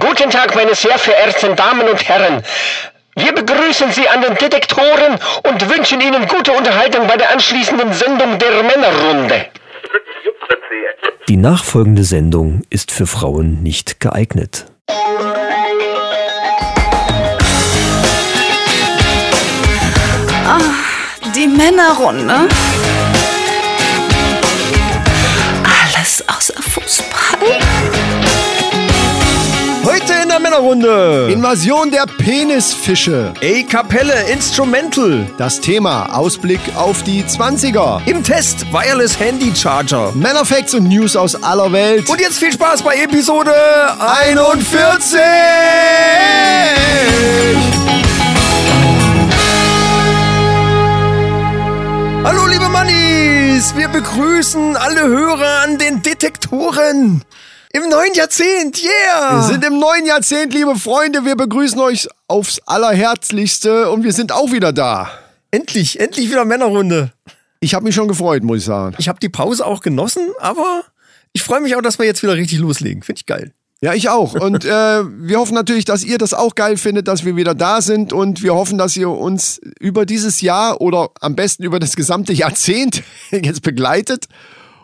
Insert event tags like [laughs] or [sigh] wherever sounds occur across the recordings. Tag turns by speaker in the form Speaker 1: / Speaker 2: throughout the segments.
Speaker 1: Guten Tag, meine sehr verehrten Damen und Herren. Wir begrüßen Sie an den Detektoren und wünschen Ihnen gute Unterhaltung bei der anschließenden Sendung der Männerrunde.
Speaker 2: Die nachfolgende Sendung ist für Frauen nicht geeignet.
Speaker 3: Die Männerrunde.
Speaker 4: Männerrunde.
Speaker 5: Invasion der Penisfische.
Speaker 4: Ey Kapelle Instrumental.
Speaker 5: Das Thema Ausblick auf die 20er.
Speaker 4: Im Test Wireless Handy Charger.
Speaker 5: Männerfacts und News aus aller Welt.
Speaker 4: Und jetzt viel Spaß bei Episode 41. Hallo liebe Mannis, wir begrüßen alle Hörer an den Detektoren. Im neuen Jahrzehnt, yeah!
Speaker 5: Wir sind im neuen Jahrzehnt, liebe Freunde. Wir begrüßen euch aufs Allerherzlichste und wir sind auch wieder da.
Speaker 4: Endlich, endlich wieder Männerrunde.
Speaker 5: Ich habe mich schon gefreut, muss ich sagen.
Speaker 4: Ich habe die Pause auch genossen, aber ich freue mich auch, dass wir jetzt wieder richtig loslegen. Finde ich geil.
Speaker 5: Ja, ich auch. Und äh, wir hoffen natürlich, dass ihr das auch geil findet, dass wir wieder da sind. Und wir hoffen, dass ihr uns über dieses Jahr oder am besten über das gesamte Jahrzehnt [laughs] jetzt begleitet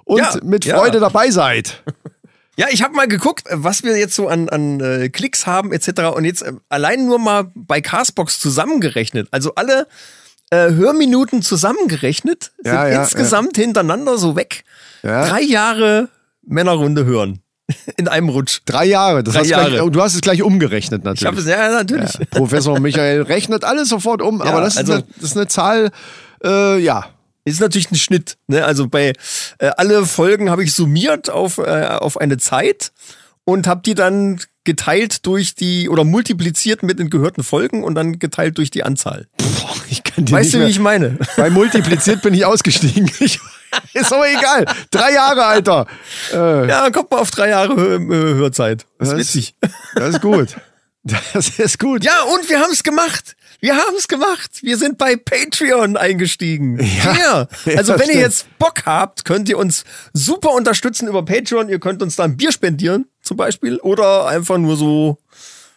Speaker 5: und
Speaker 4: Ja,
Speaker 5: mit
Speaker 4: ja.
Speaker 5: Freude dabei seid.
Speaker 4: Ja, ich habe mal geguckt, was wir jetzt so an, an äh, Klicks haben etc. Und jetzt äh, allein nur mal bei Castbox zusammengerechnet. Also alle äh, Hörminuten zusammengerechnet sind
Speaker 5: Ja, ja,
Speaker 4: insgesamt hintereinander so weg.
Speaker 5: Ja.
Speaker 4: Drei Jahre Männerrunde hören. [laughs] In einem Rutsch.
Speaker 5: Drei Jahre. Das
Speaker 4: Drei
Speaker 5: hast du Gleich,
Speaker 4: Jahre.
Speaker 5: oh, du hast es gleich umgerechnet natürlich.
Speaker 4: Ich habe es ja natürlich.
Speaker 5: Ja, Professor Michael rechnet alles sofort um, aber das,
Speaker 4: also-
Speaker 5: ist eine, das ist eine Zahl, äh, ja.
Speaker 4: Ist natürlich ein Schnitt. Ne? Also bei äh, alle Folgen habe ich summiert auf, äh, auf eine Zeit und habe die dann geteilt durch die oder multipliziert mit den gehörten Folgen und dann geteilt durch die Anzahl.
Speaker 5: Boah, ich kann dir
Speaker 4: Weißt
Speaker 5: nicht
Speaker 4: du, wie ich meine?
Speaker 5: Bei multipliziert bin ich ausgestiegen. [laughs] Ich, ist aber egal. Drei Jahre, Alter. Äh,
Speaker 4: Ja, kommt man auf drei Jahre Hör äh, Hörzeit. Das ist
Speaker 5: Das-
Speaker 4: witzig.
Speaker 5: das ist gut. [laughs] Das ist gut.
Speaker 4: Ja, und wir haben es gemacht. Wir haben es gemacht. Wir sind bei Patreon eingestiegen.
Speaker 5: Ja. Ja,
Speaker 4: Also wenn ihr
Speaker 5: stimmt.
Speaker 4: jetzt Bock habt, könnt ihr uns super unterstützen über Patreon. Ihr könnt uns da ein Bier spendieren, zum Beispiel, oder einfach nur so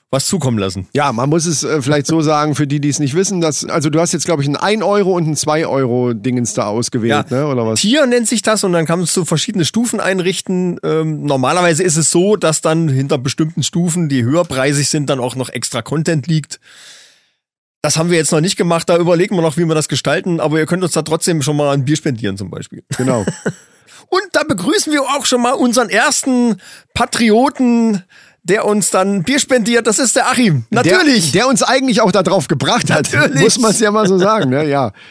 Speaker 4: was zukommen lassen.
Speaker 5: Ja, man muss es äh, vielleicht so sagen, für die, die es nicht wissen, dass, also du hast jetzt, glaube ich, ein 1 Euro und ein 2 Euro Dingens da ausgewählt, ne? Oder was?
Speaker 4: Tier nennt sich das und dann kann man so verschiedene Stufen einrichten. Ähm, normalerweise ist es so, dass dann hinter bestimmten Stufen, die höherpreisig sind, dann auch noch extra Content liegt. Das haben wir jetzt noch nicht gemacht, da überlegen wir noch, wie wir das gestalten, aber ihr könnt uns da trotzdem schon mal ein Bier spendieren zum Beispiel.
Speaker 5: Genau. [laughs]
Speaker 4: Und da begrüßen wir auch schon mal unseren ersten Patrioten, der uns dann Bier spendiert. Das ist der Achim. Natürlich.
Speaker 5: Der, der uns eigentlich auch darauf gebracht hat.
Speaker 4: Natürlich.
Speaker 5: Muss man es ja mal so sagen, ne? Ja. [laughs]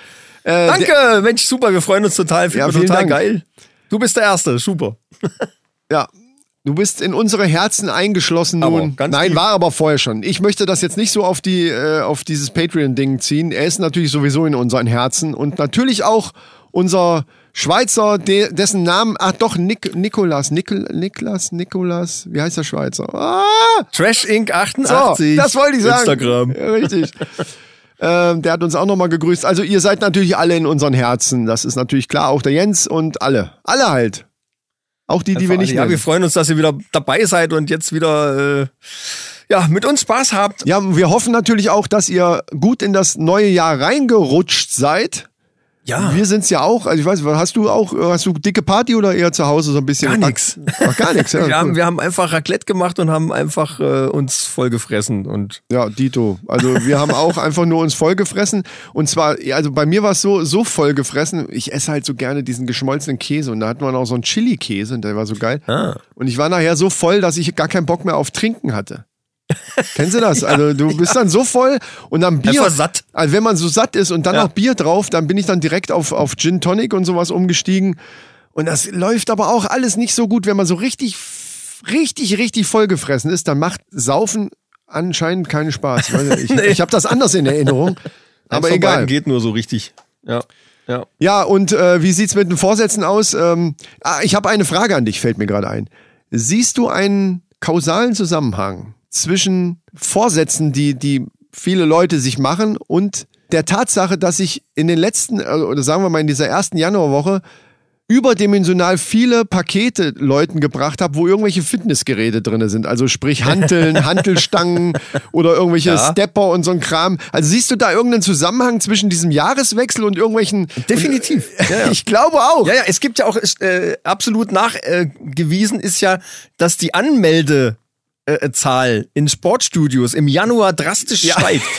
Speaker 5: Äh,
Speaker 4: Danke, Mensch, super, wir freuen uns total,
Speaker 5: Ja,
Speaker 4: finden
Speaker 5: vielen
Speaker 4: total
Speaker 5: Dank.
Speaker 4: geil. Du bist der Erste, super.
Speaker 5: Ja. Du bist in unsere Herzen eingeschlossen
Speaker 4: Aber
Speaker 5: nun. Nein,
Speaker 4: tief.
Speaker 5: war aber vorher schon. Ich möchte das jetzt nicht so auf die äh, auf dieses Patreon-Ding ziehen. Er ist natürlich sowieso in unseren Herzen und natürlich auch unser Schweizer, de, dessen Namen, ach doch, Nik, Nikolas, Nikol, Niklas, Nikolas, wie heißt der Schweizer? Ah,
Speaker 4: Trash Inc.
Speaker 5: so,
Speaker 4: 88.
Speaker 5: das wollte ich sagen.
Speaker 4: Instagram.
Speaker 5: Ja, richtig. [laughs] ähm, der hat uns auch nochmal gegrüßt. Also ihr seid natürlich alle in unseren Herzen. Das ist natürlich klar. Auch der Jens und alle. Alle halt. Auch die, die wir nicht
Speaker 4: ja, wir freuen uns, dass ihr wieder dabei seid und jetzt wieder äh, ja, mit uns Spaß habt.
Speaker 5: Ja, wir hoffen natürlich auch, dass ihr gut in das neue Jahr reingerutscht seid.
Speaker 4: Ja.
Speaker 5: Wir sind's ja auch. Also ich weiß, hast du auch, hast du dicke Party oder eher zu Hause so ein bisschen?
Speaker 4: Gar nix.
Speaker 5: Ach, gar nichts. Ja, [laughs]
Speaker 4: wir, haben,
Speaker 5: cool.
Speaker 4: wir haben einfach Raclette gemacht und haben einfach äh, uns vollgefressen und
Speaker 5: ja, Dito. Also wir haben auch einfach nur uns vollgefressen. Und zwar, also bei mir war es so, so vollgefressen. Ich esse halt so gerne diesen geschmolzenen Käse. Und da hatten wir noch so einen Chili-Käse und der war so geil.
Speaker 4: Ah.
Speaker 5: Und ich war nachher so voll, dass ich gar keinen Bock mehr auf Trinken hatte. Kennst du das? [laughs] Also du bist dann so voll und dann Bier.
Speaker 4: Einfach satt.
Speaker 5: Also wenn man so satt ist und dann
Speaker 4: Ja.
Speaker 5: noch Bier drauf, dann bin ich dann direkt auf, auf Gin Tonic und sowas umgestiegen. Und das läuft aber auch alles nicht so gut, wenn man so richtig, richtig, richtig vollgefressen ist. Dann macht Saufen anscheinend keinen Spaß. [laughs] Ich
Speaker 4: Nee.
Speaker 5: ich habe das anders in Erinnerung. [laughs] Aber
Speaker 4: Eins
Speaker 5: egal.
Speaker 4: geht nur so richtig. Ja. Ja.
Speaker 5: Ja, und äh, wie sieht's mit den Vorsätzen aus? Ähm, ah, ich habe eine Frage an dich, fällt mir gerade ein. Siehst du einen kausalen Zusammenhang zwischen Vorsätzen, die, die viele Leute sich machen und der Tatsache, dass sich in den letzten, äh, oder sagen wir mal in dieser ersten Januarwoche, überdimensional viele Pakete Leuten gebracht habe, wo irgendwelche Fitnessgeräte drin sind. Also sprich Hanteln, [laughs] Hantelstangen oder irgendwelche
Speaker 4: Ja.
Speaker 5: Stepper und so ein Kram. Also siehst du da irgendeinen Zusammenhang zwischen diesem Jahreswechsel und irgendwelchen...
Speaker 4: Definitiv. Ja, ja. [laughs]
Speaker 5: Ich glaube auch.
Speaker 4: Ja, ja, es gibt ja auch äh, absolut nachgewiesen ist ja, dass die Anmeldezahl äh, Zahl in Sportstudios im Januar drastisch steigt. [laughs]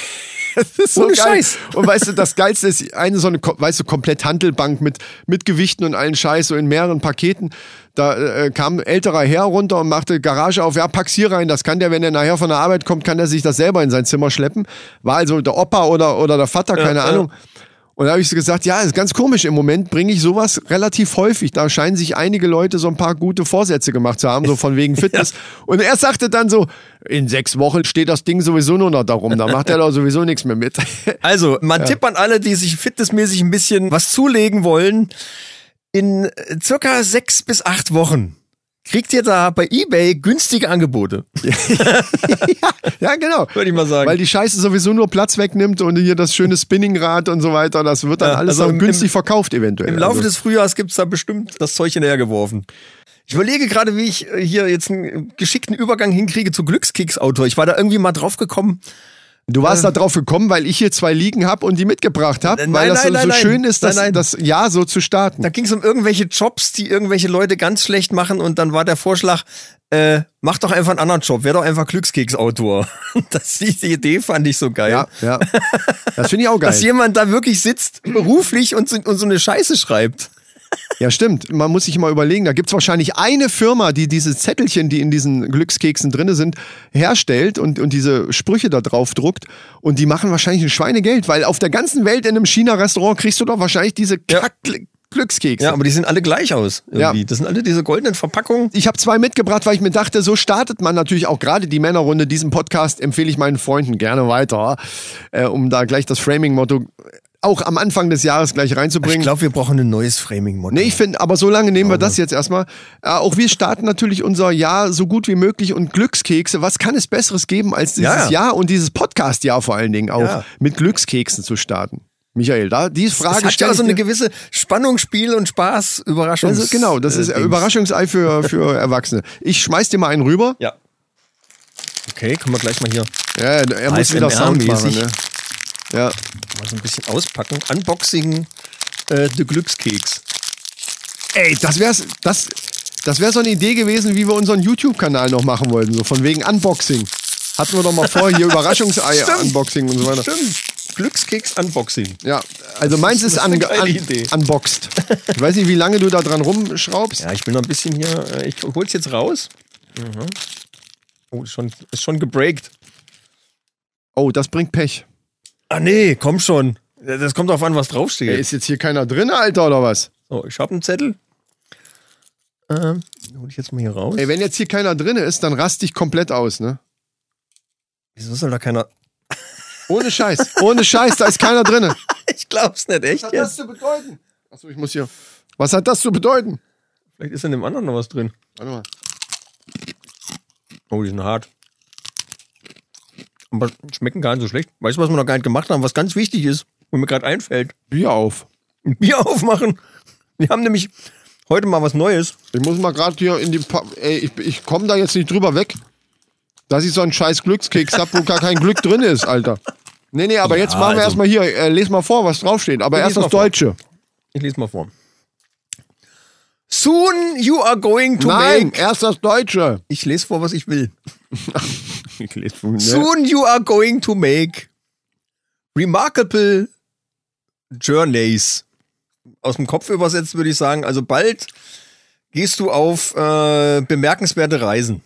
Speaker 5: Das ist so
Speaker 4: Ohne
Speaker 5: geil.
Speaker 4: Scheiß.
Speaker 5: Und weißt du, das Geilste ist eine so eine, weißt du, komplett Handelbank mit, mit Gewichten und allen Scheiß, so in mehreren Paketen. Da äh, kam ein älterer Herr runter und machte Garage auf. Ja, pack's hier rein. Das kann der, wenn er nachher von der Arbeit kommt, kann er sich das selber in sein Zimmer schleppen. War also der Opa oder, oder der Vater, keine
Speaker 4: ja.
Speaker 5: Ahnung. Und da habe ich so gesagt, ja, ist ganz komisch. Im Moment bringe ich sowas relativ häufig. Da scheinen sich einige Leute so ein paar gute Vorsätze gemacht zu haben, so von wegen [laughs] Fitness. Und er sagte dann so, in sechs Wochen steht das Ding sowieso nur noch darum. Da macht er doch sowieso nichts mehr mit. [laughs]
Speaker 4: Also, mein Tipp an alle, die sich fitnessmäßig ein bisschen was zulegen wollen. In circa sechs bis acht Wochen kriegt ihr da bei eBay günstige Angebote. [laughs]
Speaker 5: ja, genau.
Speaker 4: Würde ich mal sagen.
Speaker 5: Weil die Scheiße sowieso nur Platz wegnimmt und hier das schöne Spinningrad und so weiter, das wird dann
Speaker 4: Ja,
Speaker 5: alles
Speaker 4: also
Speaker 5: günstig
Speaker 4: im-
Speaker 5: verkauft eventuell.
Speaker 4: Im Laufe
Speaker 5: also.
Speaker 4: des Frühjahrs gibt's da bestimmt das Zeug hinterhergeworfen. Ich überlege gerade, wie ich äh, hier jetzt einen geschickten Übergang hinkriege zu Glückskeks-Autor. Ich war da irgendwie mal drauf gekommen.
Speaker 5: Du warst da drauf gekommen, weil ich hier zwei liegen habe und die mitgebracht habe, weil das
Speaker 4: nein,
Speaker 5: so,
Speaker 4: nein,
Speaker 5: so schön ist, das,
Speaker 4: Nein, nein.
Speaker 5: das Jahr so zu starten.
Speaker 4: Da ging es um irgendwelche Jobs, die irgendwelche Leute ganz schlecht machen und dann war der Vorschlag, äh, mach doch einfach einen anderen Job, wär doch einfach Glückskeks-Autor. [laughs] Das, die Idee fand ich so geil.
Speaker 5: ja, ja. Das finde ich auch [laughs] geil.
Speaker 4: Dass jemand da wirklich sitzt, beruflich und so, und so eine Scheiße schreibt.
Speaker 5: Ja, stimmt. Man muss sich mal überlegen, da gibt's wahrscheinlich eine Firma, die diese Zettelchen, die in diesen Glückskeksen drinne sind, herstellt und, und diese Sprüche da drauf druckt. Und die machen wahrscheinlich ein Schweinegeld, weil auf der ganzen Welt in einem China-Restaurant kriegst du doch wahrscheinlich diese
Speaker 4: Ja.
Speaker 5: Kack Glückskekse.
Speaker 4: Ja, aber die sind alle gleich aus. Irgendwie.
Speaker 5: Ja.
Speaker 4: Das sind alle diese goldenen Verpackungen.
Speaker 5: Ich habe zwei mitgebracht, weil ich mir dachte, so startet man natürlich auch gerade die Männerrunde. Diesen Podcast empfehle ich meinen Freunden gerne weiter, äh, um da gleich das Framing-Motto auch am Anfang des Jahres gleich
Speaker 4: Ich
Speaker 5: reinzubringen.
Speaker 4: glaube, wir brauchen ein neues Framing-Motto.
Speaker 5: Nee, ich finde, aber so lange nehmen wir das jetzt erstmal. Äh, auch wir starten natürlich unser Jahr so gut wie möglich und Glückskekse. Was kann es Besseres geben, als dieses
Speaker 4: Ja, ja.
Speaker 5: Jahr und dieses Podcast-Jahr vor allen Dingen auch
Speaker 4: Ja.
Speaker 5: mit Glückskeksen zu starten? Michael, da diese Frage
Speaker 4: es hat ja
Speaker 5: ich
Speaker 4: so eine gewisse Spannung, Spiel und Spaß, Überraschung.
Speaker 5: also, genau, das ist Überraschungsei für, [laughs] für Erwachsene. Ich schmeiß dir mal einen rüber.
Speaker 4: Ja. Okay, können wir gleich mal hier
Speaker 5: Ja, er muss wieder Sound machen. Ne? Ja.
Speaker 4: mal so ein bisschen auspacken. Unboxing äh, the Glückskeks.
Speaker 5: Ey, das wär's, das, das wäre so eine Idee gewesen, wie wir unseren YouTube-Kanal noch machen wollten, so von wegen Unboxing. Hatten wir doch mal vor, hier [laughs] Überraschungsei-Unboxing und so weiter.
Speaker 4: Stimmt. Glückskeks-Unboxing.
Speaker 5: Ja, also meins ist,
Speaker 4: ist
Speaker 5: un un
Speaker 4: Idee.
Speaker 5: unboxed. Ich weiß nicht, wie lange du da dran rumschraubst.
Speaker 4: Ja, ich bin noch ein bisschen hier. äh, Ich hol's jetzt raus. Mhm. Oh, ist schon, ist schon gebreakt.
Speaker 5: Oh, das bringt Pech.
Speaker 4: Ah, nee, komm schon. Das kommt drauf an, was
Speaker 5: Ey,
Speaker 4: draufsteht.
Speaker 5: ist jetzt hier keiner drin, Alter, oder was?
Speaker 4: So, ich habe einen Zettel. Ähm, hol ich jetzt mal hier raus.
Speaker 5: Ey, wenn jetzt hier keiner drin ist, dann rast dich komplett aus, ne?
Speaker 4: Wieso soll da keiner.
Speaker 5: Ohne Scheiß. Ohne Scheiß, da ist keiner drin. [laughs]
Speaker 4: Ich glaub's nicht, echt jetzt?
Speaker 5: zu bedeuten? Achso, ich muss hier. Was hat das zu bedeuten?
Speaker 4: Vielleicht ist in dem anderen noch was drin.
Speaker 5: Warte mal.
Speaker 4: Oh, die sind hart. Aber schmecken gar nicht so schlecht. Weißt du, was wir noch gar nicht gemacht haben, was ganz wichtig ist, wo mir gerade einfällt?
Speaker 5: Bier auf.
Speaker 4: Ein Bier aufmachen. Wir haben nämlich heute mal was Neues.
Speaker 5: Ich muss mal gerade hier in die. Pa Ey, ich, ich komme da jetzt nicht drüber weg, dass ich so einen scheiß Glückskeks hab, wo gar kein Glück drin ist, Alter. Nee, nee, aber
Speaker 4: Ja,
Speaker 5: jetzt machen wir
Speaker 4: also-
Speaker 5: erstmal hier. Äh, les mal vor, was draufsteht. Aber erst das
Speaker 4: mal vor.
Speaker 5: Deutsche.
Speaker 4: Ich lese mal vor. Soon you are going to
Speaker 5: Nein,
Speaker 4: make.
Speaker 5: erst das Deutsche.
Speaker 4: Ich lese vor, was ich will. [laughs]
Speaker 5: Ich lese von, ne?
Speaker 4: Soon you are going to make remarkable journeys. Aus dem Kopf übersetzt würde ich sagen, also bald gehst du auf äh, bemerkenswerte Reisen.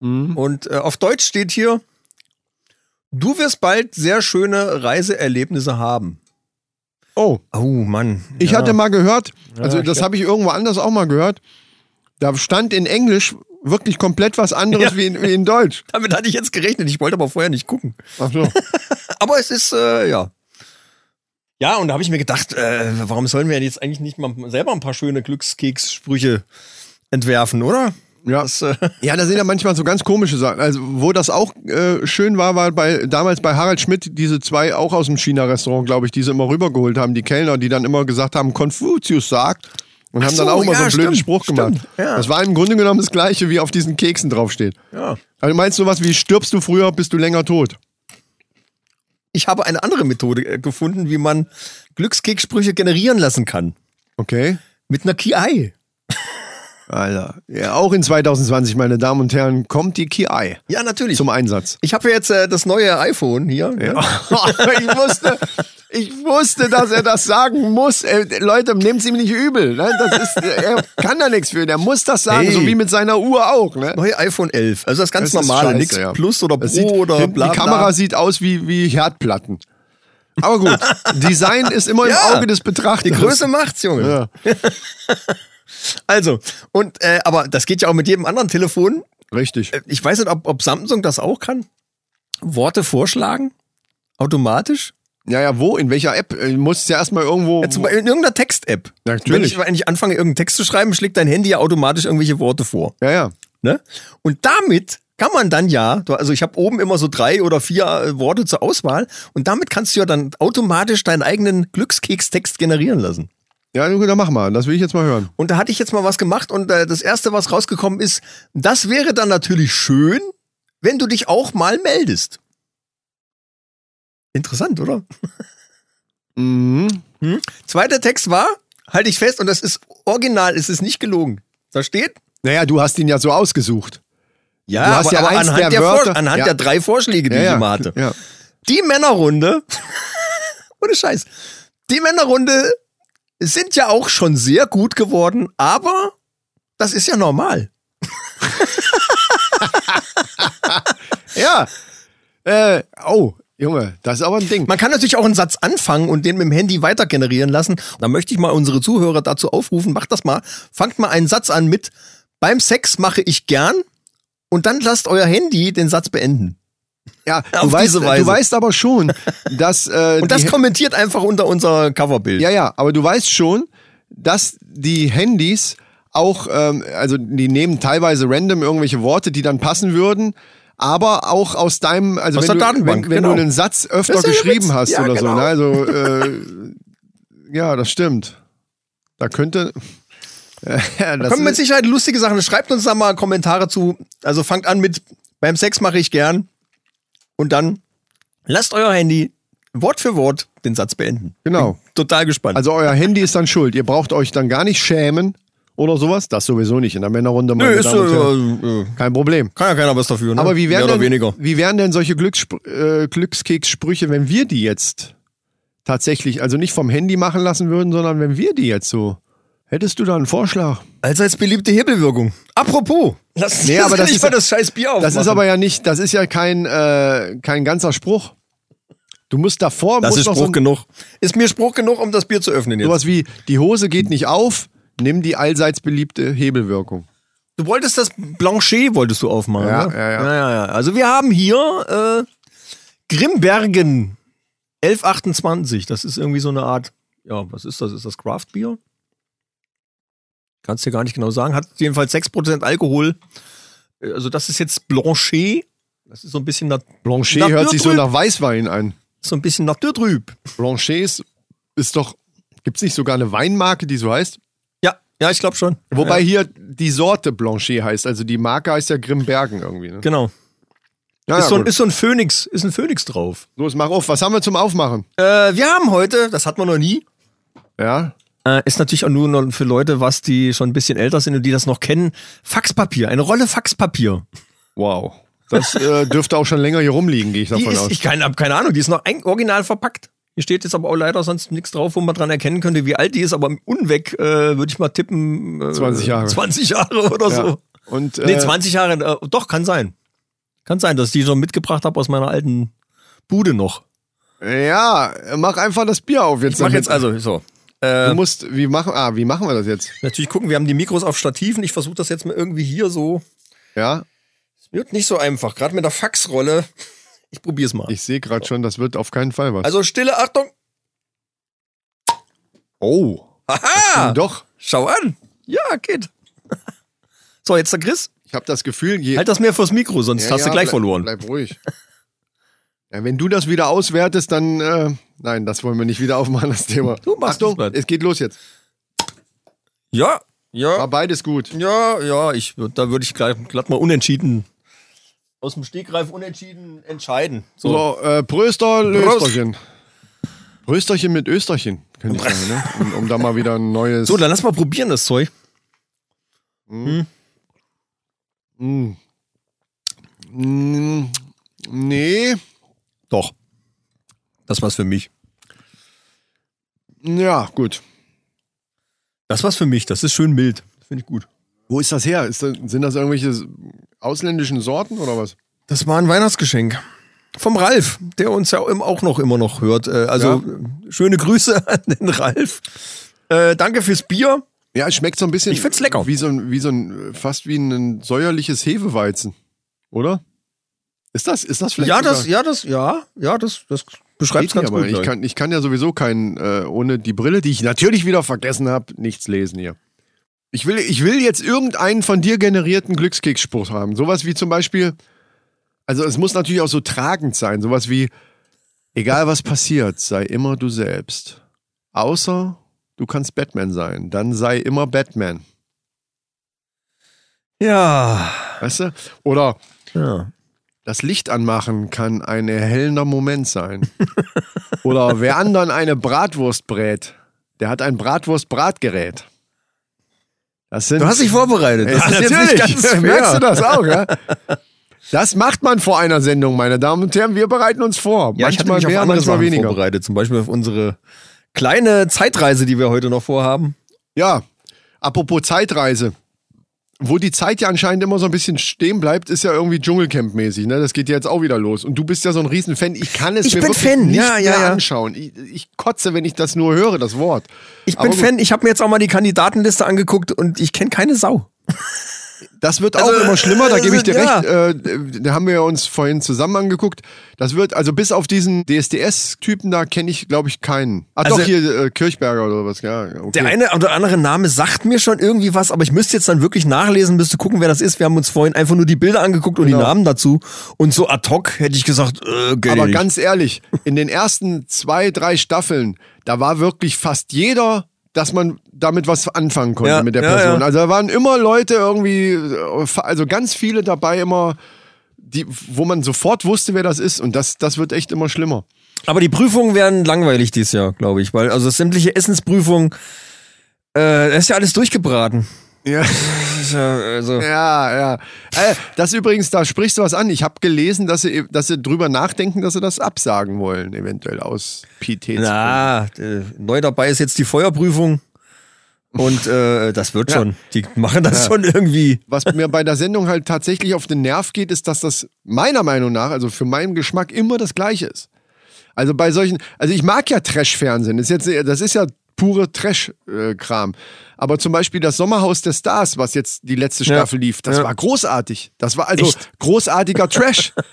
Speaker 5: Mhm.
Speaker 4: Und äh, auf Deutsch steht hier, du wirst bald sehr schöne Reiseerlebnisse haben.
Speaker 5: Oh,
Speaker 4: Oh Mann.
Speaker 5: ich
Speaker 4: ja.
Speaker 5: hatte mal gehört, also
Speaker 4: ich
Speaker 5: das
Speaker 4: hab-
Speaker 5: habe ich irgendwo anders auch mal gehört. Da stand in Englisch wirklich komplett was anderes
Speaker 4: Ja.
Speaker 5: wie, in, wie in Deutsch. [laughs]
Speaker 4: Damit hatte ich jetzt gerechnet. Ich wollte aber vorher nicht gucken.
Speaker 5: Ach so. [laughs]
Speaker 4: Aber es ist, äh, ja. Ja, und da habe ich mir gedacht, äh, warum sollen wir jetzt eigentlich nicht mal selber ein paar schöne Glückskeks-Sprüche entwerfen, oder?
Speaker 5: Ja.
Speaker 4: Das, äh, [laughs]
Speaker 5: Ja, da sind ja manchmal so ganz komische Sachen. Also, wo das auch äh, schön war, war bei damals bei Harald Schmidt diese zwei auch aus dem China-Restaurant, glaube ich, die sie immer rübergeholt haben, die Kellner, die dann immer gesagt haben, Konfuzius sagt. Und
Speaker 1: Ach
Speaker 5: haben dann
Speaker 1: so,
Speaker 5: auch mal
Speaker 1: ja,
Speaker 5: so einen blöden
Speaker 1: stimmt,
Speaker 5: Spruch
Speaker 1: stimmt,
Speaker 5: gemacht.
Speaker 1: ja.
Speaker 5: Das war im Grunde genommen das gleiche, wie auf diesen Keksen draufsteht.
Speaker 1: Ja.
Speaker 5: Also meinst du was wie stirbst du früher, bist du länger tot?
Speaker 4: Ich habe eine andere Methode äh, gefunden, wie man Glückskekssprüche generieren lassen kann.
Speaker 5: Okay.
Speaker 4: Mit einer KI.
Speaker 5: Alter. Ja, auch in 2020, meine Damen und Herren, kommt die KI
Speaker 4: Ja, natürlich.
Speaker 5: zum Einsatz.
Speaker 4: Ich habe ja jetzt äh, das neue iPhone hier. ne? [laughs]
Speaker 5: ich wusste, ich wusste, dass er das sagen muss. Äh, Leute, nehmt ihm nicht übel. Ne? Das ist, er kann da nichts für. Der muss das sagen,
Speaker 4: Hey.
Speaker 5: so wie mit seiner Uhr auch. Ne?
Speaker 4: Neue iPhone 11. Also das ganz
Speaker 5: Das ist
Speaker 4: normale,
Speaker 5: scheiße,
Speaker 4: nichts
Speaker 5: ja.
Speaker 4: Plus oder Pro
Speaker 5: sieht,
Speaker 4: oder
Speaker 5: hinten
Speaker 4: bla,
Speaker 5: Die
Speaker 4: bla.
Speaker 5: Kamera sieht aus wie, wie Herdplatten. Aber gut, [laughs] Design ist immer
Speaker 4: Ja.
Speaker 5: im Auge des Betrachters.
Speaker 4: Die Größe macht's, Junge.
Speaker 5: Ja, [laughs]
Speaker 4: Also, und äh, aber das geht ja auch mit jedem anderen Telefon.
Speaker 5: richtig.
Speaker 4: Äh, Ich weiß nicht, ob, ob Samsung das auch kann. Worte vorschlagen? Automatisch?
Speaker 5: Ja, ja, wo? In welcher App? Du musst ja erstmal irgendwo.
Speaker 4: Ja, zum Beispiel in irgendeiner Text-App.
Speaker 5: Natürlich.
Speaker 4: Wenn ich, wenn ich anfange, irgendeinen Text zu schreiben, schlägt dein Handy ja automatisch irgendwelche Worte vor.
Speaker 5: ja, ja.
Speaker 4: Ne? Und damit kann man dann ja, also ich habe oben immer so drei oder vier äh, Worte zur Auswahl und damit kannst du ja dann automatisch deinen eigenen Glückskekstext generieren lassen.
Speaker 5: Ja, gut, dann mach mal. Das will ich jetzt mal hören.
Speaker 4: Und da hatte ich jetzt mal was gemacht und äh, das erste, was rausgekommen ist, das wäre dann natürlich schön, wenn du dich auch mal meldest. Interessant, oder?
Speaker 5: Mhm.
Speaker 4: Zweiter Text war, halte ich fest, und das ist original, es ist nicht gelogen. Da steht,
Speaker 5: Naja, du hast ihn ja so ausgesucht.
Speaker 4: ja,
Speaker 5: Du hast ja
Speaker 4: aber
Speaker 5: eins
Speaker 4: anhand,
Speaker 5: der
Speaker 4: der,
Speaker 5: Wörter-
Speaker 4: anhand
Speaker 5: Ja.
Speaker 4: der drei Vorschläge, die
Speaker 5: ja,
Speaker 4: ich immer hatte.
Speaker 5: Ja.
Speaker 4: Die Männerrunde, [laughs] ohne Scheiß, die Männerrunde sind ja auch schon sehr gut geworden, aber das ist ja normal. [laughs]
Speaker 5: Ja. Äh, oh, Junge, das ist aber ein Ding.
Speaker 4: Man kann natürlich auch einen Satz anfangen und den mit dem Handy weiter generieren lassen. Da möchte ich mal unsere Zuhörer dazu aufrufen, macht das mal. Fangt mal einen Satz an mit, beim Sex mache ich gern und dann lasst euer Handy den Satz beenden.
Speaker 5: Ja, [laughs] du weißt, du weißt aber schon, dass [laughs] äh,
Speaker 4: Und das kommentiert einfach unter unser Coverbild.
Speaker 5: ja, ja, aber du weißt schon, dass die Handys auch, ähm, also die nehmen teilweise random irgendwelche Worte, die dann passen würden, aber auch aus deinem, also
Speaker 4: Aus
Speaker 5: wenn,
Speaker 4: der
Speaker 5: du,
Speaker 4: Datenbank,
Speaker 5: wenn, wenn
Speaker 4: genau.
Speaker 5: du einen Satz öfter geschrieben hast
Speaker 4: Ja,
Speaker 5: oder so,
Speaker 4: genau.
Speaker 5: ne? also [laughs] äh, ja, das stimmt. Da könnte ja, das
Speaker 4: Kommen mit Sicherheit lustige Sachen. Schreibt uns da mal Kommentare zu. Also fangt an mit, beim Sex mache ich gern. Und dann lasst euer Handy Wort für Wort den Satz beenden.
Speaker 5: Genau.
Speaker 4: Bin total gespannt.
Speaker 5: Also euer Handy ist dann schuld. Ihr braucht euch dann gar nicht schämen oder sowas. Das sowieso nicht in der Männerrunde.
Speaker 4: Nö,
Speaker 5: meine
Speaker 4: ist,
Speaker 5: Herren.
Speaker 4: äh,
Speaker 5: Kein Problem.
Speaker 4: kann ja keiner was dafür, ne?
Speaker 5: Aber wie wären, denn,
Speaker 4: weniger.
Speaker 5: wie wären denn solche Glückssp äh, Glückskekssprüche, wenn wir die jetzt tatsächlich, also nicht vom Handy machen lassen würden, sondern wenn wir die jetzt so. Hättest du da einen Vorschlag?
Speaker 4: Allseits beliebte Hebelwirkung. Apropos, lass
Speaker 5: Nee, aber das
Speaker 4: nicht
Speaker 5: ist-
Speaker 4: mal das scheiß Bier aufmachen.
Speaker 5: Das ist aber ja nicht, das ist ja kein, äh, kein ganzer Spruch. Du musst davor,
Speaker 4: das
Speaker 5: musst
Speaker 4: ist
Speaker 5: noch
Speaker 4: Spruch
Speaker 5: so ein,
Speaker 4: genug. Ist mir Spruch genug, um das Bier zu öffnen jetzt.
Speaker 5: sowas wie, die Hose geht nicht auf, nimm die allseits beliebte Hebelwirkung.
Speaker 4: Du wolltest das Blanchet wolltest du aufmachen,
Speaker 5: Ja,
Speaker 4: ne?
Speaker 5: ja, ja.
Speaker 4: ja, ja, ja. Also wir haben hier äh, Grimbergen 1128. Das ist irgendwie so eine Art, ja, was ist das? Ist das Craftbier? Kannst dir gar nicht genau sagen. Hat jedenfalls 6% Alkohol. Äh, Also das ist jetzt Blanchet. Das ist so ein bisschen nat
Speaker 5: Blanchet
Speaker 4: Nach
Speaker 5: hört sich so nach Weißwein an.
Speaker 4: so ein bisschen naturtrüb.
Speaker 5: Blanchet ist, ist doch, gibt's nicht sogar eine Weinmarke, die so heißt?
Speaker 4: Ja, ja, ich glaube schon.
Speaker 5: Wobei
Speaker 4: ja,
Speaker 5: hier die Sorte Blanchet heißt, also die Marke heißt ja Grimbergen irgendwie. Ne?
Speaker 4: genau.
Speaker 5: Ja,
Speaker 4: ist,
Speaker 5: ja,
Speaker 4: so ein, ist so ein Phönix, ist ein Phönix drauf.
Speaker 5: Los, mach auf. Was haben wir zum Aufmachen?
Speaker 4: Äh, wir haben heute, das hat man noch nie,
Speaker 5: Ja,
Speaker 4: Äh, ist natürlich auch nur noch für Leute, was die schon ein bisschen älter sind und die das noch kennen. Faxpapier, eine Rolle Faxpapier.
Speaker 5: wow. Das äh, dürfte auch schon länger hier rumliegen, gehe ich davon
Speaker 4: ist,
Speaker 5: aus.
Speaker 4: ich keine, hab keine Ahnung, die ist noch ein, original verpackt. Hier steht jetzt aber auch leider sonst nichts drauf, wo man dran erkennen könnte, wie alt die ist, aber im Unweg äh, würde ich mal tippen. Äh,
Speaker 5: 20 Jahre.
Speaker 4: 20 Jahre oder
Speaker 5: ja.
Speaker 4: so.
Speaker 5: Und, äh,
Speaker 4: Nee, 20 Jahre, äh, doch, kann sein. Kann sein, dass ich die schon mitgebracht habe aus meiner alten Bude noch.
Speaker 5: Ja, mach einfach das Bier auf jetzt.
Speaker 4: Ich mach
Speaker 5: damit.
Speaker 4: jetzt also so.
Speaker 5: Du
Speaker 4: Äh,
Speaker 5: musst, wie machen, ah, wie machen wir das jetzt?
Speaker 4: natürlich gucken, wir haben die Mikros auf Stativen. Ich versuche das jetzt mal irgendwie hier so.
Speaker 5: Ja,
Speaker 4: Wird nicht so einfach, gerade mit der Faxrolle. Ich probier's mal.
Speaker 5: ich sehe gerade schon, das wird auf keinen Fall was.
Speaker 4: Also stille Achtung.
Speaker 5: oh,
Speaker 4: Aha!
Speaker 5: doch.
Speaker 4: Schau an. Ja, geht. [laughs] So, jetzt der Chris.
Speaker 5: Ich habe das Gefühl, je,
Speaker 4: Halt das mehr vors Mikro, sonst
Speaker 5: Ja,
Speaker 4: hast du
Speaker 5: ja,
Speaker 4: gleich
Speaker 5: bleib,
Speaker 4: verloren.
Speaker 5: Bleib ruhig. Ja, wenn du das wieder auswertest, dann äh, nein, das wollen wir nicht wieder aufmachen, das Thema.
Speaker 4: Du machst
Speaker 5: Achtung,
Speaker 4: es
Speaker 5: geht los jetzt.
Speaker 4: Ja, ja.
Speaker 5: War beides gut.
Speaker 4: Ja, ja, ich, da würde ich gleich, glatt mal unentschieden aus dem Stegreif unentschieden entscheiden. So,
Speaker 5: So, äh, Pröster, Lösterchen. Prösterchen mit Österchen, könnte ich sagen, ne? Um, um da mal wieder ein neues.
Speaker 4: so dann lass mal probieren das Zeug.
Speaker 5: Mm. Mm, nee.
Speaker 4: Doch. Das war's für mich.
Speaker 5: Ja, gut.
Speaker 4: Das war's für mich. Das ist schön mild. Finde ich gut.
Speaker 5: Wo ist das her? Ist das, sind das irgendwelche ausländischen Sorten oder was?
Speaker 4: Das war ein Weihnachtsgeschenk. Vom Ralf, der uns ja auch noch immer noch hört. Äh, Also äh, schöne Grüße [laughs] an den Ralf. Äh, danke fürs Bier.
Speaker 5: Ja, es schmeckt so ein bisschen.
Speaker 4: Ich find's lecker.
Speaker 5: Wie so ein, wie so ein, fast wie ein säuerliches Hefeweizen. Oder? Ist das, ist das vielleicht?
Speaker 4: Ja, das, ja, das, ja, ja, das, das beschreibt
Speaker 5: Geht
Speaker 4: ganz
Speaker 5: aber
Speaker 4: gut.
Speaker 5: ich kann, ich kann ja sowieso kein, äh, ohne die Brille, die ich natürlich wieder vergessen habe, nichts lesen hier. Ich will, ich will jetzt irgendeinen von dir generierten Glückskeksspruch haben. Sowas wie zum Beispiel, also es muss natürlich auch so tragend sein. Sowas wie, egal was passiert, sei immer du selbst. Außer du kannst Batman sein. Dann sei immer Batman.
Speaker 4: Ja,
Speaker 5: Weißt du? Oder
Speaker 4: ja.
Speaker 5: Das Licht anmachen kann ein erhellender Moment sein. [laughs] Oder wer anderen eine Bratwurst brät, der hat ein Bratwurst-Bratgerät. Das sind,
Speaker 4: Du hast dich vorbereitet.
Speaker 5: Ja,
Speaker 4: Das ist jetzt
Speaker 5: natürlich.
Speaker 4: nicht ganz. [laughs]
Speaker 5: Merkst du das auch, ja? [laughs] Das macht man vor einer Sendung, meine Damen und Herren. Wir bereiten uns vor.
Speaker 4: Ja,
Speaker 5: manchmal
Speaker 4: mich
Speaker 5: mehr,
Speaker 4: auf andere
Speaker 5: manchmal
Speaker 4: Sachen
Speaker 5: weniger.
Speaker 4: vorbereitet. Zum Beispiel auf unsere kleine Zeitreise, die wir heute noch vorhaben.
Speaker 5: Ja, apropos Zeitreise. Wo die Zeit ja anscheinend immer so ein bisschen stehen bleibt, ist ja irgendwie Dschungelcamp-mäßig. Ne? Das geht ja jetzt auch wieder los. Und du bist ja so ein Riesenfan. Ich kann es
Speaker 4: Ich
Speaker 5: mir
Speaker 4: bin
Speaker 5: wirklich
Speaker 4: Fan,
Speaker 5: nicht
Speaker 4: ja, ja,
Speaker 5: mehr
Speaker 4: ja.
Speaker 5: anschauen. Ich, ich kotze, wenn ich das nur höre, das Wort.
Speaker 4: Ich
Speaker 5: Aber
Speaker 4: bin
Speaker 5: gut,
Speaker 4: Fan, ich habe mir jetzt auch mal die Kandidatenliste angeguckt und ich kenne keine Sau.
Speaker 5: Das wird auch
Speaker 4: Also,
Speaker 5: immer schlimmer, da gebe ich dir
Speaker 4: ja.
Speaker 5: recht. Äh, da haben wir uns vorhin zusammen angeguckt. Das wird, also bis auf diesen DSDS-Typen, da kenne ich, glaube ich, keinen. Ach
Speaker 4: Also-
Speaker 5: doch, hier äh, Kirchberger oder was, ja. Okay.
Speaker 4: Der eine oder andere Name sagt mir schon irgendwie was, aber ich müsste jetzt dann wirklich nachlesen, müsste gucken, wer das ist. Wir haben uns vorhin einfach nur die Bilder angeguckt und
Speaker 5: Genau.
Speaker 4: die Namen dazu. Und so ad hoc hätte ich gesagt, äh, geht
Speaker 5: Aber
Speaker 4: nicht.
Speaker 5: ganz ehrlich, in den ersten zwei, drei Staffeln, da war wirklich fast jeder, dass man damit was anfangen konnte
Speaker 4: Ja,
Speaker 5: mit der
Speaker 4: ja,
Speaker 5: Person.
Speaker 4: ja.
Speaker 5: Also da waren immer Leute irgendwie, äh, also ganz viele dabei immer, die, wo man sofort wusste, wer das ist. Und das, das wird echt immer schlimmer.
Speaker 4: Aber die Prüfungen werden langweilig dieses Jahr, glaube ich, weil also sämtliche Essensprüfungen, äh, das ist ja alles durchgebraten. [laughs]
Speaker 5: Ja.
Speaker 4: Also,
Speaker 5: Ja, ja. Äh, das übrigens, da sprichst du was an. Ich habe gelesen, dass sie, dass sie drüber nachdenken, dass sie das absagen wollen, eventuell aus Pietätsgründen.
Speaker 4: na, äh, neu dabei ist jetzt die Feuerprüfung. Und äh, das wird
Speaker 5: Ja.
Speaker 4: schon. Die machen das
Speaker 5: Ja.
Speaker 4: schon irgendwie.
Speaker 5: Was mir bei der Sendung halt tatsächlich auf den Nerv geht, ist, dass das meiner Meinung nach, also für meinen Geschmack, immer das Gleiche ist. Also bei solchen, also ich mag ja Trash-Fernsehen. Das ist, jetzt, das ist ja pure Trash-Kram. Aber zum Beispiel das Sommerhaus der Stars, was jetzt die letzte
Speaker 4: Ja.
Speaker 5: Staffel lief, das
Speaker 4: Ja.
Speaker 5: war großartig. Das war also
Speaker 4: Echt?
Speaker 5: großartiger Trash. [laughs]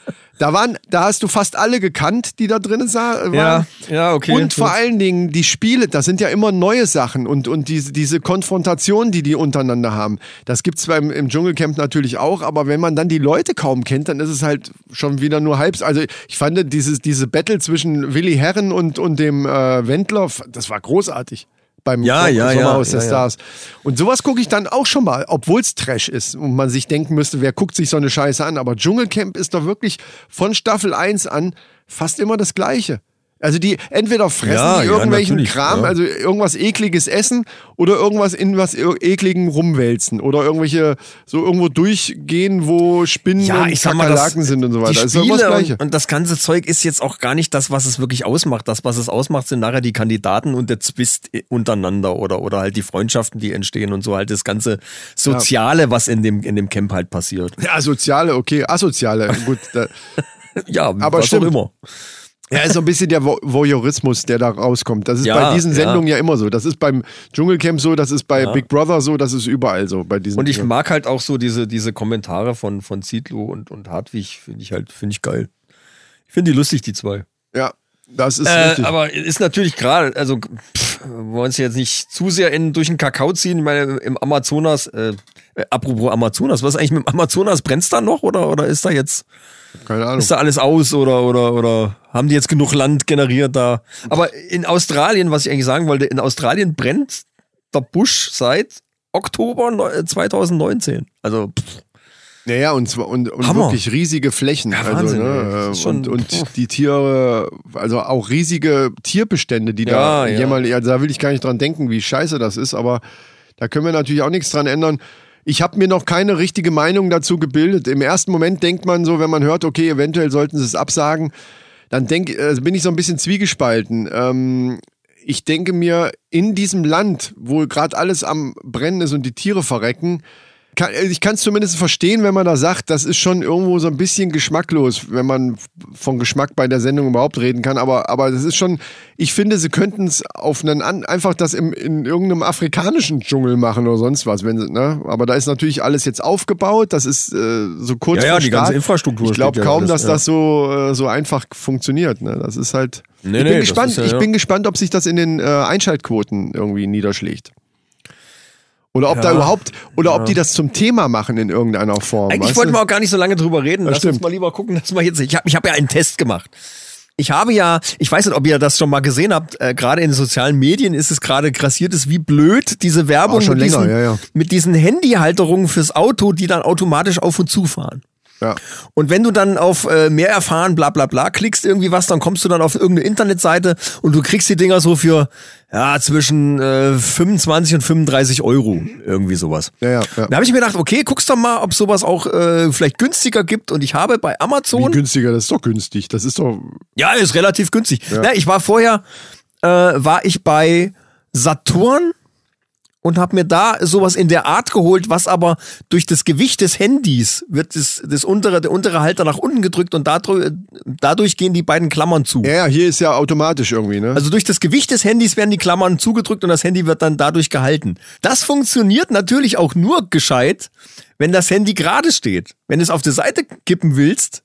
Speaker 5: Da waren, da hast du fast alle gekannt, die da drin sa- waren.
Speaker 4: Ja, ja, okay.
Speaker 5: Und vor allen Dingen die Spiele, das sind ja immer neue Sachen und, und diese, diese Konfrontation, die die untereinander haben. Das gibt's zwar im, im Dschungelcamp natürlich auch, aber wenn man dann die Leute kaum kennt, dann ist es halt schon wieder nur halb. Also ich fand dieses, diese Battle zwischen Willi Herren und, und dem äh, Wendler, das war großartig. Beim
Speaker 4: Ja, ja, ja,
Speaker 5: Sommerhaus der
Speaker 4: ja, ja.
Speaker 5: Stars. Und sowas gucke ich dann auch schon mal, obwohl es Trash ist und man sich denken müsste, wer guckt sich so eine Scheiße an. Aber Dschungelcamp ist doch wirklich von Staffel 1 an fast immer das Gleiche. Also die entweder fressen
Speaker 4: Ja,
Speaker 5: die
Speaker 4: ja,
Speaker 5: irgendwelchen
Speaker 4: natürlich,
Speaker 5: Kram,
Speaker 4: ja.
Speaker 5: also irgendwas ekliges essen oder irgendwas in was ekligen rumwälzen oder irgendwelche so irgendwo durchgehen, wo Spinnen
Speaker 4: Ja,
Speaker 5: und
Speaker 4: sag mal,
Speaker 5: Kakerlaken sind und so weiter.
Speaker 4: die
Speaker 5: Das
Speaker 4: Spiele
Speaker 5: das Gleiche.
Speaker 4: und, und das ganze Zeug ist jetzt auch gar nicht das, was es wirklich ausmacht. Das, was es ausmacht, sind nachher die Kandidaten und der Zwist untereinander oder, oder halt die Freundschaften, die entstehen und so halt das ganze Soziale, was in dem, in dem Camp halt passiert.
Speaker 5: ja, soziale, okay, asoziale, [laughs] gut. Da,
Speaker 4: Ja,
Speaker 5: Aber
Speaker 4: was
Speaker 5: stimmt.
Speaker 4: auch immer.
Speaker 5: Ja, ist so ein bisschen der Vo- Voyeurismus, der da rauskommt. Das ist
Speaker 4: Ja,
Speaker 5: bei diesen
Speaker 4: ja.
Speaker 5: Sendungen ja. immer so. Das ist beim Dschungelcamp so, das ist bei Big Brother so, das ist überall so. Bei diesen
Speaker 4: Und ich
Speaker 5: ja.
Speaker 4: mag halt auch so diese, diese Kommentare von, von Zietlow und, und Hartwig, finde ich halt, finde ich geil. Ich finde die lustig, die zwei.
Speaker 5: ja, das ist
Speaker 4: Äh,
Speaker 5: richtig.
Speaker 4: aber ist natürlich gerade, also pff, wollen uns jetzt nicht zu sehr in, durch den Kakao ziehen. Ich meine, im Amazonas, äh, äh, apropos Amazonas, was ist eigentlich mit dem Amazonas? Brennt's da noch oder, oder ist da jetzt,
Speaker 5: Keine Ahnung.
Speaker 4: ist da alles aus oder, oder, oder haben die jetzt genug Land generiert da? Aber in Australien, was ich eigentlich sagen wollte, in Australien brennt der Busch seit Oktober neu- 2019. Also pff,
Speaker 5: Ja, ja, und zwar und, und
Speaker 4: Hammer.
Speaker 5: wirklich riesige Flächen.
Speaker 4: Ja,
Speaker 5: also,
Speaker 4: Wahnsinn, ey.
Speaker 5: ne, und, und die Tiere, also auch riesige Tierbestände, die da
Speaker 4: Ja, ja.
Speaker 5: jemand, ja, da will ich gar nicht dran denken, wie scheiße das ist, aber da können wir natürlich auch nichts dran ändern. Ich habe mir noch keine richtige Meinung dazu gebildet. Im ersten Moment denkt man so, wenn man hört, okay, eventuell sollten sie es absagen, dann denk, äh, bin ich so ein bisschen zwiegespalten. Ähm, ich denke mir, in diesem Land, wo gerade alles am Brennen ist und die Tiere verrecken, kann, also ich kann es zumindest verstehen, wenn man da sagt, das ist schon irgendwo so ein bisschen geschmacklos, wenn man von Geschmack bei der Sendung überhaupt reden kann. Aber, aber das ist schon, ich finde, sie könnten es auf einen einfach das im, in irgendeinem afrikanischen Dschungel machen oder sonst was. Wenn ne? Aber da ist natürlich alles jetzt aufgebaut. Das ist äh, so kurz
Speaker 4: Ja, ja, die ganze
Speaker 5: Start.
Speaker 4: Infrastruktur
Speaker 5: Ich glaube
Speaker 4: steht ja
Speaker 5: kaum,
Speaker 4: alles,
Speaker 5: dass
Speaker 4: ja.
Speaker 5: das so, äh, so einfach funktioniert. Ne? Das ist halt.
Speaker 4: Nee,
Speaker 5: ich bin
Speaker 4: nee,
Speaker 5: gespannt.
Speaker 4: ist ja,
Speaker 5: ich bin gespannt, ob sich das in den äh, Einschaltquoten irgendwie niederschlägt. Oder ob
Speaker 4: Ja,
Speaker 5: da überhaupt, oder ob die das zum Thema machen in irgendeiner Form.
Speaker 4: Eigentlich wollten
Speaker 5: du?
Speaker 4: wir auch gar nicht so lange drüber reden.
Speaker 5: Das
Speaker 4: Lass uns
Speaker 5: stimmt.
Speaker 4: mal lieber gucken, dass wir jetzt. Ich habe ich hab ja einen Test gemacht. Ich habe ja, ich weiß nicht, ob ihr das schon mal gesehen habt, äh, gerade in den sozialen Medien ist es gerade grassiert ist, wie blöd diese Werbung
Speaker 5: Ah, schon
Speaker 4: mit,
Speaker 5: länger,
Speaker 4: diesen,
Speaker 5: ja, ja.
Speaker 4: mit diesen Handyhalterungen fürs Auto, die dann automatisch auf und zu fahren.
Speaker 5: Ja.
Speaker 4: Und wenn du dann auf äh, mehr erfahren, bla bla bla, klickst irgendwie was, dann kommst du dann auf irgendeine Internetseite und du kriegst die Dinger so für ja zwischen äh, 25 und 35 Euro, irgendwie sowas.
Speaker 5: Ja, ja, ja.
Speaker 4: Da habe ich mir gedacht, okay, guckst doch mal, ob sowas auch äh, vielleicht günstiger gibt. Und ich habe bei
Speaker 5: Wie
Speaker 4: Amazon,
Speaker 5: günstiger, das ist doch günstig. Das ist doch.
Speaker 4: ja, ist relativ günstig. Na, ich war vorher, äh, war ich bei Saturn und habe mir da sowas in der Art geholt, was aber durch das Gewicht des Handys wird das, das untere, der untere Halter nach unten gedrückt und dadurch, dadurch gehen die beiden Klammern zu.
Speaker 5: Ja, ja, hier ist ja automatisch irgendwie, ne?
Speaker 4: Also durch das Gewicht des Handys werden die Klammern zugedrückt und das Handy wird dann dadurch gehalten. Das funktioniert natürlich auch nur gescheit, wenn das Handy gerade steht. Wenn du es auf die Seite kippen willst,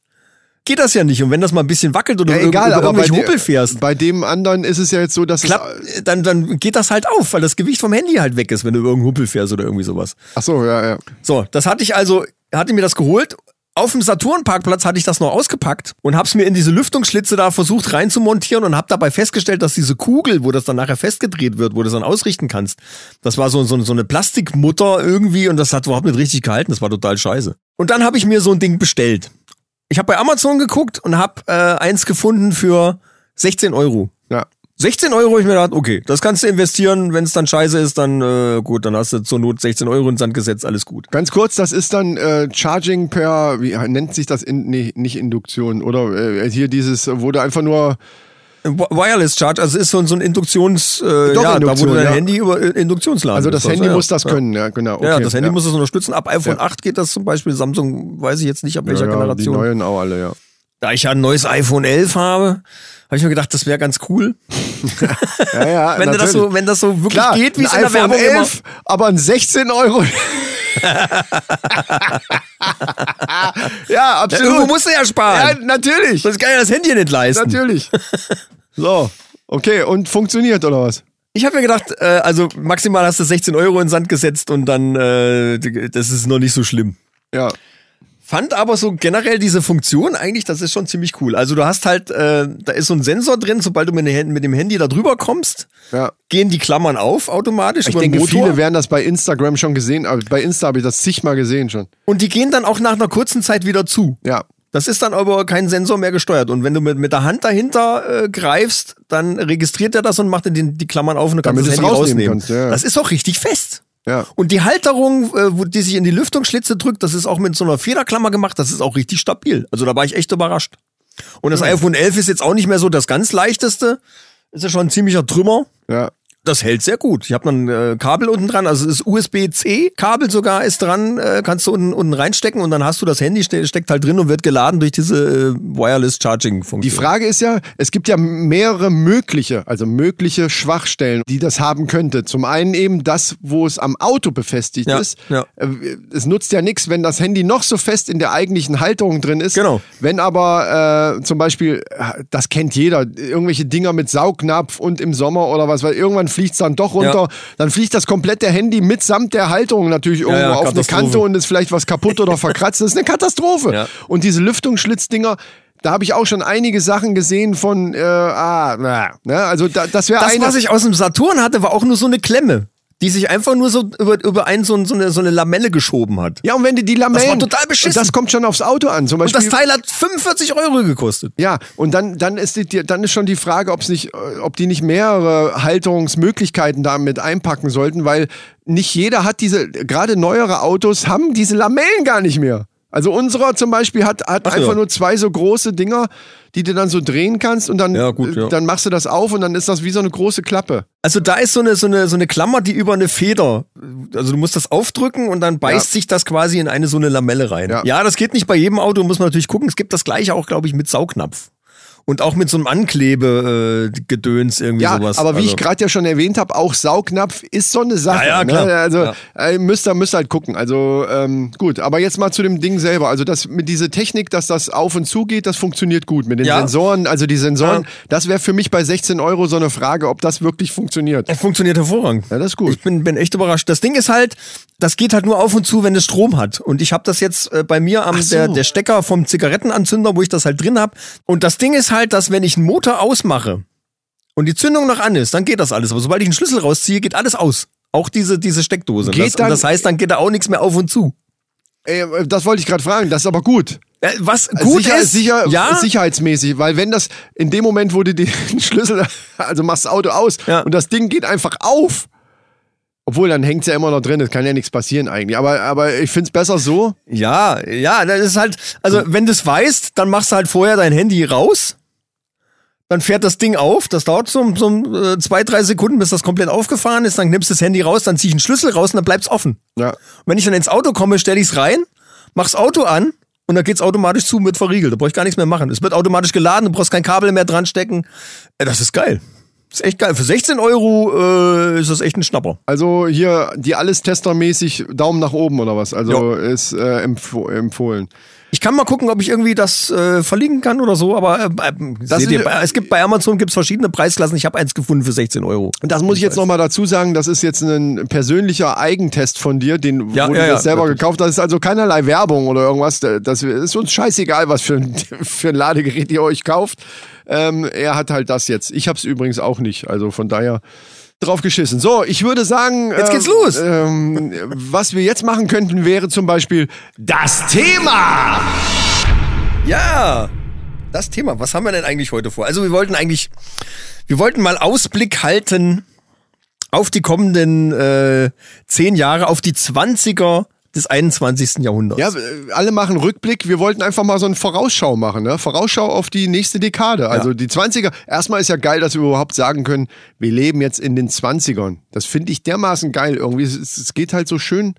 Speaker 4: geht das ja nicht. Und wenn das mal ein bisschen wackelt oder
Speaker 5: ja, egal,
Speaker 4: über
Speaker 5: aber bei,
Speaker 4: irgendwelche Huppel fährst,
Speaker 5: bei dem anderen ist es ja jetzt so, dass
Speaker 4: klapp,
Speaker 5: es.
Speaker 4: dann, dann geht das halt auf, weil das Gewicht vom Handy halt weg ist, wenn du über irgendeinen Huppel fährst oder irgendwie sowas.
Speaker 5: Ach so, ja, ja.
Speaker 4: So, das hatte ich also, hatte mir das geholt. Auf dem Saturn-Parkplatz hatte ich das noch ausgepackt und hab's mir in diese Lüftungsschlitze da versucht reinzumontieren und hab dabei festgestellt, dass diese Kugel, wo das dann nachher festgedreht wird, wo du das dann ausrichten kannst, das war so, so, so eine Plastikmutter irgendwie und das hat überhaupt nicht richtig gehalten. Das war total scheiße. Und dann habe ich mir so ein Ding bestellt. Ich habe bei Amazon geguckt und habe äh, eins gefunden für 16 Euro.
Speaker 5: ja.
Speaker 4: 16 Euro ich mir gedacht, okay, das kannst du investieren, wenn es dann scheiße ist, dann äh, gut, dann hast du zur Not 16 Euro ins Sand gesetzt, alles gut.
Speaker 5: Ganz kurz, das ist dann äh, Charging per, wie nennt sich das? In, nee, nicht Induktion, oder äh, hier dieses, wo du einfach nur.
Speaker 4: Wi- Wireless Charge, also ist so, ein- so ein Induktions, äh,
Speaker 5: Doch,
Speaker 4: ja, da wo
Speaker 5: Induktion,
Speaker 4: du dein
Speaker 5: ja.
Speaker 4: Handy über äh, Induktionsladen.
Speaker 5: Also das Handy
Speaker 4: ja.
Speaker 5: muss das
Speaker 4: ja.
Speaker 5: können, ja, genau. Okay,
Speaker 4: ja, das Handy
Speaker 5: ja.
Speaker 4: muss das unterstützen. Ab iPhone
Speaker 5: Ja.
Speaker 4: 8 geht das zum Beispiel. Samsung weiß ich jetzt nicht, ab welcher
Speaker 5: ja, ja, Die
Speaker 4: Generation.
Speaker 5: neuen auch alle, ja.
Speaker 4: Da ich ja ein neues iPhone 11 habe, habe ich mir gedacht, das wäre ganz cool. [laughs]
Speaker 5: Ja, ja,
Speaker 4: wenn, du das so, wenn das so wirklich
Speaker 5: Klar,
Speaker 4: geht, wie es
Speaker 5: ein
Speaker 4: in der
Speaker 5: iPhone
Speaker 4: Werbung
Speaker 5: 11, aber ein 16 Euro. [laughs] ja,
Speaker 4: immer.
Speaker 5: absolut.
Speaker 4: Ja, irgendwo musst du ja
Speaker 5: ja,
Speaker 4: sparen.
Speaker 5: natürlich.
Speaker 4: Sonst kann ja das Handy nicht leisten.
Speaker 5: Natürlich. [laughs] So, okay, und funktioniert oder was?
Speaker 4: Ich habe mir gedacht, äh, also maximal hast du 16 Euro in den Sand gesetzt und dann, äh, das ist noch nicht so schlimm.
Speaker 5: Ja.
Speaker 4: Fand aber so generell diese Funktion eigentlich, das ist schon ziemlich cool. Also du hast halt, äh, da ist so ein Sensor drin, sobald du mit, dem Handy da drüber kommst,
Speaker 5: Ja.
Speaker 4: gehen die Klammern auf automatisch
Speaker 5: Ich denke,
Speaker 4: Motor.
Speaker 5: viele werden das bei Instagram schon gesehen, aber bei Insta habe ich das zigmal gesehen schon.
Speaker 4: und die gehen dann auch nach einer kurzen Zeit wieder zu.
Speaker 5: Ja.
Speaker 4: Das ist dann aber kein Sensor mehr gesteuert. Und wenn du mit, mit der Hand dahinter äh, greifst, dann registriert er das und macht dir die, die Klammern auf und du kannst
Speaker 5: Damit
Speaker 4: das Handy
Speaker 5: rausnehmen kannst, ja.
Speaker 4: Das ist auch richtig fest.
Speaker 5: Ja.
Speaker 4: Und die Halterung, äh, wo die sich in die Lüftungsschlitze drückt, das ist auch mit so einer Federklammer gemacht, das ist auch richtig stabil. Also da war ich echt überrascht. Und das iPhone 11 ist jetzt auch nicht mehr so das ganz leichteste. Ist ja schon ein ziemlicher Trümmer.
Speaker 5: Ja.
Speaker 4: Das hält sehr gut. Ich habe dann äh, Kabel unten dran, also es ist USB-C-Kabel sogar ist dran, äh, kannst du unten, unten reinstecken und dann hast du das Handy, ste steckt halt drin und wird geladen durch diese äh, Wireless Charging-Funktion.
Speaker 5: Die Frage ist ja, es gibt ja mehrere mögliche, also mögliche Schwachstellen, die das haben könnte. Zum einen eben das, wo es am Auto befestigt
Speaker 4: Ja,
Speaker 5: ist.
Speaker 4: ja.
Speaker 5: Äh, Es nutzt ja nichts, wenn das Handy noch so fest in der eigentlichen Halterung drin ist.
Speaker 4: Genau.
Speaker 5: Wenn aber äh, zum Beispiel, äh, das kennt jeder, irgendwelche Dinger mit Saugnapf und im Sommer oder was, weil irgendwann fliegt es dann doch runter,
Speaker 4: Ja.
Speaker 5: dann fliegt das komplette Handy mitsamt der Halterung natürlich irgendwo
Speaker 4: ja,
Speaker 5: auf eine. Kante und ist vielleicht was kaputt oder verkratzt. Das ist eine Katastrophe.
Speaker 4: Ja.
Speaker 5: Und diese Lüftungsschlitzdinger, da habe ich auch schon einige Sachen gesehen von, äh, ah, na, ne? also da, das wäre
Speaker 4: das,
Speaker 5: eine.
Speaker 4: was ich aus dem Saturn hatte, war auch nur so eine Klemme. Die sich einfach nur so über, über einen so, so, eine, so eine Lamelle geschoben hat.
Speaker 5: Ja, und wenn du die Lamellen.
Speaker 4: Das war total beschissen.
Speaker 5: Das kommt schon aufs Auto an. Zum
Speaker 4: Und
Speaker 5: Beispiel,
Speaker 4: das Teil hat 45 Euro gekostet.
Speaker 5: Ja, und dann, dann, ist die, dann ist schon die Frage, ob's nicht, äh, ob die nicht mehrere Halterungsmöglichkeiten damit einpacken sollten, weil nicht jeder hat diese, gerade neuere Autos haben diese Lamellen gar nicht mehr. Also unserer zum Beispiel hat, hat
Speaker 4: Ach
Speaker 5: einfach
Speaker 4: ja.
Speaker 5: nur zwei so große Dinger, die du dann so drehen kannst und dann,
Speaker 4: Ja, gut, ja.
Speaker 5: äh, dann machst du das auf und dann ist das wie so eine große Klappe.
Speaker 4: Also da ist so eine, so eine, so eine Klammer, die über eine Feder, also du musst das aufdrücken und dann beißt
Speaker 5: Ja.
Speaker 4: sich das quasi in eine so eine Lamelle rein.
Speaker 5: Ja.
Speaker 4: Ja. das geht nicht bei jedem Auto, muss man natürlich gucken. Es gibt das gleiche auch, glaube ich, mit Saugnapf. Und auch mit so einem Anklebe-Gedöns irgendwie
Speaker 5: Ja,
Speaker 4: sowas.
Speaker 5: aber wie
Speaker 4: also,
Speaker 5: ich gerade ja schon erwähnt habe, auch Saugnapf ist so eine Sache.
Speaker 4: Ja, ja, klar.
Speaker 5: Ne? Also
Speaker 4: Ja.
Speaker 5: äh, müsst ihr müsst halt gucken. Also ähm, gut, aber jetzt mal zu dem Ding selber. Also das mit dieser Technik, dass das auf und zu geht, das funktioniert gut. Mit den
Speaker 4: Ja.
Speaker 5: Sensoren, also die Sensoren, das wäre für mich bei 16 Euro so eine Frage, ob das wirklich funktioniert.
Speaker 4: Er funktioniert hervorragend.
Speaker 5: Ja, das ist gut.
Speaker 4: Ich bin, bin echt überrascht. Das Ding ist halt, das geht halt nur auf und zu, wenn es Strom hat. Und ich habe das jetzt äh, bei mir am
Speaker 5: so.
Speaker 4: der, der Stecker vom Zigarettenanzünder, wo ich das halt drin habe. Und das Ding ist halt, dass wenn ich einen Motor ausmache und die Zündung noch an ist, dann geht das alles. Aber sobald ich einen Schlüssel rausziehe, geht alles aus. Auch diese, diese Steckdose.
Speaker 5: Geht
Speaker 4: das,
Speaker 5: dann-
Speaker 4: und das heißt, dann geht da auch nichts mehr auf und zu.
Speaker 5: Äh, das wollte ich gerade fragen. Das ist aber gut.
Speaker 4: Äh, was gut
Speaker 5: sicher,
Speaker 4: ist,
Speaker 5: sicher,
Speaker 4: ja,
Speaker 5: sicherheitsmäßig, weil wenn das in dem Moment, wo du [laughs] den Schlüssel, also machst das Auto aus
Speaker 4: Ja.
Speaker 5: und das Ding geht einfach auf. Obwohl, dann hängt's ja immer noch drin, es kann ja nichts passieren eigentlich. Aber, aber ich find's besser so.
Speaker 4: Ja, ja, das ist halt, also wenn du es weißt, dann machst du halt vorher dein Handy raus, dann fährt das Ding auf, das dauert so, so äh, zwei, drei Sekunden, bis das komplett aufgefahren ist, dann nimmst du das Handy raus, dann zieh ich einen Schlüssel raus und dann bleibt's offen.
Speaker 5: Ja.
Speaker 4: Und wenn ich dann ins Auto komme, stelle ich's rein, mach's Auto an und dann geht's automatisch zu, wird verriegelt. Da brauch ich gar nichts mehr machen. Es wird automatisch geladen, du brauchst kein Kabel mehr dran stecken. Äh, Das ist geil. Ist echt geil. Für 16 Euro äh, ist das echt ein Schnapper.
Speaker 5: Also hier die alles testermäßig Daumen nach oben oder was? Also ist äh, empf empfohlen.
Speaker 4: Ich kann mal gucken, ob ich irgendwie das äh, verlinken kann oder so, aber äh, seht
Speaker 5: ist-
Speaker 4: ihr, bei, es gibt bei Amazon gibt's verschiedene Preisklassen. Ich habe eins gefunden für 16 Euro.
Speaker 5: Und das muss ich jetzt nochmal dazu sagen, das ist jetzt ein persönlicher Eigentest von dir, den
Speaker 4: Ja,
Speaker 5: wo
Speaker 4: ja,
Speaker 5: du das selber
Speaker 4: natürlich.
Speaker 5: gekauft hast. Das ist also keinerlei Werbung oder irgendwas. Das ist uns scheißegal, was für ein, [laughs] für ein Ladegerät ihr euch kauft. Ähm, er hat halt das jetzt. Ich hab's übrigens auch nicht. Also von daher drauf geschissen. So, ich würde sagen.
Speaker 4: Jetzt geht's
Speaker 5: ähm,
Speaker 4: los.
Speaker 5: Ähm, was wir jetzt machen könnten, wäre zum Beispiel das Thema.
Speaker 4: Ja, das Thema. Was haben wir denn eigentlich heute vor? Also wir wollten eigentlich, wir wollten mal Ausblick halten auf die kommenden äh, zehn Jahre, auf die 20er des 21. Jahrhunderts.
Speaker 5: Ja, alle machen Rückblick. Wir wollten einfach mal so eine Vorausschau machen, ne? Vorausschau auf die nächste Dekade. Also die 20er. Erstmal ist ja geil, dass wir überhaupt sagen können, wir leben jetzt in den 20ern. Das finde ich dermaßen geil irgendwie. Es, es geht halt so schön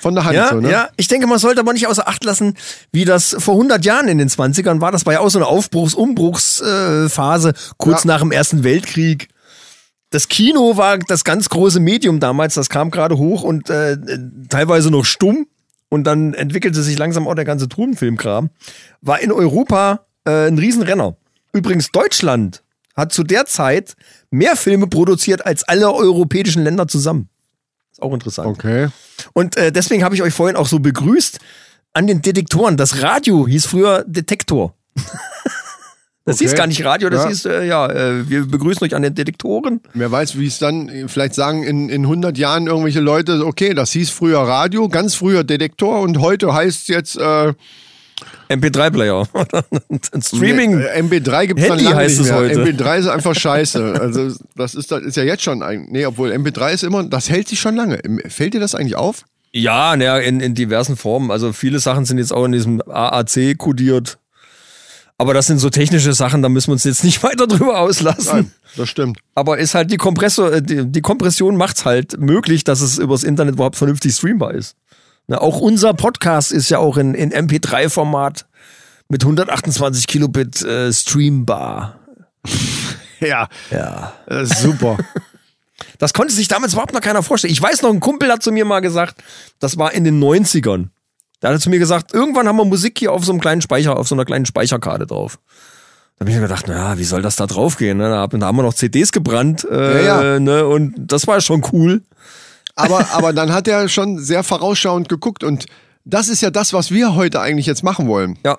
Speaker 5: von der Hand.
Speaker 4: Ja,
Speaker 5: so, ne?
Speaker 4: ja, ich denke, man sollte aber nicht außer Acht lassen, wie das vor 100 Jahren in den 20ern war. Das war ja auch so eine Aufbruchs-Umbruchsphase, äh, kurz
Speaker 5: Ja.
Speaker 4: nach dem Ersten Weltkrieg. Das Kino war das ganz große Medium damals, das kam gerade hoch und äh, teilweise noch stumm. Und dann entwickelte sich langsam auch der ganze Trudenfilmkram. War in Europa äh, ein Riesenrenner. Übrigens, Deutschland hat zu der Zeit mehr Filme produziert als alle europäischen Länder zusammen. Ist auch interessant.
Speaker 5: Okay.
Speaker 4: Und äh, deswegen habe ich euch vorhin auch so begrüßt an den Detektoren. Das Radio hieß früher Detektor. [laughs] Das
Speaker 5: Okay.
Speaker 4: hieß gar nicht Radio, das
Speaker 5: Ja.
Speaker 4: hieß, äh, ja, äh, wir begrüßen euch an den Detektoren.
Speaker 5: Wer weiß, wie es dann, äh, vielleicht sagen in, in 100 Jahren irgendwelche Leute, okay, das hieß früher Radio, ganz früher Detektor und heute heißt es jetzt äh,
Speaker 4: MP3-Player. [laughs] Streaming.
Speaker 5: Äh, MB3 gibt's dann
Speaker 4: Handy
Speaker 5: lange
Speaker 4: heißt
Speaker 5: nicht
Speaker 4: es heute.
Speaker 5: MB3 ist einfach scheiße. Also das ist, das ist ja jetzt schon ein. Nee, obwohl MB3 ist immer, das hält sich schon lange. Fällt dir das eigentlich auf?
Speaker 4: Ja, naja, in, in diversen Formen. Also viele Sachen sind jetzt auch in diesem AAC kodiert. Aber das sind so technische Sachen, da müssen wir uns jetzt nicht [laughs] weiter drüber auslassen.
Speaker 5: Nein, das stimmt.
Speaker 4: Aber ist halt die Kompressor, äh, die, die Kompression macht's halt möglich, dass es übers Internet überhaupt vernünftig streambar ist. Na, auch unser Podcast ist ja auch in, in MP3-Format mit 128 Kilobit äh, streambar. [laughs]
Speaker 5: Ja,
Speaker 4: Ja.
Speaker 5: ist super. [laughs]
Speaker 4: Das konnte sich damals überhaupt noch keiner vorstellen. Ich weiß noch, ein Kumpel hat zu mir mal gesagt, das war in den 90ern. Da hat er zu mir gesagt, irgendwann haben wir Musik hier auf so einem kleinen Speicher, auf so einer kleinen Speicherkarte drauf. Da habe ich mir gedacht, naja, wie soll das da drauf gehen? Ne? Da haben wir noch CDs gebrannt äh,
Speaker 5: Ja, ja.
Speaker 4: Ne? und das war schon cool.
Speaker 5: aber, aber dann hat er schon sehr vorausschauend geguckt und das ist ja das, was wir heute eigentlich jetzt machen wollen.
Speaker 4: Ja.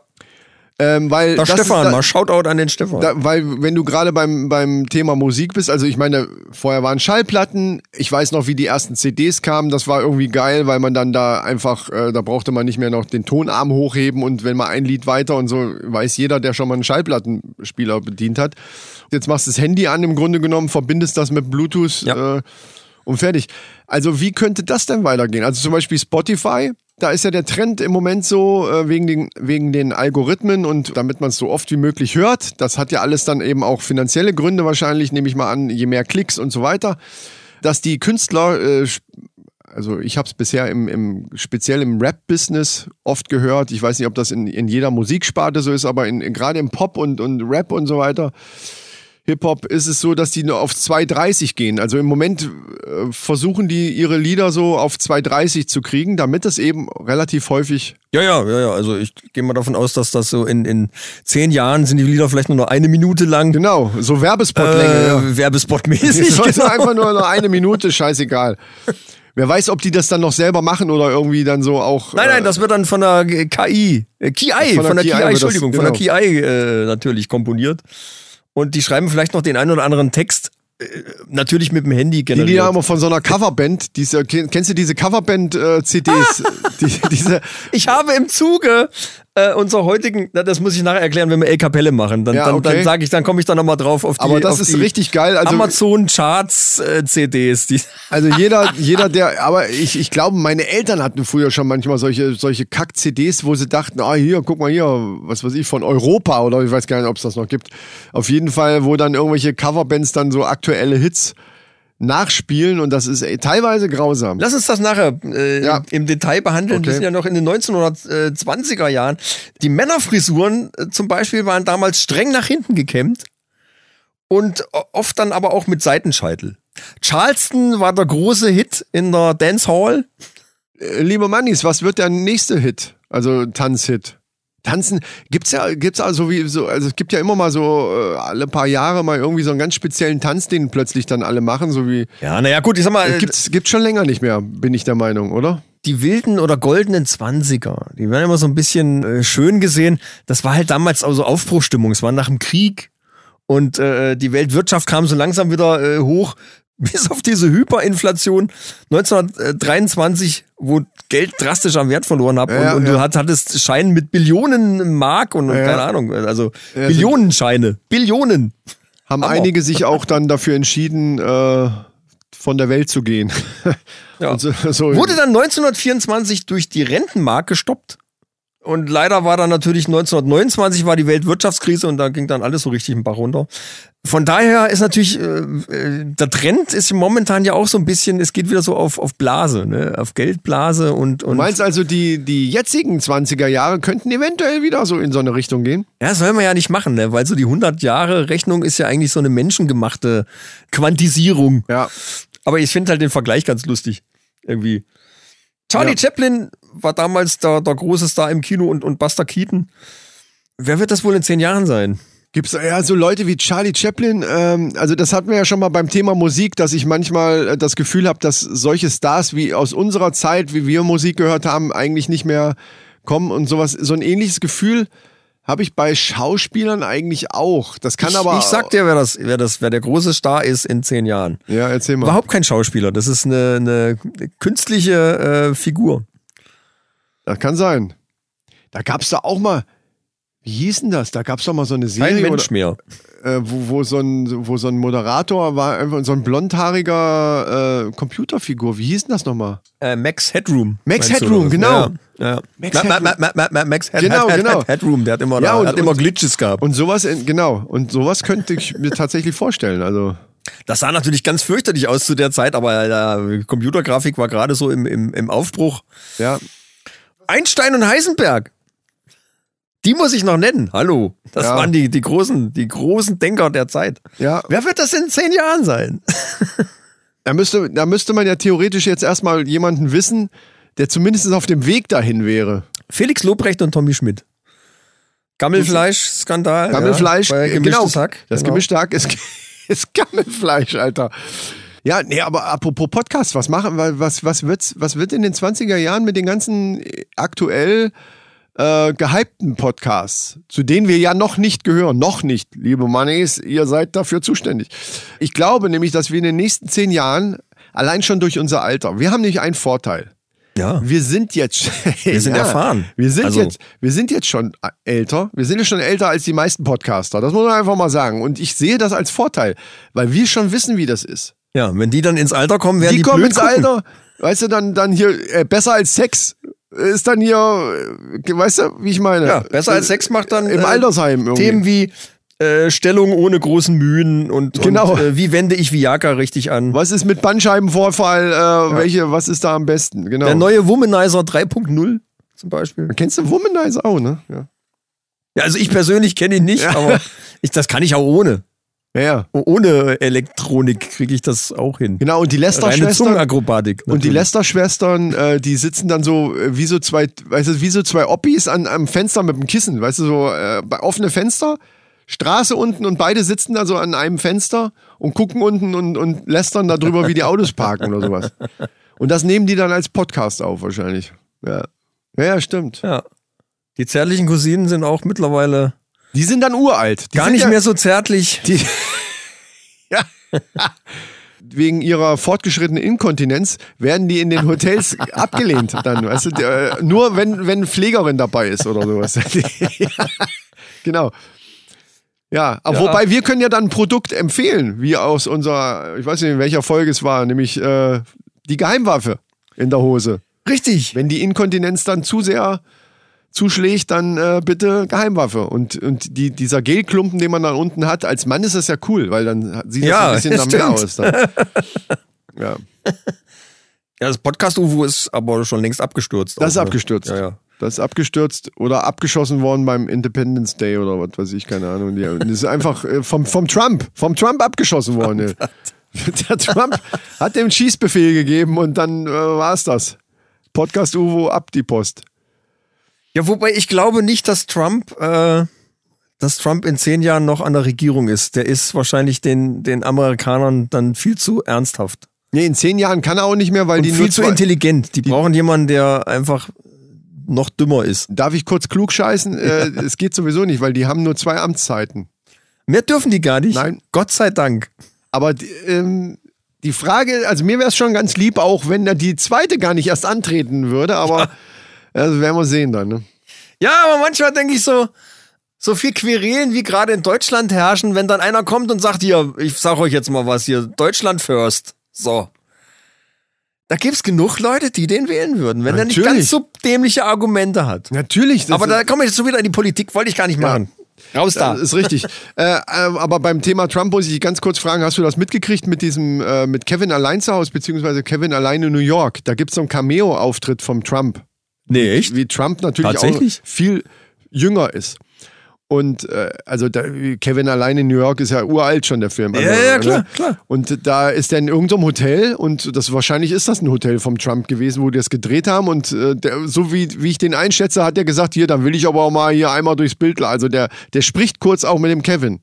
Speaker 5: Ähm, weil
Speaker 4: Da Stefan,
Speaker 5: da,
Speaker 4: mal Shoutout an den Stefan.
Speaker 5: da, weil wenn du gerade beim, beim Thema Musik bist, also ich meine, vorher waren Schallplatten, ich weiß noch, wie die ersten CDs kamen, das war irgendwie geil, weil man dann da einfach, äh, da brauchte man nicht mehr noch den Tonarm hochheben und wenn mal ein Lied weiter und so, weiß jeder, der schon mal einen Schallplattenspieler bedient hat. Jetzt machst du das Handy an, im Grunde genommen, verbindest das mit Bluetooth
Speaker 4: Ja.
Speaker 5: äh, und fertig. Also wie könnte das denn weitergehen? Also zum Beispiel Spotify, da ist ja der Trend im Moment so äh, wegen, den, wegen den Algorithmen und damit man es so oft wie möglich hört. Das hat ja alles dann eben auch finanzielle Gründe wahrscheinlich, nehme ich mal an, je mehr Klicks und so weiter, dass die Künstler, äh, also ich habe es bisher im, im speziell im Rap-Business oft gehört. Ich weiß nicht, ob das in, in jeder Musiksparte so ist, aber in, in, gerade im Pop und, und Rap und so weiter. Hip-Hop ist es so, dass die nur auf 2,30 gehen. Also im Moment äh, versuchen die ihre Lieder so auf 2,30 zu kriegen, damit es eben relativ häufig.
Speaker 4: Ja, ja, ja, ja. Also ich gehe mal davon aus, dass das so in, in zehn Jahren sind die Lieder vielleicht nur noch eine Minute lang.
Speaker 5: Genau, so Werbespotlänge.
Speaker 4: Äh,
Speaker 5: ja.
Speaker 4: Werbespotmäßig. [laughs] Genau.
Speaker 5: einfach nur noch eine Minute, scheißegal. Wer weiß, ob die das dann noch selber machen oder irgendwie dann so auch.
Speaker 4: Nein,
Speaker 5: äh,
Speaker 4: nein, das wird dann von der KI, äh, KI,
Speaker 5: Von der
Speaker 4: von der
Speaker 5: KI
Speaker 4: KI,
Speaker 5: wird das-
Speaker 4: Entschuldigung, von
Speaker 5: genau.
Speaker 4: der KI äh, natürlich komponiert. Und die schreiben vielleicht noch den einen oder anderen Text, natürlich mit dem Handy
Speaker 5: Die
Speaker 4: generiert.
Speaker 5: Lieder haben wir von so einer Coverband, diese, kennst du diese Coverband-CDs? [laughs] die, diese,
Speaker 4: Ich habe im Zuge äh, unserer heutigen, na, das muss ich nachher erklären, wenn wir El Capelle machen. Dann,
Speaker 5: Ja,
Speaker 4: dann,
Speaker 5: okay.
Speaker 4: dann sage ich, dann komme ich da nochmal drauf auf die,
Speaker 5: aber das ist
Speaker 4: die
Speaker 5: richtig geil. Also,
Speaker 4: Amazon Charts äh, CDs. Die,
Speaker 5: Also jeder, [laughs] jeder, der, aber ich, ich glaube, meine Eltern hatten früher schon manchmal solche, solche Kack-CDs, wo sie dachten, ah, hier, guck mal hier, was weiß ich, von Europa oder ich weiß gar nicht, ob es das noch gibt. Auf jeden Fall, wo dann irgendwelche Coverbands dann so aktuelle Hits nachspielen und das ist ey, teilweise grausam.
Speaker 4: Lass uns das nachher äh,
Speaker 5: Ja.
Speaker 4: im Detail behandeln. Wir
Speaker 5: Okay.
Speaker 4: sind ja noch in den 1920er Jahren. Die Männerfrisuren äh, zum Beispiel waren damals streng nach hinten gekämmt und oft dann aber auch mit Seitenscheitel. Charleston war der große Hit in der Dance Hall.
Speaker 5: Äh, Liebe Mannis, was wird der nächste Hit? Also Tanzhit. Tanzen gibt's ja gibt's also wie so also es gibt ja immer mal so äh, alle paar Jahre mal irgendwie so einen ganz speziellen Tanz, den plötzlich dann alle machen, so wie
Speaker 4: Ja, naja, gut, ich sag mal, äh,
Speaker 5: gibt's gibt's schon länger nicht mehr, bin ich der Meinung, oder?
Speaker 4: die wilden oder goldenen Zwanziger, die werden immer so ein bisschen äh, schön gesehen. Das war halt damals auch so Aufbruchstimmung. Es war nach dem Krieg und äh, die Weltwirtschaft kam so langsam wieder äh, hoch. Bis auf diese Hyperinflation 1923, wo Geld drastisch am Wert verloren hat
Speaker 5: Ja,
Speaker 4: und, und
Speaker 5: ja.
Speaker 4: du hat, hattest Scheine mit Billionen Mark und, und
Speaker 5: Ja.
Speaker 4: keine Ahnung, also
Speaker 5: Ja,
Speaker 4: Billionenscheine, Billionen.
Speaker 5: Haben
Speaker 4: Hammer.
Speaker 5: einige sich auch dann dafür entschieden, äh, von der Welt zu gehen. [laughs] So, so,
Speaker 4: Wurde dann 1924 durch die Rentenmark gestoppt. Und leider war dann natürlich 1929 war die Weltwirtschaftskrise und da ging dann alles so richtig im Bach runter. Von daher ist natürlich, äh, äh, der Trend ist momentan ja auch so ein bisschen, es geht wieder so auf, auf Blase, ne? auf Geldblase und,
Speaker 5: du
Speaker 4: und
Speaker 5: meinst also, die, die jetzigen 20er Jahre könnten eventuell wieder so in so eine Richtung gehen?
Speaker 4: ja, soll man ja nicht machen, ne? weil so die 100 Jahre Rechnung ist ja eigentlich so eine menschengemachte Quantisierung.
Speaker 5: Ja.
Speaker 4: Aber ich finde halt den Vergleich ganz lustig. Irgendwie. Charlie
Speaker 5: Ja.
Speaker 4: Chaplin war damals der, der große Star im Kino und, und Buster Keaton. Wer wird das wohl in zehn Jahren sein?
Speaker 5: Gibt's ja so Leute wie Charlie Chaplin, ähm, also das hatten wir ja schon mal beim Thema Musik, dass ich manchmal äh, das Gefühl habe, dass solche Stars wie aus unserer Zeit, wie wir Musik gehört haben, eigentlich nicht mehr kommen und sowas. So ein ähnliches Gefühl habe ich bei Schauspielern eigentlich auch. Das kann
Speaker 4: ich,
Speaker 5: aber.
Speaker 4: ich sag dir, wer das, wer das, wer der große Star ist in zehn Jahren.
Speaker 5: Ja, erzähl mal.
Speaker 4: Überhaupt kein Schauspieler. Das ist eine, eine künstliche äh, Figur.
Speaker 5: Das kann sein. Da gab's da auch mal. Wie hieß denn das? Da gab's doch mal so eine
Speaker 4: Kein
Speaker 5: Serie,
Speaker 4: Mensch mehr.
Speaker 5: äh, wo, wo, so ein, wo so ein Moderator war, einfach so ein blondhaariger äh, Computerfigur. Wie hieß denn das nochmal?
Speaker 4: Äh, Max Headroom.
Speaker 5: Max Headroom, genau.
Speaker 4: Ja, ja.
Speaker 5: Max
Speaker 4: Ma- ma-
Speaker 5: Headroom.
Speaker 4: ma- ma- ma- Max Head,
Speaker 5: Genau,
Speaker 4: Head, Head,
Speaker 5: genau.
Speaker 4: Head, Headroom, der hat immer,
Speaker 5: Ja, und-
Speaker 4: hat immer
Speaker 5: und-
Speaker 4: Glitches gehabt.
Speaker 5: Und sowas, in, genau. Und sowas könnte ich mir tatsächlich vorstellen. Also,
Speaker 4: Das sah natürlich ganz fürchterlich aus zu der Zeit, aber äh, Computergrafik war gerade so im, im, im Aufbruch.
Speaker 5: ja.
Speaker 4: Einstein und Heisenberg. Die muss ich noch nennen. Hallo. Das
Speaker 5: Ja.
Speaker 4: waren die, die großen, die großen Denker der Zeit.
Speaker 5: Ja.
Speaker 4: Wer wird das in zehn Jahren sein?
Speaker 5: Da müsste, da müsste man ja theoretisch jetzt erstmal jemanden wissen, der zumindest auf dem Weg dahin wäre.
Speaker 4: Felix Lobrecht und Tommy Schmidt. Gammelfleisch-Skandal.
Speaker 5: Gammelfleisch,
Speaker 4: ja,
Speaker 5: genau.
Speaker 4: Hack.
Speaker 5: Das
Speaker 4: genau.
Speaker 5: gemischte Hack ist, [laughs] ist Gammelfleisch, Alter. Ja, nee, aber apropos Podcast, was machen, was, was wird's, was wird in den 20er Jahren mit den ganzen äh, aktuell äh, gehypten Podcasts, zu denen wir ja noch nicht gehören, noch nicht, liebe Mannis, ihr seid dafür zuständig. Ich glaube nämlich, dass wir in den nächsten zehn Jahren, allein schon durch unser Alter, wir haben nämlich einen Vorteil.
Speaker 4: Ja.
Speaker 5: Wir sind jetzt, [laughs]
Speaker 4: Wir sind erfahren.
Speaker 5: Wir sind
Speaker 4: Also-
Speaker 5: jetzt, wir sind jetzt schon älter. Wir sind ja schon älter als die meisten Podcaster. Das muss man einfach mal sagen. Und ich sehe das als Vorteil, weil wir schon wissen, wie das ist.
Speaker 4: Ja, wenn die dann ins Alter kommen, werden
Speaker 5: Die,
Speaker 4: die,
Speaker 5: kommen
Speaker 4: blöd
Speaker 5: ins
Speaker 4: gucken.
Speaker 5: Alter, weißt du, dann, dann hier, äh, besser als Sex ist dann hier, äh, weißt du, wie ich meine?
Speaker 4: Ja, besser als Sex macht dann
Speaker 5: Im
Speaker 4: äh,
Speaker 5: Altersheim irgendwie.
Speaker 4: Themen wie äh, Stellung ohne großen Mühen und,
Speaker 5: Genau.
Speaker 4: und äh, wie wende ich Viagra richtig an.
Speaker 5: Was ist mit Bandscheibenvorfall? Äh, Welche, was ist da am besten? Genau.
Speaker 4: Der neue Womanizer 3.0 zum Beispiel.
Speaker 5: Kennst du Womanizer auch, ne? Ja.
Speaker 4: Ja, also ich persönlich kenne ihn nicht, aber [laughs] ich, das kann ich auch ohne.
Speaker 5: Ja, ja.
Speaker 4: Ohne Elektronik kriege ich das auch hin.
Speaker 5: Genau, und die Lester-Schwestern.
Speaker 4: Zungenakrobatik.
Speaker 5: Und die. Lester-Schwestern, äh, die sitzen dann so äh, wie so zwei, weißt du, wie so zwei Oppis an am Fenster mit dem Kissen, weißt du, so äh, offene Fenster, Straße unten und beide sitzen da so an einem Fenster und gucken unten und, und lästern da drüber, wie die Autos parken oder sowas. Und das nehmen die dann als Podcast auf wahrscheinlich. Ja, ja, ja stimmt.
Speaker 4: Ja. Die zärtlichen Cousinen sind auch mittlerweile
Speaker 5: Die sind dann uralt. Die
Speaker 4: gar nicht
Speaker 5: ja,
Speaker 4: mehr so zärtlich. [laughs]
Speaker 5: Die, ja. Wegen ihrer fortgeschrittenen Inkontinenz werden die in den Hotels [laughs] abgelehnt dann, weißt du, der, nur wenn, wenn Pflegerin dabei ist oder sowas. [laughs] ja, genau. Ja, aber
Speaker 4: Ja.
Speaker 5: wobei wir können ja dann ein Produkt empfehlen, wie aus unserer, ich weiß nicht, in welcher Folge es war, nämlich äh, die Geheimwaffe in der Hose.
Speaker 4: Richtig.
Speaker 5: Wenn die Inkontinenz dann zu sehr zuschlägt, dann äh, bitte Geheimwaffe. Und, und die, dieser Gelklumpen, den man dann unten hat, als Mann ist das ja cool, weil dann sieht das
Speaker 4: Ja,
Speaker 5: ein bisschen [laughs] nach mehr aus. Dann. [laughs] Ja,
Speaker 4: Ja, das Podcast-UFO ist aber schon längst abgestürzt.
Speaker 5: das ist
Speaker 4: ne?
Speaker 5: abgestürzt.
Speaker 4: Ja, ja.
Speaker 5: Das ist abgestürzt oder abgeschossen worden beim Independence Day oder was weiß ich, keine Ahnung. Das ist einfach äh, vom, vom Trump, vom Trump abgeschossen worden. [laughs] Der Trump hat dem Schießbefehl gegeben und dann äh, war es das. Podcast UFO ab die Post.
Speaker 4: Ja, wobei ich glaube nicht, dass Trump, äh, dass Trump in zehn Jahren noch an der Regierung ist. Der ist wahrscheinlich den, den Amerikanern dann viel zu ernsthaft.
Speaker 5: Nee, in zehn Jahren kann er auch nicht mehr, weil
Speaker 4: Und
Speaker 5: die
Speaker 4: viel zu intelligent. Die, brauchen jemanden, der einfach noch dümmer ist.
Speaker 5: Darf ich kurz klug scheißen? Äh, es geht sowieso nicht, weil die haben nur zwei Amtszeiten.
Speaker 4: Mehr dürfen die gar nicht.
Speaker 5: Nein.
Speaker 4: Gott sei Dank.
Speaker 5: Aber die, ähm, die Frage, also mir wäre es schon ganz lieb, auch wenn er die zweite gar nicht erst antreten würde, aber also werden wir sehen dann. Ne?
Speaker 4: Ja, aber manchmal denke ich so, so viel Querelen, wie gerade in Deutschland herrschen, wenn dann einer kommt und sagt, hier, ich sag euch jetzt mal was hier, Deutschland first. So. Da gibt's genug Leute, die den wählen würden, wenn er nicht
Speaker 5: Natürlich.
Speaker 4: ganz so dämliche Argumente hat.
Speaker 5: Natürlich. das
Speaker 4: Aber da komme ich jetzt so wieder in die Politik, wollte ich gar nicht machen. Raus da.
Speaker 5: Das ist richtig. [laughs] äh, äh, aber beim Thema Trump muss ich dich ganz kurz fragen, hast du das mitgekriegt mit diesem, äh, mit Kevin allein zu Hause, beziehungsweise Kevin allein in New York? Da gibt's so einen Cameo-Auftritt vom Trump.
Speaker 4: Nee, echt?
Speaker 5: Wie Trump natürlich auch viel jünger ist. Und äh, also da, Kevin allein in New York ist ja uralt schon der Film.
Speaker 4: Ja,
Speaker 5: Also,
Speaker 4: ja, klar,
Speaker 5: ne?
Speaker 4: klar.
Speaker 5: Und da ist er in irgendeinem Hotel und das wahrscheinlich ist das ein Hotel vom Trump gewesen, wo die das gedreht haben. Und äh, der, so wie, wie ich den einschätze, hat er gesagt, hier, dann will ich aber auch mal hier einmal durchs Bild. Also der, der spricht kurz auch mit dem Kevin.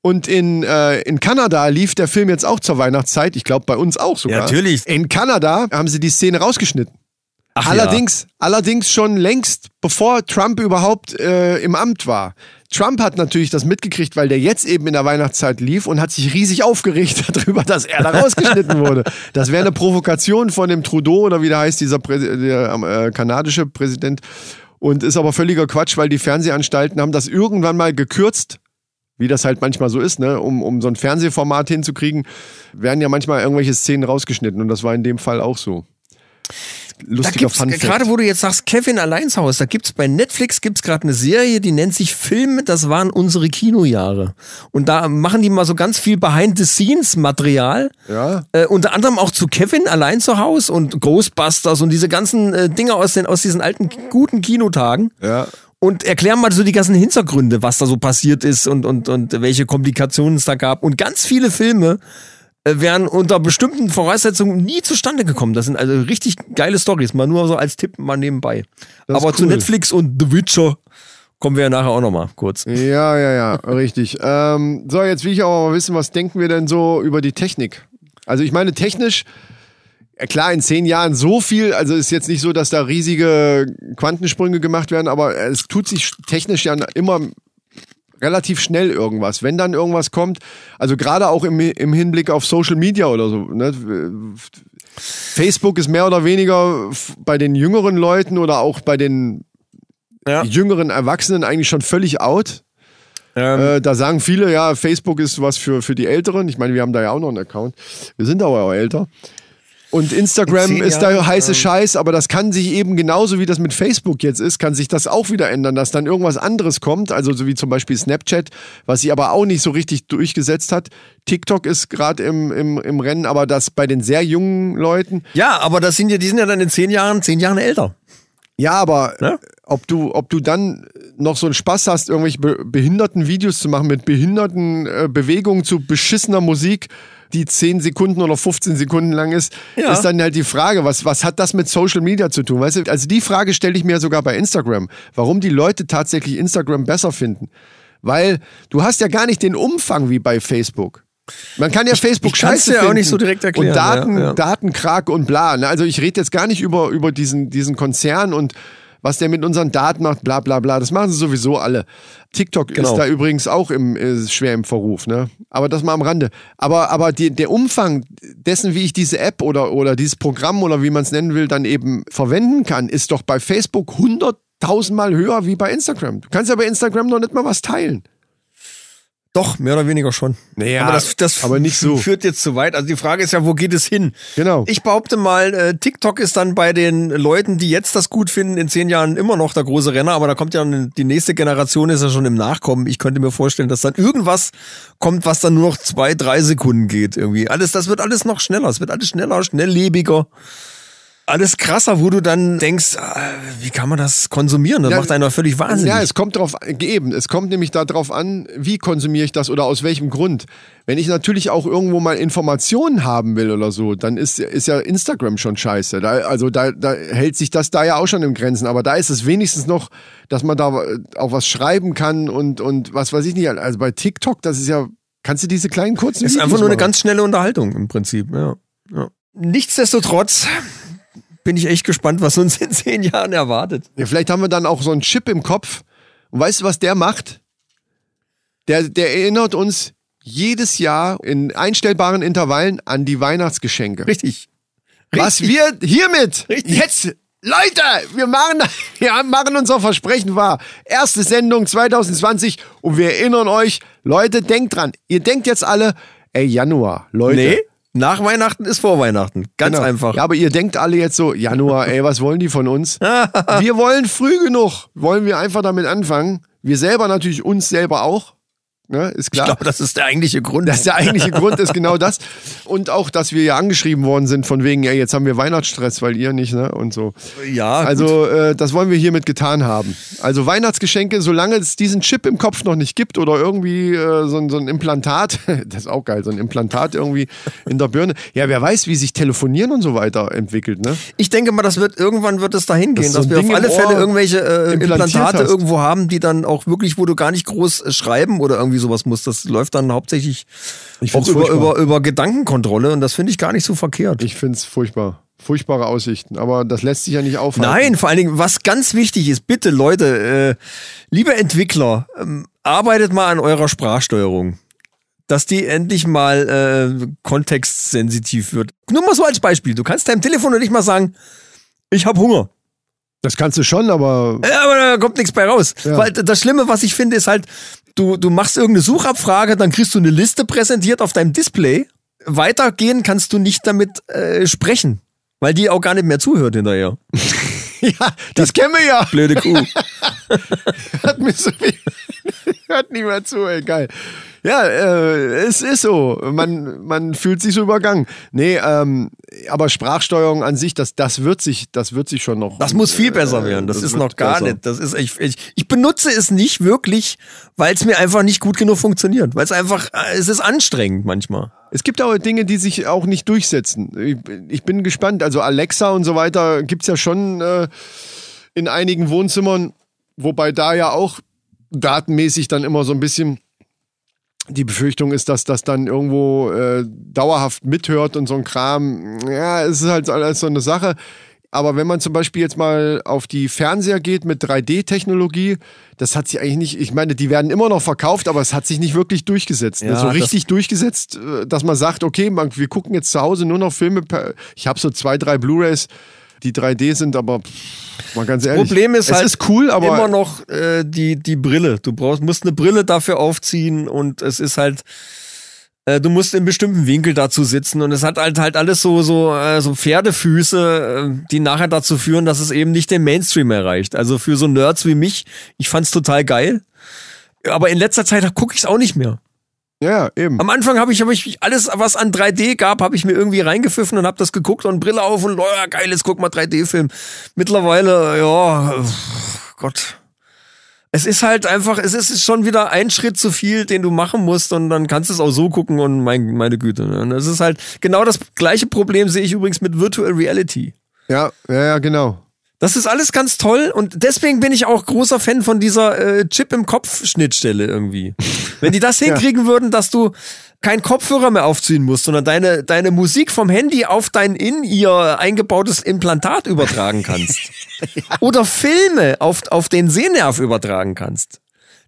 Speaker 5: Und in, äh, in Kanada lief der Film jetzt auch zur Weihnachtszeit. Ich glaube, bei uns auch sogar.
Speaker 4: Ja, natürlich.
Speaker 5: In Kanada haben sie die Szene rausgeschnitten.
Speaker 4: Ach
Speaker 5: allerdings, allerdings schon längst, bevor Trump überhaupt äh, im Amt war. Trump hat natürlich das mitgekriegt, weil der jetzt eben in der Weihnachtszeit lief und hat sich riesig aufgeregt [laughs] darüber, dass er da rausgeschnitten [laughs] wurde. Das wäre eine Provokation von dem Trudeau oder wie der heißt, dieser Präsi der, äh, kanadische Präsident. Und ist aber völliger Quatsch, weil die Fernsehanstalten haben das irgendwann mal gekürzt wie das halt manchmal so ist, ne, um, um so ein Fernsehformat hinzukriegen, werden ja manchmal irgendwelche Szenen rausgeschnitten und das war in dem Fall auch so. Lustiger Fun Fact.
Speaker 4: gerade wo du jetzt sagst, Kevin Alleinshaus, da gibt's bei Netflix gibt's gerade eine Serie, die nennt sich Filme, das waren unsere Kinojahre. Und da machen die mal so ganz viel Behind-the-Scenes-Material.
Speaker 5: Ja.
Speaker 4: Äh, unter anderem auch zu Kevin allein zu Haus und Ghostbusters und diese ganzen äh, Dinge aus, den, aus diesen alten guten Kinotagen.
Speaker 5: Ja.
Speaker 4: Und erklären mal so die ganzen Hintergründe, was da so passiert ist und, und, und welche Komplikationen es da gab. Und ganz viele Filme wären unter bestimmten Voraussetzungen nie zustande gekommen. Das sind also richtig geile Stories. Mal nur so als Tipp mal nebenbei.
Speaker 5: Das
Speaker 4: Aber zu
Speaker 5: cool.
Speaker 4: Netflix und The Witcher kommen wir ja nachher auch nochmal kurz.
Speaker 5: Ja, ja, ja, richtig. Ähm, so, jetzt will ich aber mal wissen, was denken wir denn so über die Technik? Also ich meine, technisch klar, in zehn Jahren so viel, also ist jetzt nicht so, dass da riesige Quantensprünge gemacht werden, aber es tut sich technisch ja immer relativ schnell irgendwas. Wenn dann irgendwas kommt, also gerade auch im, im Hinblick auf Social Media oder so. Ne? Facebook ist mehr oder weniger bei den jüngeren Leuten oder auch bei den ja. jüngeren Erwachsenen eigentlich schon völlig out. Ähm. Äh, da sagen viele, ja, Facebook ist was für, für die Älteren. Ich meine, wir haben da ja auch noch einen Account. Wir sind aber auch älter. Und Instagram ist da heiße ähm. Scheiß, aber das kann sich eben genauso wie das mit Facebook jetzt ist, kann sich das auch wieder ändern, dass dann irgendwas anderes kommt, also so wie zum Beispiel Snapchat, was sich aber auch nicht so richtig durchgesetzt hat. TikTok ist gerade im, im, im Rennen, aber das bei den sehr jungen Leuten.
Speaker 4: Ja, aber das sind ja, die sind ja dann in zehn Jahren, zehn Jahren älter.
Speaker 5: Ja, aber ja? ob du, ob du dann noch so einen Spaß hast, irgendwelche behinderten Videos zu machen mit behinderten äh, Bewegungen zu beschissener Musik, die 10 Sekunden oder 15 Sekunden lang ist, ja. ist dann halt die Frage, was, was hat das mit Social Media zu tun? Weißt du, also die Frage stelle ich mir sogar bei Instagram, warum die Leute tatsächlich Instagram besser finden. Weil du hast ja gar nicht den Umfang wie bei Facebook. Man kann ja Facebook ich, ich scheiße
Speaker 4: ja auch nicht so direkt erklären.
Speaker 5: Und Daten, ja, ja. Datenkrag und bla. Ne? Also ich rede jetzt gar nicht über, über diesen, diesen Konzern und was der mit unseren Daten macht, bla bla bla. Das machen sie sowieso alle. TikTok genau. ist da übrigens auch im, äh, schwer im Verruf, ne? Aber das mal am Rande. Aber, aber die, der Umfang dessen, wie ich diese App oder, oder dieses Programm oder wie man es nennen will, dann eben verwenden kann, ist doch bei Facebook hunderttausendmal höher wie bei Instagram. Du kannst ja bei Instagram noch nicht mal was teilen.
Speaker 4: Doch, mehr oder weniger schon.
Speaker 5: Naja,
Speaker 4: aber das, das
Speaker 5: aber nicht so.
Speaker 4: führt jetzt zu weit. Also die Frage ist ja, wo geht es hin?
Speaker 5: Genau.
Speaker 4: Ich behaupte mal, äh, TikTok ist dann bei den Leuten, die jetzt das gut finden, in zehn Jahren immer noch der große Renner, aber da kommt ja die nächste Generation, ist ja schon im Nachkommen. Ich könnte mir vorstellen, dass dann irgendwas kommt, was dann nur noch zwei, drei Sekunden geht irgendwie. Alles, das wird alles noch schneller. Es wird alles schneller, schnelllebiger alles krasser, wo du dann denkst, äh, wie kann man das konsumieren? Das ja, macht einer völlig wahnsinnig.
Speaker 5: Ja, es kommt drauf eben. Es kommt nämlich darauf an, wie konsumiere ich das oder aus welchem Grund. Wenn ich natürlich auch irgendwo mal Informationen haben will oder so, dann ist, ist ja Instagram schon scheiße. Da, also da, da hält sich das da ja auch schon im Grenzen. Aber da ist es wenigstens noch, dass man da auch was schreiben kann und, und was weiß ich nicht. Also bei TikTok, das ist ja, kannst du diese kleinen kurzen.
Speaker 4: Es ist einfach nur eine ganz schnelle Unterhaltung im Prinzip, ja. ja. Nichtsdestotrotz bin ich echt gespannt, was uns in zehn Jahren erwartet.
Speaker 5: Ja, vielleicht haben wir dann auch so einen Chip im Kopf. Und weißt du, was der macht? Der, der erinnert uns jedes Jahr in einstellbaren Intervallen an die Weihnachtsgeschenke.
Speaker 4: Richtig.
Speaker 5: Richtig. Was wir hiermit Richtig. jetzt Leute, wir machen, [laughs] wir machen unser Versprechen wahr. Erste Sendung 2020 und wir erinnern euch, Leute, denkt dran. Ihr denkt jetzt alle, ey, Januar, Leute. Nee,
Speaker 4: nach Weihnachten ist vor Weihnachten. Ganz genau. einfach.
Speaker 5: Ja, aber ihr denkt alle jetzt so, Januar, [laughs] ey, was wollen die von uns? [laughs] wir wollen früh genug. Wollen wir einfach damit anfangen. Wir selber natürlich uns selber auch. Ne, ist klar.
Speaker 4: Ich glaube, das ist der eigentliche Grund.
Speaker 5: Das ist der eigentliche Grund ist genau das. [laughs] Und auch, dass wir ja angeschrieben worden sind von wegen, ja, jetzt haben wir Weihnachtsstress, weil ihr nicht, ne? Und so.
Speaker 4: Ja.
Speaker 5: Also, äh, das wollen wir hiermit getan haben. Also Weihnachtsgeschenke, solange es diesen Chip im Kopf noch nicht gibt oder irgendwie äh, so, so ein Implantat, [laughs] das ist auch geil, so ein Implantat irgendwie in der Birne. Ja, wer weiß, wie sich Telefonieren und so weiter entwickelt, ne?
Speaker 4: Ich denke mal, das wird irgendwann wird es dahin gehen, das dass so wir Ding auf alle Fälle irgendwelche äh, Implantate hast. irgendwo haben, die dann auch wirklich, wo du gar nicht groß äh, schreiben oder irgendwie sowas muss. Das läuft dann hauptsächlich auch über, über, über Gedankenkontrolle und das finde ich gar nicht so verkehrt.
Speaker 5: Ich finde es furchtbar. Furchtbare Aussichten, aber das lässt sich ja nicht aufhalten.
Speaker 4: Nein, vor allen Dingen, was ganz wichtig ist, bitte Leute, äh, liebe Entwickler, ähm, arbeitet mal an eurer Sprachsteuerung dass die endlich mal äh, kontextsensitiv wird. Nur mal so als Beispiel. Du kannst deinem Telefon nicht mal sagen, ich habe Hunger.
Speaker 5: Das kannst du schon, aber.
Speaker 4: Ja, aber da kommt nichts bei raus. Ja. Weil das Schlimme, was ich finde, ist halt, du, du machst irgendeine Suchabfrage, dann kriegst du eine Liste präsentiert auf deinem Display. Weitergehen kannst du nicht damit äh, sprechen, weil die auch gar nicht mehr zuhört hinterher. [laughs]
Speaker 5: ja, das kennen wir ja.
Speaker 4: Blöde Kuh. [laughs]
Speaker 5: Hat mir so viel. [laughs] Hört nicht mehr zu, ey, geil. Ja, äh, es ist so. Man, man fühlt sich so übergangen. Nee, ähm, aber Sprachsteuerung an sich, das, das wird sich, das wird sich schon noch.
Speaker 4: Das muss viel besser werden. Das, das ist noch gar besser. nicht. Das ist ich, ich, ich benutze es nicht wirklich, weil es mir einfach nicht gut genug funktioniert. Weil es einfach, es ist anstrengend manchmal.
Speaker 5: Es gibt auch Dinge, die sich auch nicht durchsetzen. Ich, ich bin gespannt. Also Alexa und so weiter gibt's ja schon äh, in einigen Wohnzimmern, wobei da ja auch datenmäßig dann immer so ein bisschen Die Befürchtung ist, dass das dann irgendwo äh, dauerhaft mithört und so ein Kram. Ja, es ist halt alles so eine Sache. Aber wenn man zum Beispiel jetzt mal auf die Fernseher geht mit 3D-Technologie, das hat sich eigentlich nicht, ich meine, die werden immer noch verkauft, aber es hat sich nicht wirklich durchgesetzt.
Speaker 4: Ja,
Speaker 5: so
Speaker 4: das-
Speaker 5: richtig durchgesetzt, äh, dass man sagt, okay, man, wir gucken jetzt zu Hause nur noch Filme. Per, ich habe so zwei, drei Blu-rays, die 3D sind, aber pff, mal ganz ehrlich.
Speaker 4: Problem ist
Speaker 5: es
Speaker 4: halt
Speaker 5: ist cool, aber
Speaker 4: immer noch äh, die, die Brille. Du brauchst, musst eine Brille dafür aufziehen und es ist halt, äh, du musst in bestimmten Winkel dazu sitzen und es hat halt halt alles so, so, äh, so Pferdefüße, äh, die nachher dazu führen, dass es eben nicht den Mainstream erreicht. Also für so Nerds wie mich, ich fand's total geil. Aber in letzter Zeit gucke ich es auch nicht mehr.
Speaker 5: Ja, eben.
Speaker 4: Am Anfang habe ich, hab ich alles, was an 3D gab, habe ich mir irgendwie reingepfiffen und habe das geguckt und Brille auf und oh, ja, geil, jetzt guck mal 3D-Film. Mittlerweile, ja, Gott. Es ist halt einfach, es ist schon wieder ein Schritt zu viel, den du machen musst und dann kannst du es auch so gucken und mein, meine Güte. Ne? Und es ist halt genau das gleiche Problem sehe ich übrigens mit Virtual Reality.
Speaker 5: Ja, ja, ja, genau.
Speaker 4: Das ist alles ganz toll und deswegen bin ich auch großer Fan von dieser äh, Chip im Kopf Schnittstelle irgendwie. [laughs] Wenn die das hinkriegen würden, dass du kein Kopfhörer mehr aufziehen musst, sondern deine deine Musik vom Handy auf dein in ihr eingebautes Implantat übertragen kannst [laughs] oder Filme auf auf den Sehnerv übertragen kannst,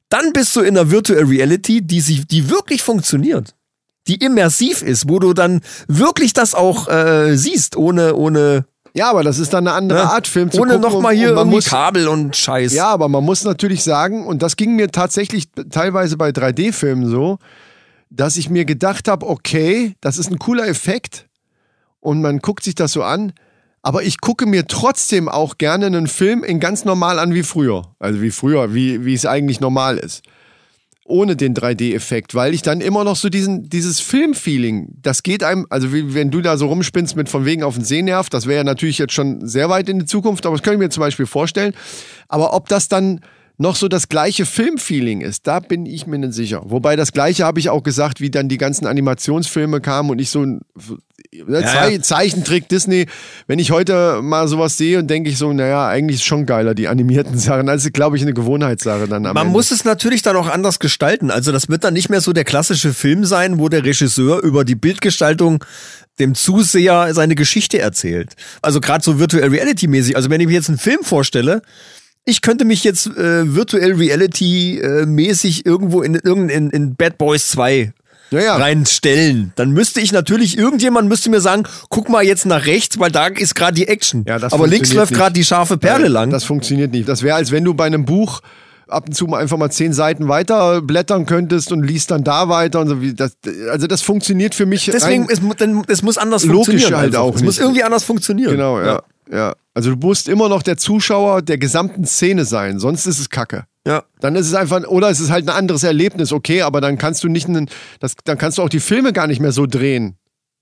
Speaker 4: dann bist du in einer Virtual Reality, die sich die wirklich funktioniert. Die immersiv ist, wo du dann wirklich das auch äh, siehst, ohne ohne
Speaker 5: Ja, aber das ist dann eine andere
Speaker 4: Ne?
Speaker 5: Art, Film zu
Speaker 4: Ohne nochmal hier
Speaker 5: und
Speaker 4: irgendwie
Speaker 5: muss,
Speaker 4: Kabel und Scheiß.
Speaker 5: Ja, aber man muss natürlich sagen, und das ging mir tatsächlich teilweise bei 3D-Filmen so, dass ich mir gedacht habe, okay, das ist ein cooler Effekt und man guckt sich das so an, aber ich gucke mir trotzdem auch gerne einen Film in ganz normal an wie früher. Also wie früher, wie, wie es eigentlich normal ist. Ohne den 3D-Effekt, weil ich dann immer noch so diesen, dieses Filmfeeling, das geht einem, also wie, wenn du da so rumspinnst mit von wegen auf den Sehnerv, das wäre ja natürlich jetzt schon sehr weit in die Zukunft, aber das kann ich mir zum Beispiel vorstellen. Aber ob das dann noch so das gleiche Filmfeeling ist, da bin ich mir nicht sicher. Wobei das gleiche habe ich auch gesagt, wie dann die ganzen Animationsfilme kamen und ich so ne, Zei Zeichentrick Disney, wenn ich heute mal sowas sehe und denke ich so, naja, eigentlich ist schon geiler, die animierten Sachen. Ist, glaube ich, eine Gewohnheitssache dann am
Speaker 4: Man
Speaker 5: Ende.
Speaker 4: muss es natürlich dann auch anders gestalten. Also das wird dann nicht mehr so der klassische Film sein, wo der Regisseur über die Bildgestaltung dem Zuseher seine Geschichte erzählt. Also gerade so Virtual Reality mäßig. Also wenn ich mir jetzt einen Film vorstelle, ich könnte mich jetzt äh, Virtual Reality äh, mäßig irgendwo in in, in Bad Boys 2
Speaker 5: Ja, ja.
Speaker 4: reinstellen. Dann müsste ich natürlich, irgendjemand müsste mir sagen, guck mal jetzt nach rechts, weil da ist gerade die Action.
Speaker 5: Ja, das
Speaker 4: Aber links läuft gerade die scharfe Perle lang.
Speaker 5: Das funktioniert nicht. Das wäre, als wenn du bei einem Buch ab und zu mal einfach mal zehn Seiten weiter blättern könntest und liest dann da weiter und so wie das. Also das funktioniert für mich.
Speaker 4: Deswegen, es, es muss anders
Speaker 5: Logisch
Speaker 4: funktionieren.
Speaker 5: halt
Speaker 4: einfach.
Speaker 5: auch
Speaker 4: Es muss
Speaker 5: nicht.
Speaker 4: irgendwie anders funktionieren.
Speaker 5: genau, ja. ja. Also du musst immer noch der Zuschauer der gesamten Szene sein, sonst ist es Kacke.
Speaker 4: Ja.
Speaker 5: Dann ist es einfach, oder es ist halt ein anderes Erlebnis, okay, aber dann kannst du nicht, einen, das, dann kannst du auch die Filme gar nicht mehr so drehen.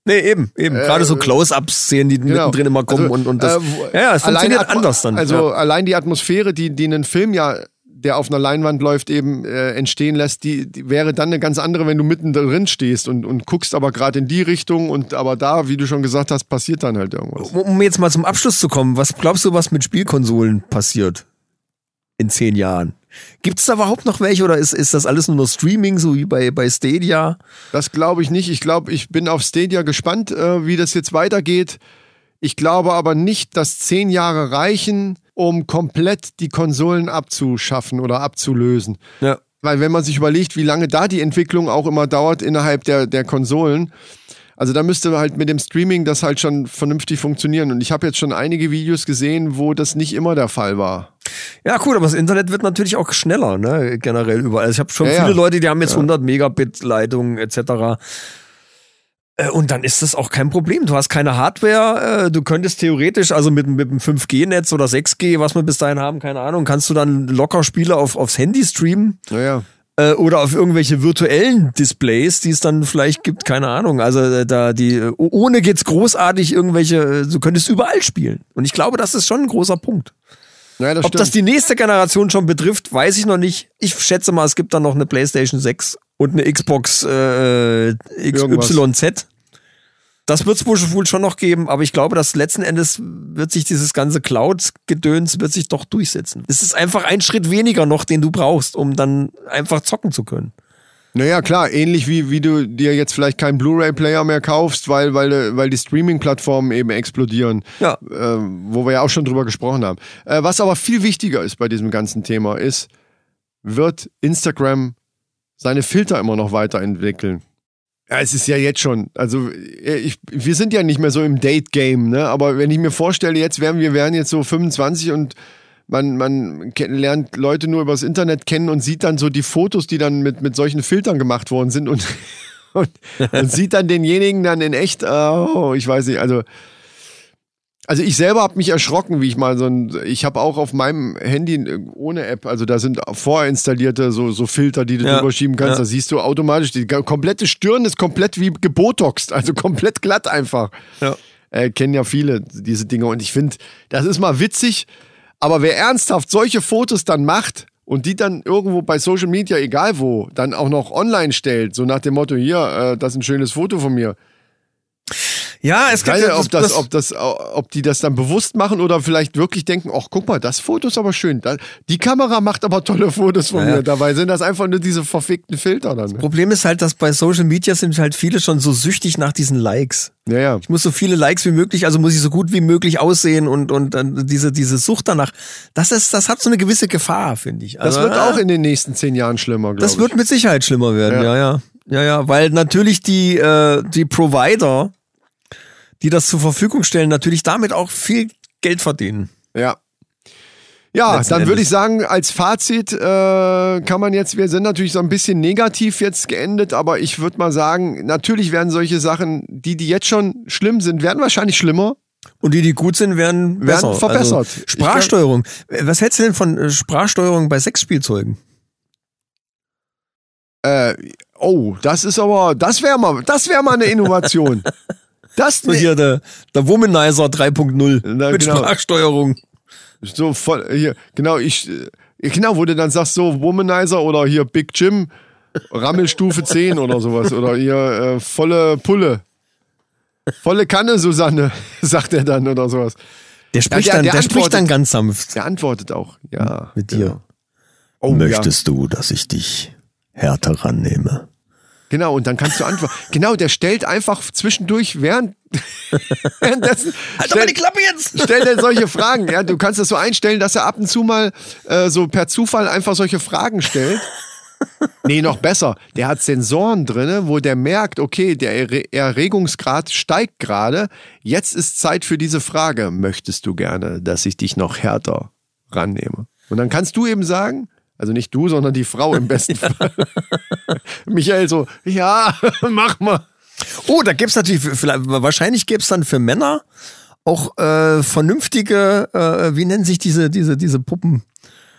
Speaker 4: Nee, eben, eben. Gerade so Close-Ups-Szenen, die mittendrin immer kommen
Speaker 5: Also,
Speaker 4: und, und das.
Speaker 5: äh,
Speaker 4: ja, es funktioniert
Speaker 5: Atmo-
Speaker 4: anders dann.
Speaker 5: Also
Speaker 4: ja.
Speaker 5: allein die Atmosphäre, die, die einen Film ja, der auf einer Leinwand läuft, eben äh, entstehen lässt, die, die wäre dann eine ganz andere, wenn du mitten drin stehst und, und guckst aber gerade in die Richtung und aber da, wie du schon gesagt hast, passiert dann halt irgendwas.
Speaker 4: Um- Um jetzt mal zum Abschluss zu kommen, was glaubst du, was mit Spielkonsolen passiert in zehn Jahren? Gibt es da überhaupt noch welche oder ist, ist das alles nur noch Streaming, so wie bei, bei Stadia?
Speaker 5: Das glaube ich nicht. Ich glaube, ich bin auf Stadia gespannt, äh, wie das jetzt weitergeht. Ich glaube aber nicht, dass zehn Jahre reichen, um komplett die Konsolen abzuschaffen oder abzulösen.
Speaker 4: Ja.
Speaker 5: Weil wenn man sich überlegt, wie lange da die Entwicklung auch immer dauert innerhalb der, der Konsolen, also da müsste halt mit dem Streaming das halt schon vernünftig funktionieren. Und ich habe jetzt schon einige Videos gesehen, wo das nicht immer der Fall war.
Speaker 4: Ja, cool, aber das Internet wird natürlich auch schneller, ne, generell überall. Also ich habe schon
Speaker 5: Ja,
Speaker 4: viele
Speaker 5: ja.
Speaker 4: Leute, die haben jetzt 100 Megabit Leitungen etc. Äh, Und dann ist das auch kein Problem. Du hast keine Hardware. äh, Du könntest theoretisch, also mit, mit einem 5G-Netz oder 6G, was wir bis dahin haben, keine Ahnung, kannst du dann locker Spiele auf, aufs Handy streamen
Speaker 5: Naja.
Speaker 4: Äh, oder auf irgendwelche virtuellen Displays, die es dann vielleicht gibt, keine Ahnung. Also äh, da die äh, ohne geht's großartig irgendwelche. Du könntest überall spielen. Und ich glaube, das ist schon ein großer Punkt.
Speaker 5: Naja, das
Speaker 4: Ob das die nächste Generation schon betrifft, weiß ich noch nicht. Ich schätze mal, es gibt dann noch eine PlayStation 6 und eine Xbox äh, XYZ. Das wird es wohl schon noch geben, aber ich glaube, dass letzten Endes wird sich dieses ganze Cloud-Gedöns wird sich doch durchsetzen. Es ist einfach ein Schritt weniger noch, den du brauchst, um dann einfach zocken zu können.
Speaker 5: Naja, klar, ähnlich wie, wie du dir jetzt vielleicht keinen Blu-ray-Player mehr kaufst, weil, weil, weil die Streaming-Plattformen eben explodieren.
Speaker 4: Ja.
Speaker 5: Äh, wo wir ja auch schon drüber gesprochen haben. Äh, was aber viel wichtiger ist bei diesem ganzen Thema ist, wird Instagram seine Filter immer noch weiterentwickeln. Ja, es ist ja jetzt schon, also äh, ich, wir sind ja nicht mehr so im Date-Game, ne? Aber wenn ich mir vorstelle, jetzt wären wir wären jetzt so 25 und man, man lernt Leute nur übers Internet kennen und sieht dann so die Fotos, die dann mit, mit solchen Filtern gemacht worden sind und, [laughs] und, und sieht dann denjenigen dann in echt, oh, ich weiß nicht, also also ich selber habe mich erschrocken, wie ich mal so ein, ich habe auch auf meinem Handy äh, ohne App, also da sind vorinstallierte so, so Filter, die du
Speaker 4: Ja,
Speaker 5: drüber schieben kannst,
Speaker 4: ja.
Speaker 5: da siehst du automatisch, die komplette Stirn ist komplett wie gebotoxt, [laughs] also komplett glatt einfach.
Speaker 4: Ja.
Speaker 5: Äh, kennen ja viele diese Dinge und ich finde, das ist mal witzig, aber wer ernsthaft solche Fotos dann macht und die dann irgendwo bei Social Media, egal wo, dann auch noch online stellt, so nach dem Motto, hier, äh, das ist ein schönes Foto von mir.
Speaker 4: Ja, es gibt ja
Speaker 5: ob, das, ob, das, ob die das dann bewusst machen oder vielleicht wirklich denken, ach guck mal, das Foto ist aber schön. Die Kamera macht aber tolle Fotos von
Speaker 4: Ja,
Speaker 5: mir. Dabei sind das einfach nur diese verfickten Filter dann. Ne?
Speaker 4: Problem ist halt, dass bei Social Media sind halt viele schon so süchtig nach diesen Likes.
Speaker 5: Ja, ja.
Speaker 4: Ich muss so viele Likes wie möglich, also muss ich so gut wie möglich aussehen und und dann diese diese Sucht danach. Das ist, das hat so eine gewisse Gefahr, finde ich.
Speaker 5: Das
Speaker 4: Also,
Speaker 5: wird
Speaker 4: äh,
Speaker 5: auch in den nächsten zehn Jahren schlimmer, glaube
Speaker 4: Das
Speaker 5: ich.
Speaker 4: wird mit Sicherheit schlimmer werden,
Speaker 5: Ja.
Speaker 4: ja, ja. Ja, ja, weil natürlich die, äh, die Provider, die das zur Verfügung stellen, natürlich damit auch viel Geld verdienen.
Speaker 5: Ja. Ja,
Speaker 4: Letzten
Speaker 5: dann würde ich sagen, als Fazit äh, kann man jetzt, wir sind natürlich so ein bisschen negativ jetzt geendet, aber ich würde mal sagen, natürlich werden solche Sachen, die, die jetzt schon schlimm sind, werden wahrscheinlich schlimmer.
Speaker 4: Und die, die gut sind, werden, besser.
Speaker 5: verbessert.
Speaker 4: Also, Sprachsteuerung. Was hältst du denn von äh, Sprachsteuerung bei Sexspielzeugen?
Speaker 5: Äh, oh, das ist aber, das wäre mal, das wäre mal eine Innovation. [laughs] Das
Speaker 4: So hier der, der Womanizer 3.0
Speaker 5: Na,
Speaker 4: mit
Speaker 5: genau.
Speaker 4: Sprachsteuerung.
Speaker 5: so voll hier, genau, ich äh, genau, wo du dann sagst so Womanizer oder hier Big Jim Rammelstufe 10 oder sowas oder hier äh, volle Pulle. Volle Kanne, Susanne, [laughs] sagt er dann oder sowas.
Speaker 4: Der spricht,
Speaker 5: der-
Speaker 4: dann,
Speaker 5: der
Speaker 4: spricht dann ganz sanft.
Speaker 5: Der antwortet auch, ja.
Speaker 4: Mit dir.
Speaker 5: Genau. Oh,
Speaker 2: Möchtest du, dass ich dich härter rannehme?
Speaker 5: Genau, und dann kannst du antworten. [laughs] genau, der stellt einfach zwischendurch während [laughs] währenddessen
Speaker 4: Halt doch mal die Klappe jetzt!
Speaker 5: stellt er solche Fragen. Ja, du kannst das so einstellen, dass er ab und zu mal äh, so per Zufall einfach solche Fragen stellt. Nee, noch besser. Der hat Sensoren drinne, wo der merkt, okay, der Erre- Erregungsgrad steigt gerade. Jetzt ist Zeit für diese Frage. Möchtest du gerne, dass ich dich noch härter rannehme? Und dann kannst du eben sagen, also nicht du, sondern die Frau im besten [laughs] Fall. [laughs] Michael so, ja, [laughs] mach mal.
Speaker 4: Oh, da gibt's natürlich, vielleicht, wahrscheinlich gibt's dann für Männer auch äh, vernünftige, äh, wie nennen sich diese, diese, diese Puppen?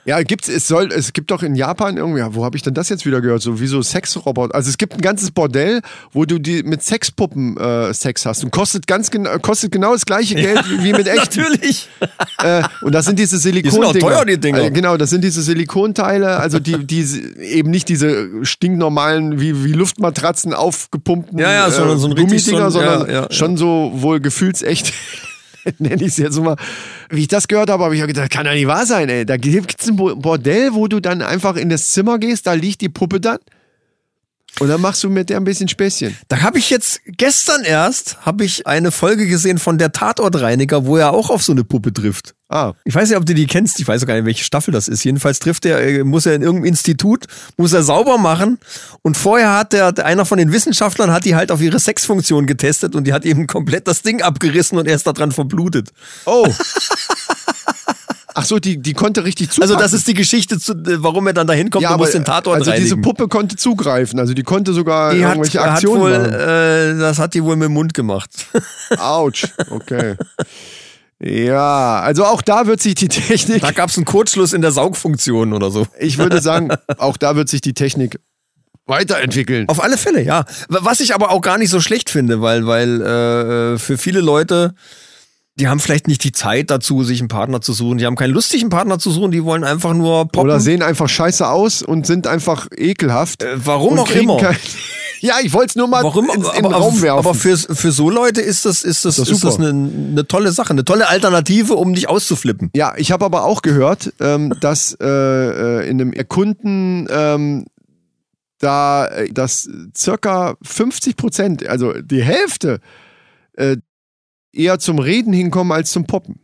Speaker 5: Ja, gibt's, es soll, es gibt doch in Japan irgendwie, ja, wo habe ich denn das jetzt wieder gehört? So wie so Sexroboter. Also es gibt ein ganzes Bordell, wo du die mit Sexpuppen äh, Sex hast und kostet ganz genau, kostet genau das gleiche Geld wie, wie mit [laughs] echten.
Speaker 4: Natürlich.
Speaker 5: Äh, und das sind diese
Speaker 4: sind auch teuer, die Dinger.
Speaker 5: Äh, genau, das sind diese Silikonteile, also die, die eben nicht diese stinknormalen, wie, wie Luftmatratzen aufgepumpten
Speaker 4: Ja, ja, sondern so ein richtig
Speaker 5: Gummidinger,
Speaker 4: so ein- ja,
Speaker 5: sondern
Speaker 4: ja, ja.
Speaker 5: schon so wohl gefühlsecht. [laughs] Nenne ich es jetzt mal. Wie ich das gehört habe, habe ich auch gedacht, kann ja nicht wahr sein, ey. Da gibt es ein Bo- Bordell, wo du dann einfach in das Zimmer gehst, da liegt die Puppe dann. Und dann machst du mit der ein bisschen Späßchen.
Speaker 4: Da habe ich jetzt gestern erst habe ich eine Folge gesehen von der Tatortreiniger, wo er auch auf so eine Puppe trifft.
Speaker 5: Ah,
Speaker 4: Ich weiß nicht, ob du die kennst. Ich weiß gar nicht, welche Staffel das ist. Jedenfalls trifft er, äh, muss er in irgendeinem Institut, muss er sauber machen. Und vorher hat der, einer von den Wissenschaftlern hat die halt auf ihre Sexfunktion getestet und die hat eben komplett das Ding abgerissen und er ist daran verblutet.
Speaker 5: oh. [laughs] Ach so, die, die konnte richtig zupacken.
Speaker 4: Also das ist die Geschichte, zu, äh, warum er dann dahin kommt und muss den Tatort
Speaker 5: also diese
Speaker 4: reinigen.
Speaker 5: Puppe konnte zugreifen, also die konnte sogar
Speaker 4: die hat,
Speaker 5: irgendwelche
Speaker 4: hat
Speaker 5: Aktionen
Speaker 4: wohl,
Speaker 5: machen.
Speaker 4: äh, das hat die wohl mit dem Mund gemacht.
Speaker 5: Autsch, okay. [laughs] Ja, also auch da wird sich die Technik,
Speaker 4: Da gab es einen Kurzschluss in der Saugfunktion oder so.
Speaker 5: ich würde sagen, auch da wird sich die Technik weiterentwickeln.
Speaker 4: Auf alle Fälle, ja. Was ich aber auch gar nicht so schlecht finde, weil, weil äh, für viele Leute, die haben vielleicht nicht die Zeit dazu, sich einen Partner zu suchen. Die haben keinen lustigen Partner zu suchen, die wollen einfach nur poppen.
Speaker 5: Oder sehen einfach scheiße aus und sind einfach ekelhaft.
Speaker 4: Äh, warum auch immer.
Speaker 5: Ja, ich wollte es nur mal
Speaker 4: Warum?
Speaker 5: ins, in
Speaker 4: aber,
Speaker 5: Raum werfen.
Speaker 4: aber für, für so Leute ist das, ist das,
Speaker 5: Das
Speaker 4: ist
Speaker 5: ist
Speaker 4: das eine, eine tolle Sache, eine tolle Alternative, um dich auszuflippen.
Speaker 5: Ja, ich habe aber auch gehört, ähm, dass äh, äh, in einem Erkunden ähm, da äh, dass circa 50 Prozent, also die Hälfte, äh, eher zum Reden hinkommen als zum Poppen.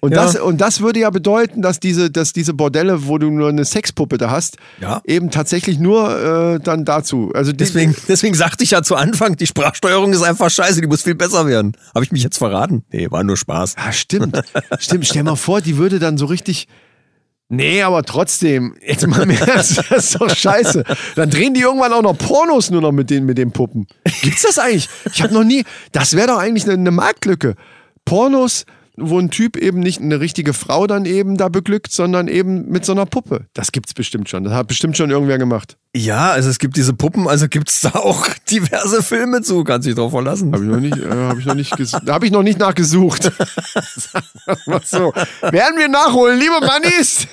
Speaker 5: Und,
Speaker 4: Ja.
Speaker 5: das, und das würde ja bedeuten, dass diese, dass diese Bordelle, wo du nur eine Sexpuppe da hast,
Speaker 4: Ja.
Speaker 5: eben tatsächlich nur äh, dann dazu. Also
Speaker 4: Deswegen, deswegen sagte ich ja zu Anfang, die Sprachsteuerung ist einfach scheiße, die muss viel besser werden. Habe ich mich jetzt verraten? Nee, war nur Spaß.
Speaker 5: Ja, stimmt. stimmt. Stell mal vor, die würde dann so richtig. Nee, aber trotzdem, jetzt mal mehr, [laughs] das ist doch scheiße. Dann drehen die irgendwann auch noch Pornos nur noch mit den, mit den Puppen. Gibt's das eigentlich? Ich habe noch nie, das wäre doch eigentlich eine, eine Marktlücke. Pornos, wo ein Typ eben nicht eine richtige Frau dann eben da beglückt, sondern eben mit so einer Puppe. Das gibt's bestimmt schon. Das hat bestimmt schon irgendwer gemacht.
Speaker 4: Ja, also es gibt diese Puppen, also gibt's da auch [laughs] diverse Filme zu, kannst dich drauf verlassen.
Speaker 5: Habe ich noch nicht, äh, habe ich noch nicht, habe ich noch nicht nachgesucht. [laughs] So. Werden wir nachholen, liebe Mannis.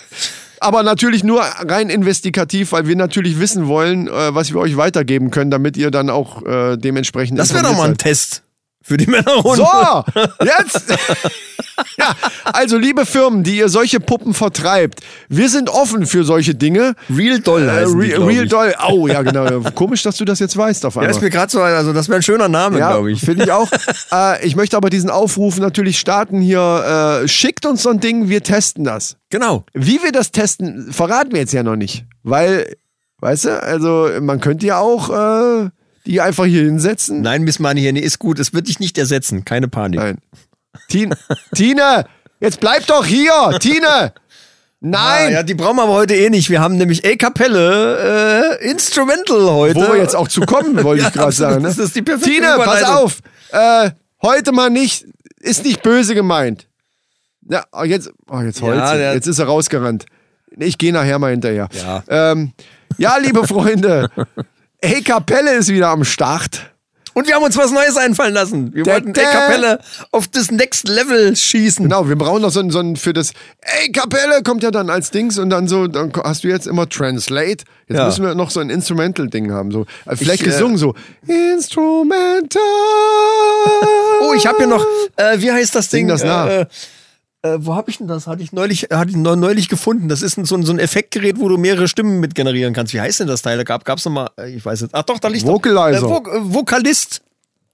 Speaker 5: Aber natürlich nur rein investigativ, weil wir natürlich wissen wollen, äh, was wir euch weitergeben können, damit ihr dann auch äh, dementsprechend.
Speaker 4: Das wäre doch mal ein Test für die Männerrunde.
Speaker 5: So, jetzt. [laughs] ja, also liebe Firmen, die ihr solche Puppen vertreibt, wir sind offen für solche Dinge.
Speaker 4: Real Doll
Speaker 5: Äh,
Speaker 4: glaub
Speaker 5: Real
Speaker 4: ich.
Speaker 5: Doll. Oh, ja, genau. Komisch, dass du das jetzt weißt auf
Speaker 4: Ja,
Speaker 5: einmal.
Speaker 4: ist mir gerade so, also das wäre ein schöner Name,
Speaker 5: Ja,
Speaker 4: glaube ich.
Speaker 5: finde ich auch. [laughs] äh, ich möchte aber diesen Aufruf natürlich starten hier. Äh, schickt uns so ein Ding, wir testen das.
Speaker 4: Genau.
Speaker 5: Wie wir das testen, verraten wir jetzt ja noch nicht. Weil, weißt du, also man könnte ja auch äh, die einfach hier hinsetzen.
Speaker 4: Nein, Miss Money, nee, ist gut. Es wird dich nicht ersetzen. Keine Panik.
Speaker 5: Nein. Tine, Tine, jetzt bleib doch hier, Tine.
Speaker 4: Ah,
Speaker 5: Nein.
Speaker 4: ja, die brauchen wir aber heute eh nicht. Wir haben nämlich A Kapelle äh, Instrumental heute.
Speaker 5: Wo wir jetzt auch zu kommen, wollte [laughs]
Speaker 4: Ja,
Speaker 5: ich gerade sagen. Ne?
Speaker 4: Das ist die perfekte
Speaker 5: Tine, pass auf. Äh, heute mal nicht, ist nicht böse gemeint. Ja, oh, jetzt, oh, jetzt heult
Speaker 4: Ja, der-
Speaker 5: Jetzt ist er rausgerannt. Ich gehe nachher mal hinterher.
Speaker 4: Ja.
Speaker 5: Ähm, ja, liebe Freunde, hey Kapelle ist wieder am Start.
Speaker 4: Und wir haben uns was Neues einfallen lassen. Wir wollten. A Kapelle auf das Next Level schießen.
Speaker 5: Genau, wir brauchen noch so ein, so ein für das, ey Kapelle kommt ja dann als Dings und dann so, dann hast du jetzt immer Translate. Jetzt
Speaker 4: Ja.
Speaker 5: müssen wir noch so ein Instrumental-Ding haben. So, äh, vielleicht
Speaker 4: Ich, äh,
Speaker 5: gesungen so, Instrumental.
Speaker 4: Oh, ich habe hier noch, äh, wie heißt das
Speaker 5: Sing
Speaker 4: Ding?
Speaker 5: das nach.
Speaker 4: Äh, äh, wo habe ich denn das? Hatte ich neulich, hatte ich neu- neulich gefunden. Das ist ein, so, ein, so ein Effektgerät, wo du mehrere Stimmen mit generieren kannst. Wie heißt denn das Teil? Da gab es noch mal, äh, ich weiß jetzt. Ach doch, da liegt
Speaker 5: Vocalizer.
Speaker 4: Doch, äh, Vo äh, Vokalist.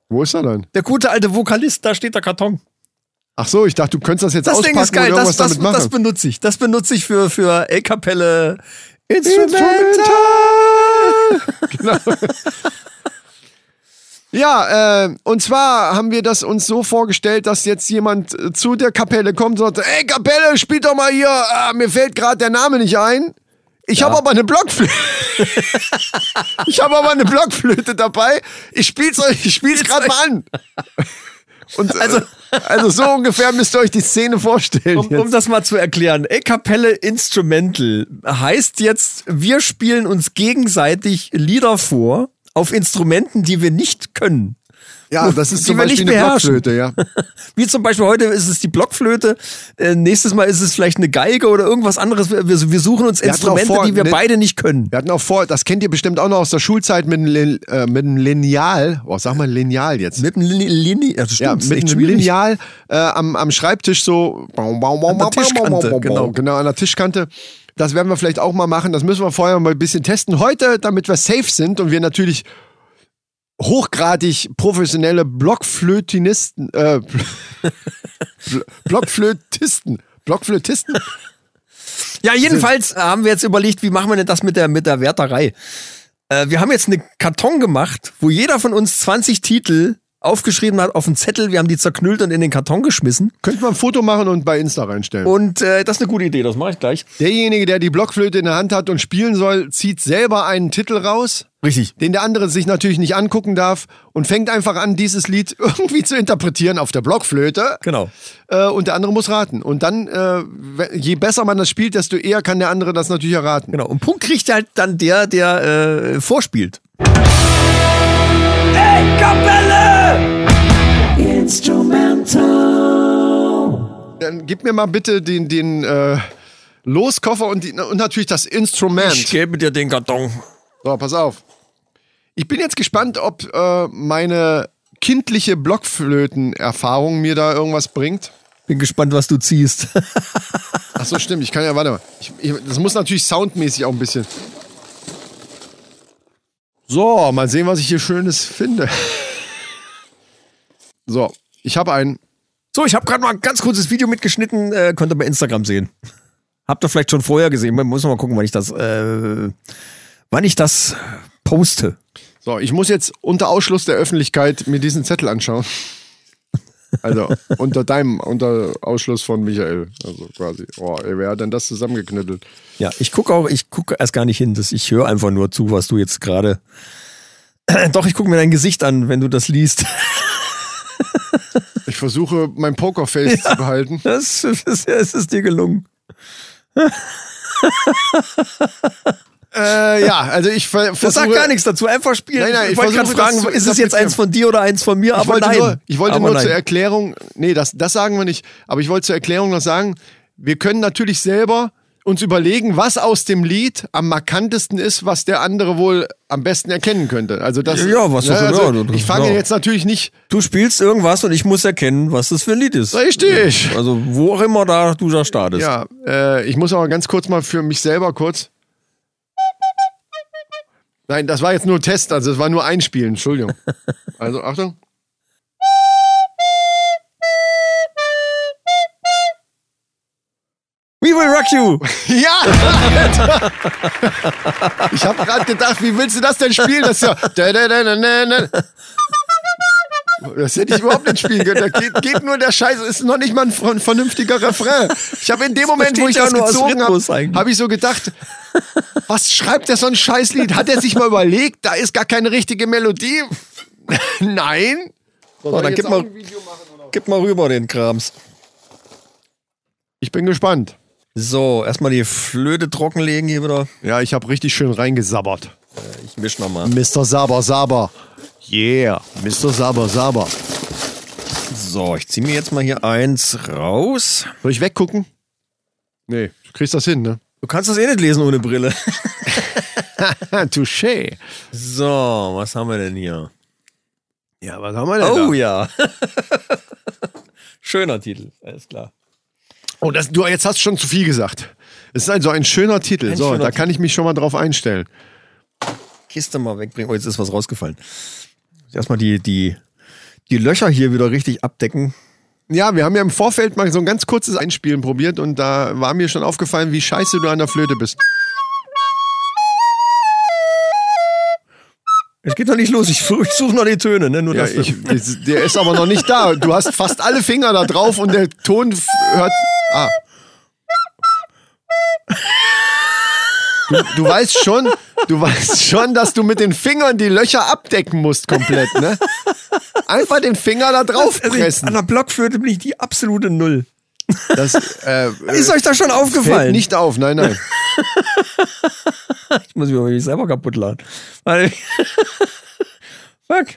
Speaker 5: Wo ist er denn?
Speaker 4: Der gute alte Vokalist, da steht der Karton.
Speaker 5: Ach so, ich dachte, du könntest das jetzt
Speaker 4: Das
Speaker 5: auspacken
Speaker 4: Ding ist geil,
Speaker 5: und
Speaker 4: das, das, das benutze ich. Das benutze ich für, für A-Kapelle Instrumental.
Speaker 5: Instrumental. [laughs] [laughs] genau. Ja, äh, und zwar haben wir das uns so vorgestellt, dass jetzt jemand äh, zu der Kapelle kommt und sagt, ey Kapelle, spielt doch mal hier, ah, mir fällt gerade der Name nicht ein. Ich habe aber eine Blockflöte. [laughs] ich habe aber eine Blockflöte dabei. Ich spiel's euch, ich spiel's gerade mal an. [laughs] Und also, also so ungefähr müsst ihr euch die Szene vorstellen.
Speaker 4: Um, um das mal zu erklären, A Kapelle Instrumental heißt jetzt, wir spielen uns gegenseitig Lieder vor auf Instrumenten, die wir nicht können.
Speaker 5: ja, das ist
Speaker 4: die
Speaker 5: zum Beispiel eine. Blockflöte, ja. [laughs]
Speaker 4: Wie zum Beispiel heute ist es die Blockflöte, äh, nächstes Mal ist es vielleicht eine Geige oder irgendwas anderes. Wir, wir suchen uns
Speaker 5: Wir
Speaker 4: Instrumente,
Speaker 5: vor,
Speaker 4: die wir
Speaker 5: ne-
Speaker 4: beide nicht können.
Speaker 5: Wir hatten auch vor, das kennt ihr bestimmt auch noch aus der Schulzeit mit einem, äh, mit einem Lineal. Oh, sag mal Lineal jetzt.
Speaker 4: Mit einem also
Speaker 5: ja,
Speaker 4: ist
Speaker 5: mit einem
Speaker 4: schwierig.
Speaker 5: Lineal äh, am, am Schreibtisch so. An
Speaker 4: der Tischkante, genau.
Speaker 5: Genau, an der Tischkante. Das werden wir vielleicht auch mal machen. Das müssen wir vorher mal ein bisschen testen. Heute, damit wir safe sind und wir natürlich hochgradig professionelle Blockflötinisten, äh, [laughs] Bl- Blockflötisten, Blockflötisten?
Speaker 4: Ja, jedenfalls haben wir jetzt überlegt, wie machen wir denn das mit der, mit der Wärterei? Äh, wir haben jetzt einen Karton gemacht, wo jeder von uns 20 Titel aufgeschrieben hat auf einen Zettel. Wir haben die zerknüllt und in den Karton geschmissen.
Speaker 5: Könnten wir ein Foto machen und bei Insta reinstellen.
Speaker 4: Und äh, das ist eine gute Idee, das mache ich gleich.
Speaker 5: Derjenige, der die Blockflöte in der Hand hat und spielen soll, zieht selber einen Titel raus,
Speaker 4: Richtig.
Speaker 5: den der andere sich natürlich nicht angucken darf und fängt einfach an, dieses Lied [laughs] irgendwie zu interpretieren auf der Blockflöte.
Speaker 4: Genau.
Speaker 5: Äh, und der andere muss raten. Und dann, äh, je besser man das spielt, desto eher kann der andere das natürlich erraten.
Speaker 4: Genau. Und Punkt kriegt halt dann der, der äh, vorspielt.
Speaker 5: Dann gib mir mal bitte den, den äh, Loskoffer und, die, und natürlich das Instrument.
Speaker 4: Ich gebe dir den Karton.
Speaker 5: So, pass auf. Ich bin jetzt gespannt, ob äh, meine kindliche Blockflötenerfahrung mir da irgendwas bringt.
Speaker 4: Bin gespannt, was du ziehst. [laughs]
Speaker 5: Ach so, stimmt. Ich kann ja, warte mal. Ich, ich, das muss natürlich soundmäßig auch ein bisschen. So, mal sehen, was ich hier Schönes finde. So, ich habe einen.
Speaker 4: So, ich habe gerade mal ein ganz kurzes Video mitgeschnitten, äh, könnt ihr bei Instagram sehen. Habt ihr vielleicht schon vorher gesehen. Muss mal gucken, wann ich das, äh, wann ich das poste.
Speaker 5: So, ich muss jetzt unter Ausschluss der Öffentlichkeit mir diesen Zettel anschauen. Also unter deinem, unter Ausschluss von Michael. Also quasi. Oh, ey, wer hat denn das zusammengeknüttelt?
Speaker 4: Ja, ich gucke auch, ich gucke erst gar nicht hin, das, ich höre einfach nur zu, was du jetzt gerade. [clears throat] Doch, ich gucke mir dein Gesicht an, wenn du das liest.
Speaker 5: Ich versuche mein Pokerface zu behalten. [laughs]
Speaker 4: Das, das, es ist dir gelungen. [laughs]
Speaker 5: Äh, ja, also ich ver
Speaker 4: Das
Speaker 5: versuche.
Speaker 4: sagt gar nichts dazu, einfach spielen.
Speaker 5: Nein, nein,
Speaker 4: ich
Speaker 5: ich
Speaker 4: wollte gerade
Speaker 5: das
Speaker 4: fragen,
Speaker 5: zu
Speaker 4: ist es jetzt eins von dir oder eins von mir?
Speaker 5: Ich
Speaker 4: aber
Speaker 5: wollte
Speaker 4: nein.
Speaker 5: nur, ich wollte
Speaker 4: aber
Speaker 5: nur
Speaker 4: nein.
Speaker 5: zur Erklärung, nee, das, das sagen wir nicht, aber ich wollte zur Erklärung noch sagen, wir können natürlich selber uns überlegen, was aus dem Lied am markantesten ist, was der andere wohl am besten erkennen könnte. Also das,
Speaker 4: Ja, was
Speaker 5: ne, also
Speaker 4: das-
Speaker 5: ich fange
Speaker 4: ja.
Speaker 5: jetzt natürlich nicht
Speaker 4: Du spielst irgendwas und ich muss erkennen, was das für ein Lied ist.
Speaker 5: richtig.
Speaker 4: Also wo auch immer da du da startest.
Speaker 5: Ja, äh, ich muss aber ganz kurz mal für mich selber kurz. Nein, das war jetzt nur Test, also es war nur Einspielen, Entschuldigung. Also Achtung.
Speaker 4: We will rock you. [laughs]
Speaker 5: Ja! Alter. ich habe gerade gedacht, wie willst du das denn spielen? Das ist ja. [laughs] Da, da, da, da, da, da. Das hätte ich überhaupt nicht spielen können. Da geht, geht nur der Scheiß. Ist noch nicht mal ein ver- vernünftiger Refrain. Ich habe in dem Moment, wo ich das gezogen habe, habe ich so gedacht, was schreibt der so ein Scheißlied? Hat er sich mal überlegt? Da ist gar keine richtige Melodie. [laughs] Nein.
Speaker 4: So, dann gib mal, gib mal rüber den Krams.
Speaker 5: Ich bin gespannt.
Speaker 4: So, erstmal die Flöte trockenlegen hier wieder.
Speaker 5: Ja, ich habe richtig schön reingesabbert.
Speaker 4: Ich misch nochmal.
Speaker 5: Mr. Saber Saber. Yeah, Mr. Saber Saber.
Speaker 4: So, ich zieh mir jetzt mal hier eins raus.
Speaker 5: Soll ich weggucken? Nee, du kriegst das hin, ne?
Speaker 4: Du kannst das eh nicht lesen ohne Brille. [laughs]
Speaker 5: Touché.
Speaker 4: So, was haben wir denn hier?
Speaker 5: Ja, was haben wir denn
Speaker 4: Oh
Speaker 5: da?
Speaker 4: ja. [laughs] Schöner Titel, alles klar.
Speaker 5: Oh, das, du, jetzt hast du schon zu viel gesagt. Es ist also ein schöner Titel.
Speaker 4: Ein
Speaker 5: so,
Speaker 4: schöner
Speaker 5: da kann ich mich schon mal drauf einstellen.
Speaker 4: Kiste mal wegbringen. Oh, jetzt ist was rausgefallen. Erstmal die, die, die Löcher hier wieder richtig abdecken.
Speaker 5: Ja, wir haben ja im Vorfeld mal so ein ganz kurzes Einspielen probiert und da war mir schon aufgefallen, wie scheiße du an der Flöte bist.
Speaker 4: Es geht noch nicht los. Ich, ich suche noch die Töne, ne? Nur
Speaker 5: Ja,
Speaker 4: das.
Speaker 5: ich, das- der ist aber noch nicht da. Du hast fast alle Finger da drauf und der Ton hört. Ah. Du, du weißt schon, du weißt schon, dass du mit den Fingern die Löcher abdecken musst komplett, ne? Einfach den Finger da drauf
Speaker 4: also ich, an
Speaker 5: pressen.
Speaker 4: der Blockflöte bin ich die absolute Null.
Speaker 5: Das äh,
Speaker 4: Ist euch das schon
Speaker 5: fällt
Speaker 4: aufgefallen?
Speaker 5: nicht auf, nein, nein. [laughs]
Speaker 4: Ich muss mich aber nicht selber kaputt laden. [laughs] Fuck.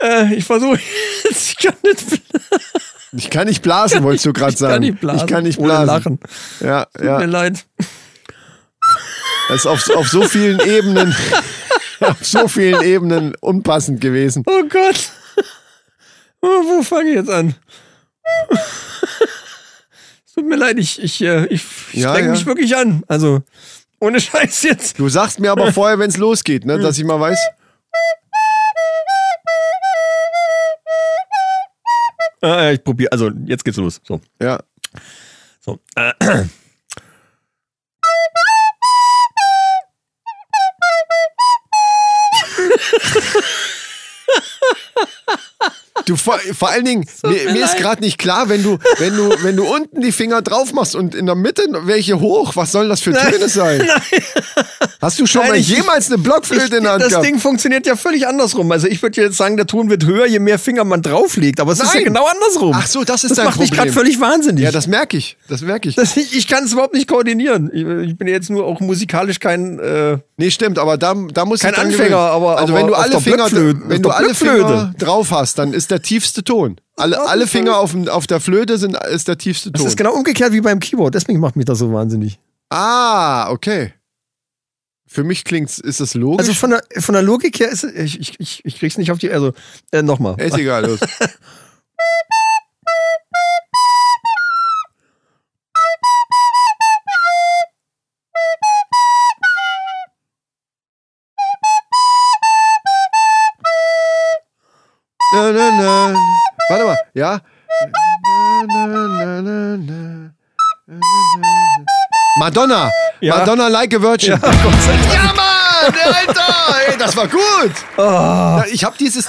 Speaker 4: Äh, ich versuche jetzt, ich kann nicht, [laughs]
Speaker 5: Ich kann nicht blasen, wolltest du gerade
Speaker 4: ich kann
Speaker 5: sagen.
Speaker 4: nicht blasen.
Speaker 5: Ich kann nicht blasen.
Speaker 4: lachen.
Speaker 5: Ja,
Speaker 4: Tut mir
Speaker 5: ja.
Speaker 4: leid.
Speaker 5: Das ist auf, auf so vielen Ebenen, auf so vielen Ebenen unpassend gewesen.
Speaker 4: Oh Gott. Wo fange ich jetzt an? Es tut mir leid, ich, ich, äh, ich
Speaker 5: Ja,
Speaker 4: streng
Speaker 5: ja.
Speaker 4: mich wirklich an. Also, ohne Scheiß jetzt.
Speaker 5: Du sagst mir aber vorher, wenn es losgeht, ne, dass ich mal weiß.
Speaker 4: Ah, ja, ich probiere. Also, jetzt geht's los. So.
Speaker 5: Ja.
Speaker 4: so. Äh. [clears throat]
Speaker 5: Du vor, vor allen Dingen, mir, mir ist gerade nicht klar, wenn du, wenn du, wenn du unten die Finger drauf machst und in der Mitte welche hoch, was sollen das für Töne sein? [laughs] Hast du schon
Speaker 4: Nein,
Speaker 5: mal
Speaker 4: ich-
Speaker 5: jemals eine Blockflöte in der Hand
Speaker 4: das
Speaker 5: gehabt?
Speaker 4: Ding funktioniert ja völlig andersrum. Also ich würde jetzt sagen, der Ton wird höher, je mehr Finger man drauflegt. Aber es ist ja
Speaker 5: Nein.
Speaker 4: genau andersrum.
Speaker 5: Ach so, das ist
Speaker 4: das
Speaker 5: dein
Speaker 4: macht mich gerade völlig wahnsinnig.
Speaker 5: ja, das merke ich. Das merke ich.
Speaker 4: Das, ich ich kann es überhaupt nicht koordinieren. Ich, ich bin jetzt nur auch musikalisch kein. Äh,
Speaker 5: Nee, stimmt, aber da, da muss
Speaker 4: Kein
Speaker 5: ich
Speaker 4: Anfänger, aber-
Speaker 5: also
Speaker 4: aber
Speaker 5: wenn du alle Finger, wenn du alle Finger drauf hast, dann ist der tiefste Ton. Alle, alle Finger auf, dem- auf der Flöte sind ist der tiefste
Speaker 4: das
Speaker 5: Ton.
Speaker 4: ist genau umgekehrt wie beim Keyboard. Deswegen macht mich das so wahnsinnig.
Speaker 5: ah, okay. Für mich klingt's, ist das logisch?
Speaker 4: Also von der, von der Logik her ist es, ich, ich, ich, ich krieg's nicht auf die. Also, äh, nochmal.
Speaker 5: ist egal, los. [laughs] na, na. Warte mal, ja? Madonna!
Speaker 4: Ja.
Speaker 5: Madonna like a Virgin. Ja, ja Mann! Alter! Ey, das war gut! Oh. Ich hab dieses.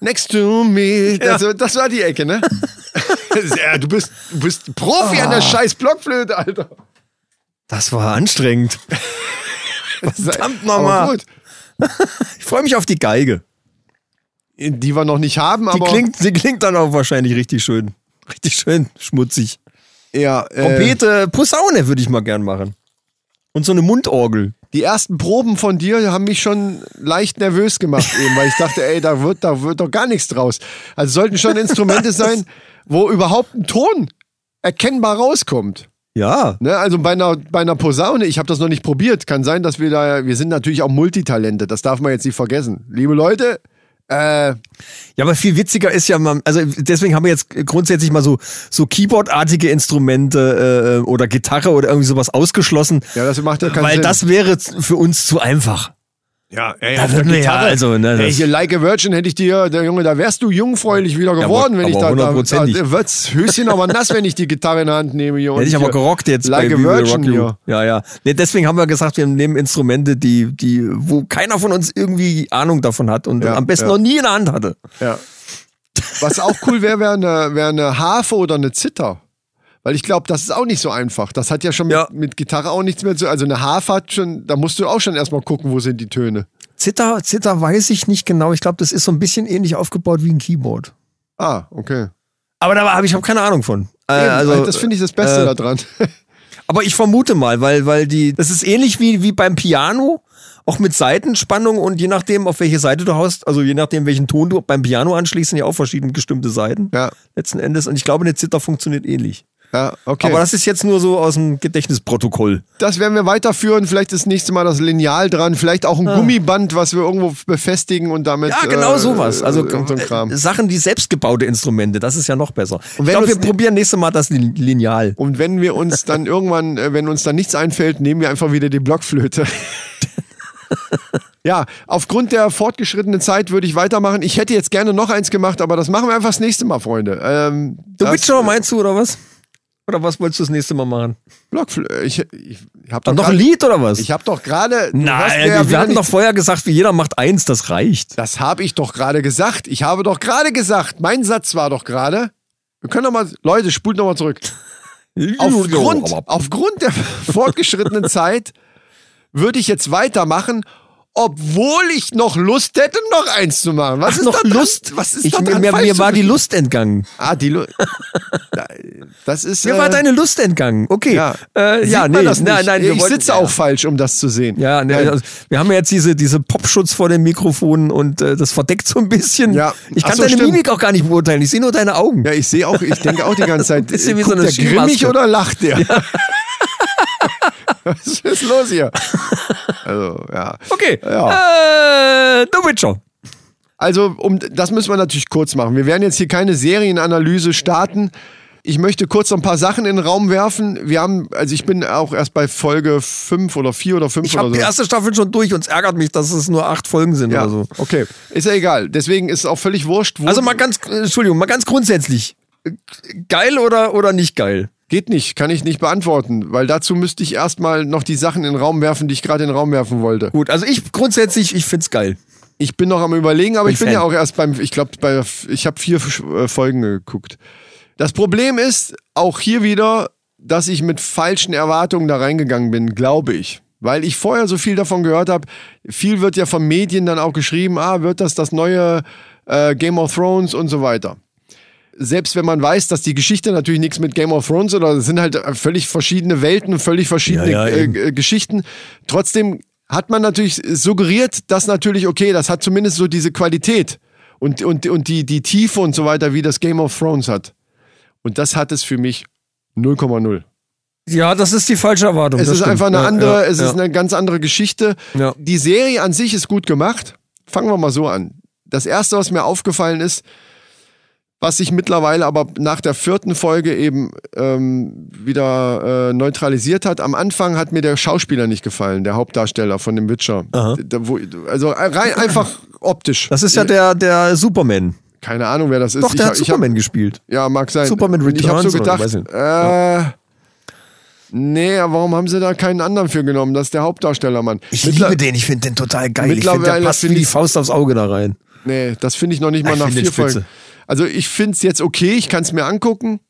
Speaker 5: Next to me. Das, ja. das war die Ecke, ne? [laughs] du, bist, du bist Profi oh. an der ah. scheiß Blockflöte, Alter.
Speaker 4: Das war anstrengend. [laughs] Verdammt nochmal. Ich freue mich auf die Geige.
Speaker 5: Die wir noch nicht haben,
Speaker 4: Die
Speaker 5: aber
Speaker 4: klingt, die klingt dann auch wahrscheinlich richtig schön. Richtig schön schmutzig.
Speaker 5: ja, äh,
Speaker 4: Trompete, Posaune würde ich mal gern machen. Und so eine Mundorgel.
Speaker 5: die ersten Proben von dir haben mich schon leicht nervös gemacht [laughs] eben, weil ich dachte, ey, da wird, da wird doch gar nichts draus. Also sollten schon Instrumente [laughs] sein, wo überhaupt ein Ton erkennbar rauskommt.
Speaker 4: Ja.
Speaker 5: Ne, also bei einer, bei einer Posaune, ich habe das noch nicht probiert, kann sein, dass wir da, wir sind natürlich auch Multitalente, das darf man jetzt nicht vergessen. Liebe Leute, äh,
Speaker 4: Ja, aber viel witziger ist ja, man, also deswegen haben wir jetzt grundsätzlich mal so, so Keyboard-artige Instrumente äh, oder Gitarre oder irgendwie sowas ausgeschlossen.
Speaker 5: ja, das macht ja keinen
Speaker 4: weil
Speaker 5: Sinn.
Speaker 4: das wäre für uns zu einfach.
Speaker 5: Ja, ey,
Speaker 4: Da
Speaker 5: auf der
Speaker 4: wir ja,
Speaker 5: Gitarre,
Speaker 4: also, ne,
Speaker 5: ey, hier Like a Virgin hätte ich dir, der Junge, da wärst du jungfräulich wieder geworden,
Speaker 4: aber-
Speaker 5: wenn ich
Speaker 4: aber
Speaker 5: da, da, da, da wird's Höschen aber nass, wenn ich die Gitarre in der Hand nehme hier.
Speaker 4: Hätte ich aber gerockt jetzt
Speaker 5: Like
Speaker 4: bei
Speaker 5: a Virgin hier.
Speaker 4: Ja, ja. Nee, deswegen haben wir gesagt, wir nehmen Instrumente, die, die, wo keiner von uns irgendwie Ahnung davon hat und
Speaker 5: Ja,
Speaker 4: am besten
Speaker 5: ja.
Speaker 4: noch nie in der Hand hatte.
Speaker 5: Ja. Was auch cool wäre, wäre eine, wär eine Harfe oder eine Zither. Weil ich glaube, das ist auch nicht so einfach. Das hat ja schon mit,
Speaker 4: Ja.
Speaker 5: mit Gitarre auch nichts mehr zu Also eine Harfe hat schon, da musst du auch schon erstmal gucken, wo sind die Töne.
Speaker 4: Zither, Zither weiß ich nicht genau. Ich glaube, das ist so ein bisschen ähnlich aufgebaut wie ein Keyboard.
Speaker 5: Ah, okay.
Speaker 4: Aber da habe ich hab keine Ahnung von. Äh,
Speaker 5: Eben,
Speaker 4: also,
Speaker 5: das finde ich das Beste
Speaker 4: äh,
Speaker 5: da dran. [laughs]
Speaker 4: Aber ich vermute mal, weil, weil die, das ist ähnlich wie, wie beim Piano, auch mit Seitenspannung und je nachdem, auf welche Seite du haust, also je nachdem, welchen Ton du beim Piano anschließt, sind ja auch verschieden gestimmte Seiten.
Speaker 5: Ja.
Speaker 4: Letzten Endes. Und ich glaube, eine Zither funktioniert ähnlich.
Speaker 5: Ja, okay.
Speaker 4: Aber das ist jetzt nur so aus dem Gedächtnisprotokoll.
Speaker 5: das werden wir weiterführen. Vielleicht das nächste Mal das Lineal dran. Vielleicht auch ein Gummiband, was wir irgendwo befestigen und damit.
Speaker 4: Ah. Ja, genau
Speaker 5: äh,
Speaker 4: sowas. Also äh, Sachen, die selbstgebaute Instrumente, das ist ja noch besser.
Speaker 5: Und
Speaker 4: ich glaube, wir probieren nächstes Mal das Lin- Lineal.
Speaker 5: Und wenn wir uns dann irgendwann, äh, wenn uns dann nichts einfällt, nehmen wir einfach wieder die Blockflöte. ja, aufgrund der fortgeschrittenen Zeit würde ich weitermachen. Ich hätte jetzt gerne noch eins gemacht, aber das machen wir einfach das nächste Mal, Freunde. Ähm, das-
Speaker 4: Witcher meinst du, oder was? Oder was wolltest du das nächste Mal machen?
Speaker 5: Blockflöte. Ich, ich, ich habe
Speaker 4: Dann
Speaker 5: doch
Speaker 4: noch ein Lied oder was?
Speaker 5: Ich habe doch gerade.
Speaker 4: Nein,
Speaker 5: ja
Speaker 4: wir hatten doch vorher gesagt, wie jeder macht eins, das reicht.
Speaker 5: Das habe ich doch gerade gesagt. Ich habe doch gerade gesagt. Mein Satz war doch gerade. Wir können doch mal, Leute, spult noch mal zurück. [laughs] Aufgrund, aufgrund der [laughs] fortgeschrittenen Zeit würde ich jetzt weitermachen, obwohl ich noch Lust hätte, noch eins zu machen. Was
Speaker 4: Ach,
Speaker 5: ist
Speaker 4: noch
Speaker 5: da?
Speaker 4: Lust.
Speaker 5: Was ist
Speaker 4: ich,
Speaker 5: da
Speaker 4: mir, mir war die? Lust entgangen.
Speaker 5: Ah, die Lust. Das ist.
Speaker 4: Mir
Speaker 5: äh,
Speaker 4: war deine Lust entgangen. Okay.
Speaker 5: Ja,
Speaker 4: äh, ja nee, nein, nein.
Speaker 5: ich
Speaker 4: wollten-
Speaker 5: sitze
Speaker 4: ja.
Speaker 5: auch falsch, um das zu sehen.
Speaker 4: Ja, nee, also, wir haben ja jetzt diese, diese Popschutz vor den Mikrofonen und äh, das verdeckt so ein bisschen.
Speaker 5: Ja.
Speaker 4: Ich kann
Speaker 5: so,
Speaker 4: deine
Speaker 5: stimmt.
Speaker 4: Mimik auch gar nicht beurteilen. Ich sehe nur deine Augen.
Speaker 5: Ja, ich sehe auch, ich denke auch die [laughs] ganze Zeit,
Speaker 4: Bisschen wie
Speaker 5: guckt
Speaker 4: so eine
Speaker 5: der grimmig oder lacht der? [laughs] [laughs] Was ist los hier? Also, ja.
Speaker 4: Okay.
Speaker 5: Ja.
Speaker 4: Äh, The Witcher.
Speaker 5: Also, um, das müssen wir natürlich kurz machen. Wir werden jetzt hier keine Serienanalyse starten. Ich möchte kurz noch ein paar Sachen in den Raum werfen. Wir haben, also ich bin auch erst bei Folge 5 oder 4 oder 5
Speaker 4: Ich
Speaker 5: oder
Speaker 4: habe
Speaker 5: so.
Speaker 4: die erste Staffel schon durch und es ärgert mich, dass es nur acht Folgen sind
Speaker 5: ja,
Speaker 4: oder so.
Speaker 5: okay. Ist ja egal. Deswegen ist es auch völlig wurscht, wo.
Speaker 4: Also mal ganz, äh, Entschuldigung, mal ganz grundsätzlich. Geil oder, oder nicht geil?
Speaker 5: Geht nicht, kann ich nicht beantworten, weil dazu müsste ich erstmal noch die Sachen in den Raum werfen, die ich gerade in den Raum werfen wollte.
Speaker 4: Gut, also ich grundsätzlich, ich find's geil.
Speaker 5: Ich bin noch am überlegen, aber
Speaker 4: Bin
Speaker 5: ich bin
Speaker 4: Fan.
Speaker 5: ja auch erst beim, ich glaube, bei, ich habe vier äh, Folgen geguckt. Das Problem ist auch hier wieder, dass ich mit falschen Erwartungen da reingegangen bin, glaube ich. Weil ich vorher so viel davon gehört habe, viel wird ja von Medien dann auch geschrieben, ah, wird das das neue äh, Game of Thrones und so weiter. Selbst wenn man weiß, dass die Geschichte natürlich nichts mit Game of Thrones oder es sind halt völlig verschiedene Welten, völlig verschiedene
Speaker 4: Ja, ja,
Speaker 5: äh, äh, Geschichten. Trotzdem hat man natürlich suggeriert, dass natürlich, okay, das hat zumindest so diese Qualität und, und, und die, die Tiefe und so weiter, wie das Game of Thrones hat. Und das hat es für mich 0,0.
Speaker 4: Ja, das ist die falsche Erwartung.
Speaker 5: Es ist
Speaker 4: stimmt.
Speaker 5: einfach eine
Speaker 4: Ja,
Speaker 5: andere,
Speaker 4: ja,
Speaker 5: es
Speaker 4: ja.
Speaker 5: ist eine ganz andere Geschichte.
Speaker 4: Ja.
Speaker 5: Die Serie an sich ist gut gemacht. Fangen wir mal so an. Das erste, was mir aufgefallen ist, was sich mittlerweile aber nach der vierten Folge eben ähm, wieder äh, neutralisiert hat. Am Anfang hat mir der Schauspieler nicht gefallen, der Hauptdarsteller von dem Witcher. Da, wo, also rein einfach optisch.
Speaker 4: Das ist ja der, der Superman.
Speaker 5: Keine Ahnung, wer das ist.
Speaker 4: Doch, der
Speaker 5: ich,
Speaker 4: hat
Speaker 5: ich
Speaker 4: Superman
Speaker 5: hab,
Speaker 4: gespielt.
Speaker 5: Ja, mag sein.
Speaker 4: Superman
Speaker 5: Und Ich habe so
Speaker 4: Returns oder
Speaker 5: gedacht, äh, nee, warum haben sie da keinen anderen für genommen? Das ist der Hauptdarsteller, Mann.
Speaker 4: Ich
Speaker 5: Mittler-
Speaker 4: liebe den, ich finde den total geil. Ich finde, der passt wie die Faust aufs Auge da rein.
Speaker 5: Nee, das finde ich noch nicht mal
Speaker 4: Ich
Speaker 5: nach vier Folgen. Also ich finde es jetzt okay, ich kann es mir angucken,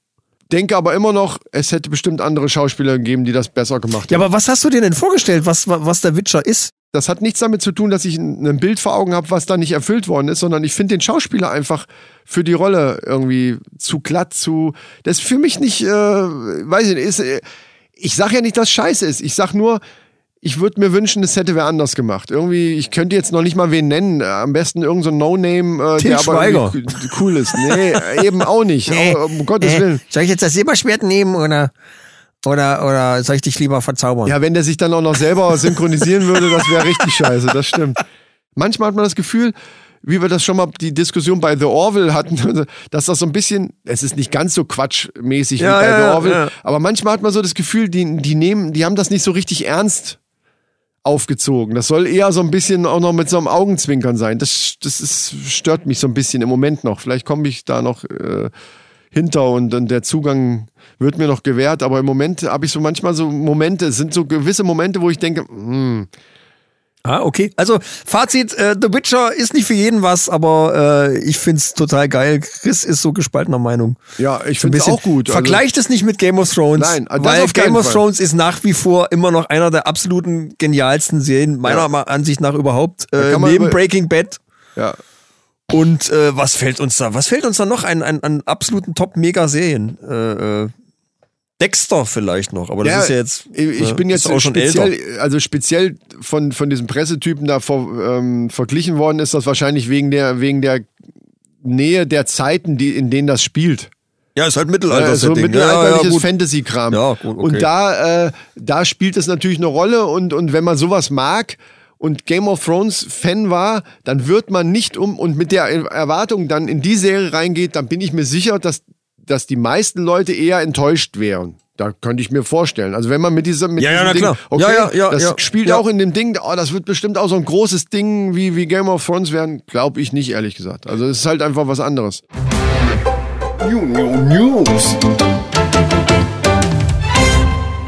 Speaker 5: denke aber immer noch, es hätte bestimmt andere Schauspieler gegeben, die das besser gemacht
Speaker 4: Ja,
Speaker 5: haben.
Speaker 4: aber was hast du dir denn vorgestellt, was, was der Witcher ist?
Speaker 5: Das hat nichts damit zu tun, dass ich ein ein Bild vor Augen habe, was da nicht erfüllt worden ist, sondern ich finde den Schauspieler einfach für die Rolle irgendwie zu glatt, zu. Das ist für mich nicht, äh, weiß ich nicht, ist, äh, ich sag ja nicht, dass scheiße ist. Ich sag nur, ich würde mir wünschen, es hätte wer anders gemacht. Irgendwie, ich könnte jetzt noch nicht mal wen nennen. Äh, Am besten irgendein so No-Name, äh,
Speaker 4: Til
Speaker 5: der aber
Speaker 4: Schweiger.
Speaker 5: cool ist. Nee, eben auch nicht. [laughs] Aber, um Gottes Willen.
Speaker 4: Soll ich jetzt das Silberschwert nehmen oder, oder, oder soll ich dich lieber verzaubern?
Speaker 5: Ja, wenn der sich dann auch noch selber [laughs] synchronisieren würde, das wäre richtig scheiße, das stimmt. Manchmal hat man das Gefühl, wie wir das schon mal die Diskussion bei The Orville hatten, [laughs] dass das so ein bisschen, es ist nicht ganz so quatschmäßig
Speaker 4: Ja,
Speaker 5: wie bei
Speaker 4: ja,
Speaker 5: The Orville,
Speaker 4: ja.
Speaker 5: aber manchmal hat man so das Gefühl, die, die nehmen, die haben das nicht so richtig ernst aufgezogen. Das soll eher so ein bisschen auch noch mit so einem Augenzwinkern sein. Das, das ist, stört mich so ein bisschen im Moment noch. Vielleicht komme ich da noch äh, hinter und, und der Zugang wird mir noch gewährt, aber im Moment habe ich so manchmal so Momente, es sind so gewisse Momente, wo ich denke, hm,
Speaker 4: Ah, okay. Also Fazit, äh, The Witcher ist nicht für jeden was, aber äh, ich find's total geil. Chris ist so gespaltener Meinung.
Speaker 5: ja, ich finde es auch gut. Also,
Speaker 4: Vergleicht es nicht mit Game of Thrones.
Speaker 5: Nein,
Speaker 4: weil Game of
Speaker 5: Fall.
Speaker 4: Thrones ist nach wie vor immer noch einer der absoluten genialsten Serien, meiner
Speaker 5: Ja.
Speaker 4: Ansicht nach überhaupt, äh, neben Breaking Bad.
Speaker 5: ja.
Speaker 4: Und äh, was fällt uns da? Was fällt uns da noch an, an, an absoluten Top-Mega-Serien? Äh, äh, Dexter vielleicht noch, aber das
Speaker 5: Ja,
Speaker 4: ist ja jetzt.
Speaker 5: Ich
Speaker 4: äh,
Speaker 5: bin jetzt
Speaker 4: auch schon
Speaker 5: speziell,
Speaker 4: älter.
Speaker 5: also speziell von, von diesem Pressetypen da vor, ähm, verglichen worden ist das wahrscheinlich wegen der, wegen der Nähe der Zeiten, die, in denen das spielt.
Speaker 4: Ja, ist halt Mittelalter.
Speaker 5: Äh, so mittelalterliches
Speaker 4: ja, ja.
Speaker 5: Fantasy-Kram.
Speaker 4: Ja, gut, okay.
Speaker 5: Und da, äh, da spielt es natürlich eine Rolle und, und wenn man sowas mag und Game of Thrones Fan war, dann wird man nicht um und mit der Erwartung dann in die Serie reingeht, dann bin ich mir sicher, dass, dass die meisten Leute eher enttäuscht wären. Da könnte ich mir vorstellen. Also wenn man mit dieser mit
Speaker 4: Ja, ja,
Speaker 5: diesem
Speaker 4: na
Speaker 5: Ding,
Speaker 4: klar.
Speaker 5: okay,
Speaker 4: Ja, ja, ja,
Speaker 5: das
Speaker 4: ja.
Speaker 5: spielt
Speaker 4: Ja.
Speaker 5: auch in dem Ding, oh, das wird bestimmt auch so ein großes Ding wie, wie Game of Thrones werden, glaube ich nicht, ehrlich gesagt. Also es ist halt einfach was anderes.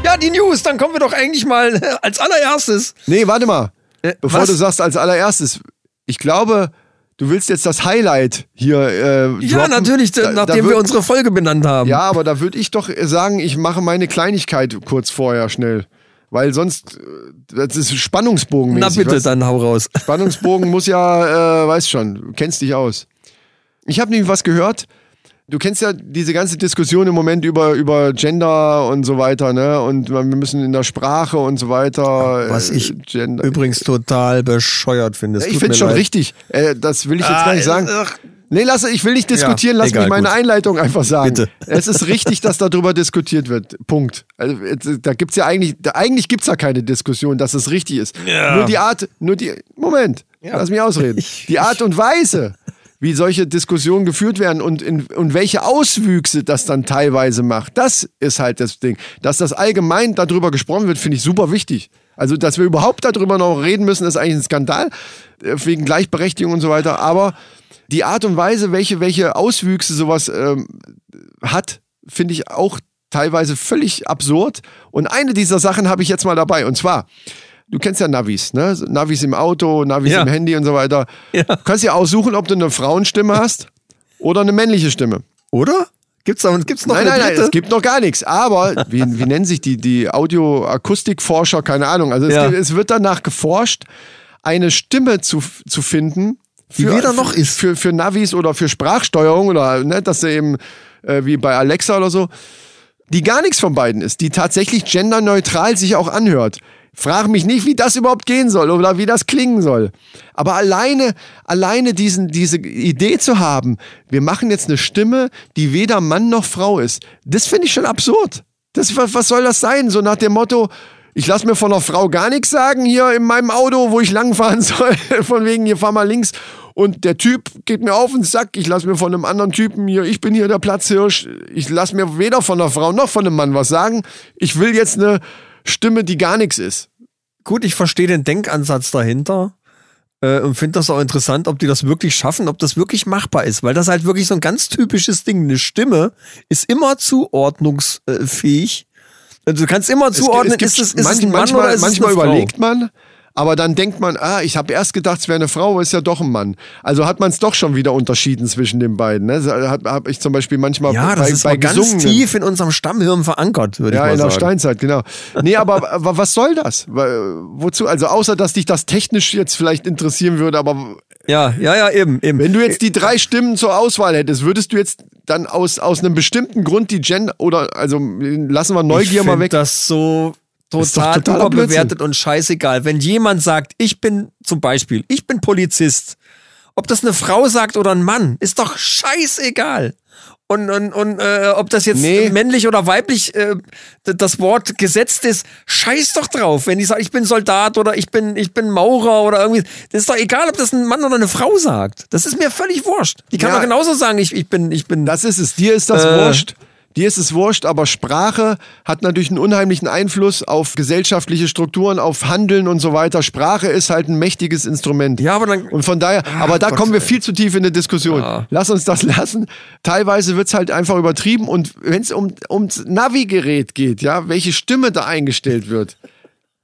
Speaker 4: Ja, die News, dann kommen wir doch eigentlich mal äh, als allererstes.
Speaker 5: Nee, warte mal. Bevor
Speaker 4: Äh, was?
Speaker 5: du sagst als allererstes, ich glaube, du willst jetzt das Highlight hier äh,
Speaker 4: Ja, natürlich,
Speaker 5: Da- da
Speaker 4: nachdem
Speaker 5: würd-
Speaker 4: wir unsere Folge benannt haben.
Speaker 5: Ja, aber da würde ich doch sagen, ich mache meine Kleinigkeit kurz vorher schnell. Weil sonst, äh, das ist Spannungsbogen.
Speaker 4: Na bitte, dann hau raus.
Speaker 5: Spannungsbogen muss ja, äh, weißt schon, du kennst dich aus. Ich habe nämlich was gehört. Du kennst ja diese ganze Diskussion im Moment über, über Gender und so weiter, ne? Und wir müssen in der Sprache und so weiter.
Speaker 4: Was
Speaker 5: äh,
Speaker 4: ich
Speaker 5: Gender.
Speaker 4: übrigens total bescheuert finde. Es
Speaker 5: Ich finde schon
Speaker 4: leid.
Speaker 5: richtig. Äh, das will ich jetzt
Speaker 4: Ah,
Speaker 5: gar nicht sagen.
Speaker 4: ach.
Speaker 5: Nee, lass, ich will nicht diskutieren,
Speaker 4: Ja,
Speaker 5: lass
Speaker 4: egal,
Speaker 5: mich meine
Speaker 4: gut.
Speaker 5: Einleitung einfach sagen.
Speaker 4: Bitte. [laughs]
Speaker 5: Es ist richtig, dass darüber diskutiert wird. Punkt. Also, da gibt's ja eigentlich, da, eigentlich gibt's ja keine Diskussion, dass es richtig ist.
Speaker 4: Ja.
Speaker 5: Nur die Art, nur die, Moment,
Speaker 4: Ja.
Speaker 5: lass mich ausreden. [laughs]
Speaker 4: Ich-
Speaker 5: Die Art und Weise, wie solche Diskussionen geführt werden und, in, und welche Auswüchse das dann teilweise macht, das ist halt das Ding. Dass das allgemein darüber gesprochen wird, finde ich super wichtig. Also, dass wir überhaupt darüber noch reden müssen, ist eigentlich ein Skandal, äh, wegen Gleichberechtigung und so weiter. Aber die Art und Weise, welche, welche Auswüchse sowas ähm, hat, finde ich auch teilweise völlig absurd. Und eine dieser Sachen habe ich jetzt mal dabei. Und zwar, du kennst ja Navis, ne? Navis im Auto, Navis
Speaker 4: Ja.
Speaker 5: im Handy und so weiter.
Speaker 4: Ja.
Speaker 5: Du kannst ja aussuchen, ob du eine Frauenstimme hast oder eine männliche Stimme.
Speaker 4: Oder? Gibt's da gibt's noch
Speaker 5: Nein, nein, nein, es gibt noch gar nichts. Aber wie, wie nennen sich die, die Audioakustikforscher? Keine Ahnung. Also es,
Speaker 4: Ja.
Speaker 5: es wird danach geforscht, eine Stimme zu, zu finden.
Speaker 4: Die weder noch ist.
Speaker 5: Für, für Navis oder für Sprachsteuerung oder ne, dass sie eben äh, wie bei Alexa oder so, die gar nichts von beiden ist, die tatsächlich genderneutral sich auch anhört. Frag mich nicht, wie das überhaupt gehen soll oder wie das klingen soll. Aber alleine, alleine diesen, diese Idee zu haben, wir machen jetzt eine Stimme, die weder Mann noch Frau ist, das finde ich schon absurd. Das, was, soll das sein? So nach dem Motto, ich lasse mir von einer Frau gar nichts sagen hier in meinem Auto, wo ich langfahren [laughs] soll, von wegen, hier fahr mal links. und der Typ geht mir auf den Sack, ich lasse mir von einem anderen Typen hier, ich bin hier der Platzhirsch, ich lasse mir weder von einer Frau noch von einem Mann was sagen. Ich will jetzt eine Stimme, die gar nichts ist.
Speaker 4: Gut, ich verstehe den Denkansatz dahinter äh, und finde das auch interessant, ob die das wirklich schaffen, ob das wirklich machbar ist, weil das halt wirklich so ein ganz typisches Ding. Eine Stimme ist immer zuordnungsfähig. Also du kannst immer zuordnen,
Speaker 5: es gibt,
Speaker 4: ist es, ist
Speaker 5: manch,
Speaker 4: es ein Mann
Speaker 5: manchmal,
Speaker 4: oder ist
Speaker 5: manchmal
Speaker 4: es eine
Speaker 5: überlegt
Speaker 4: Frau?
Speaker 5: man, aber dann denkt man, ah, ich habe erst gedacht, es wäre eine Frau, aber ist ja doch ein Mann. Also hat man es doch schon wieder unterschieden zwischen den beiden. Ne? Habe hab ich zum Beispiel manchmal
Speaker 4: Ja,
Speaker 5: bei,
Speaker 4: das ist
Speaker 5: bei
Speaker 4: ganz
Speaker 5: gesungenen-
Speaker 4: tief in unserem Stammhirn verankert, würde
Speaker 5: Ja,
Speaker 4: ich
Speaker 5: in
Speaker 4: mal
Speaker 5: der
Speaker 4: sagen.
Speaker 5: Steinzeit, genau. Nee, aber, was soll das? Wozu? Also außer, dass dich das technisch jetzt vielleicht interessieren würde, aber
Speaker 4: Ja, ja, ja, eben, eben.
Speaker 5: wenn du jetzt die drei Stimmen zur Auswahl hättest, würdest du jetzt dann aus, aus einem bestimmten Grund die Gender, oder, also lassen wir Neugier mal weg.
Speaker 4: das so Total
Speaker 5: totaler
Speaker 4: überbewertet und scheißegal. Wenn jemand sagt, ich bin zum Beispiel, ich bin Polizist, ob das eine Frau sagt oder ein Mann, ist doch scheißegal. Und, und, und äh, ob das jetzt
Speaker 5: Nee.
Speaker 4: männlich oder weiblich äh, das Wort gesetzt ist, scheiß doch drauf. Wenn ich sage, ich bin Soldat oder ich bin, ich bin Maurer oder irgendwie, das ist doch egal, ob das ein Mann oder eine Frau sagt. Das ist mir völlig wurscht. Die kann
Speaker 5: Ja.
Speaker 4: doch genauso sagen, ich, ich bin, ich bin.
Speaker 5: Das ist es. Dir ist das
Speaker 4: Äh.
Speaker 5: wurscht. Dir ist es wurscht, aber Sprache hat natürlich einen unheimlichen Einfluss auf gesellschaftliche Strukturen, auf Handeln und so weiter. Sprache ist halt ein mächtiges Instrument.
Speaker 4: Ja, aber dann-
Speaker 5: Und von daher, aber da
Speaker 4: Gott,
Speaker 5: kommen wir viel zu tief in eine Diskussion.
Speaker 4: Ja.
Speaker 5: Lass uns das [laughs] lassen. Teilweise wird's halt einfach übertrieben und wenn es um, ums Navigerät geht, ja, welche Stimme da eingestellt wird.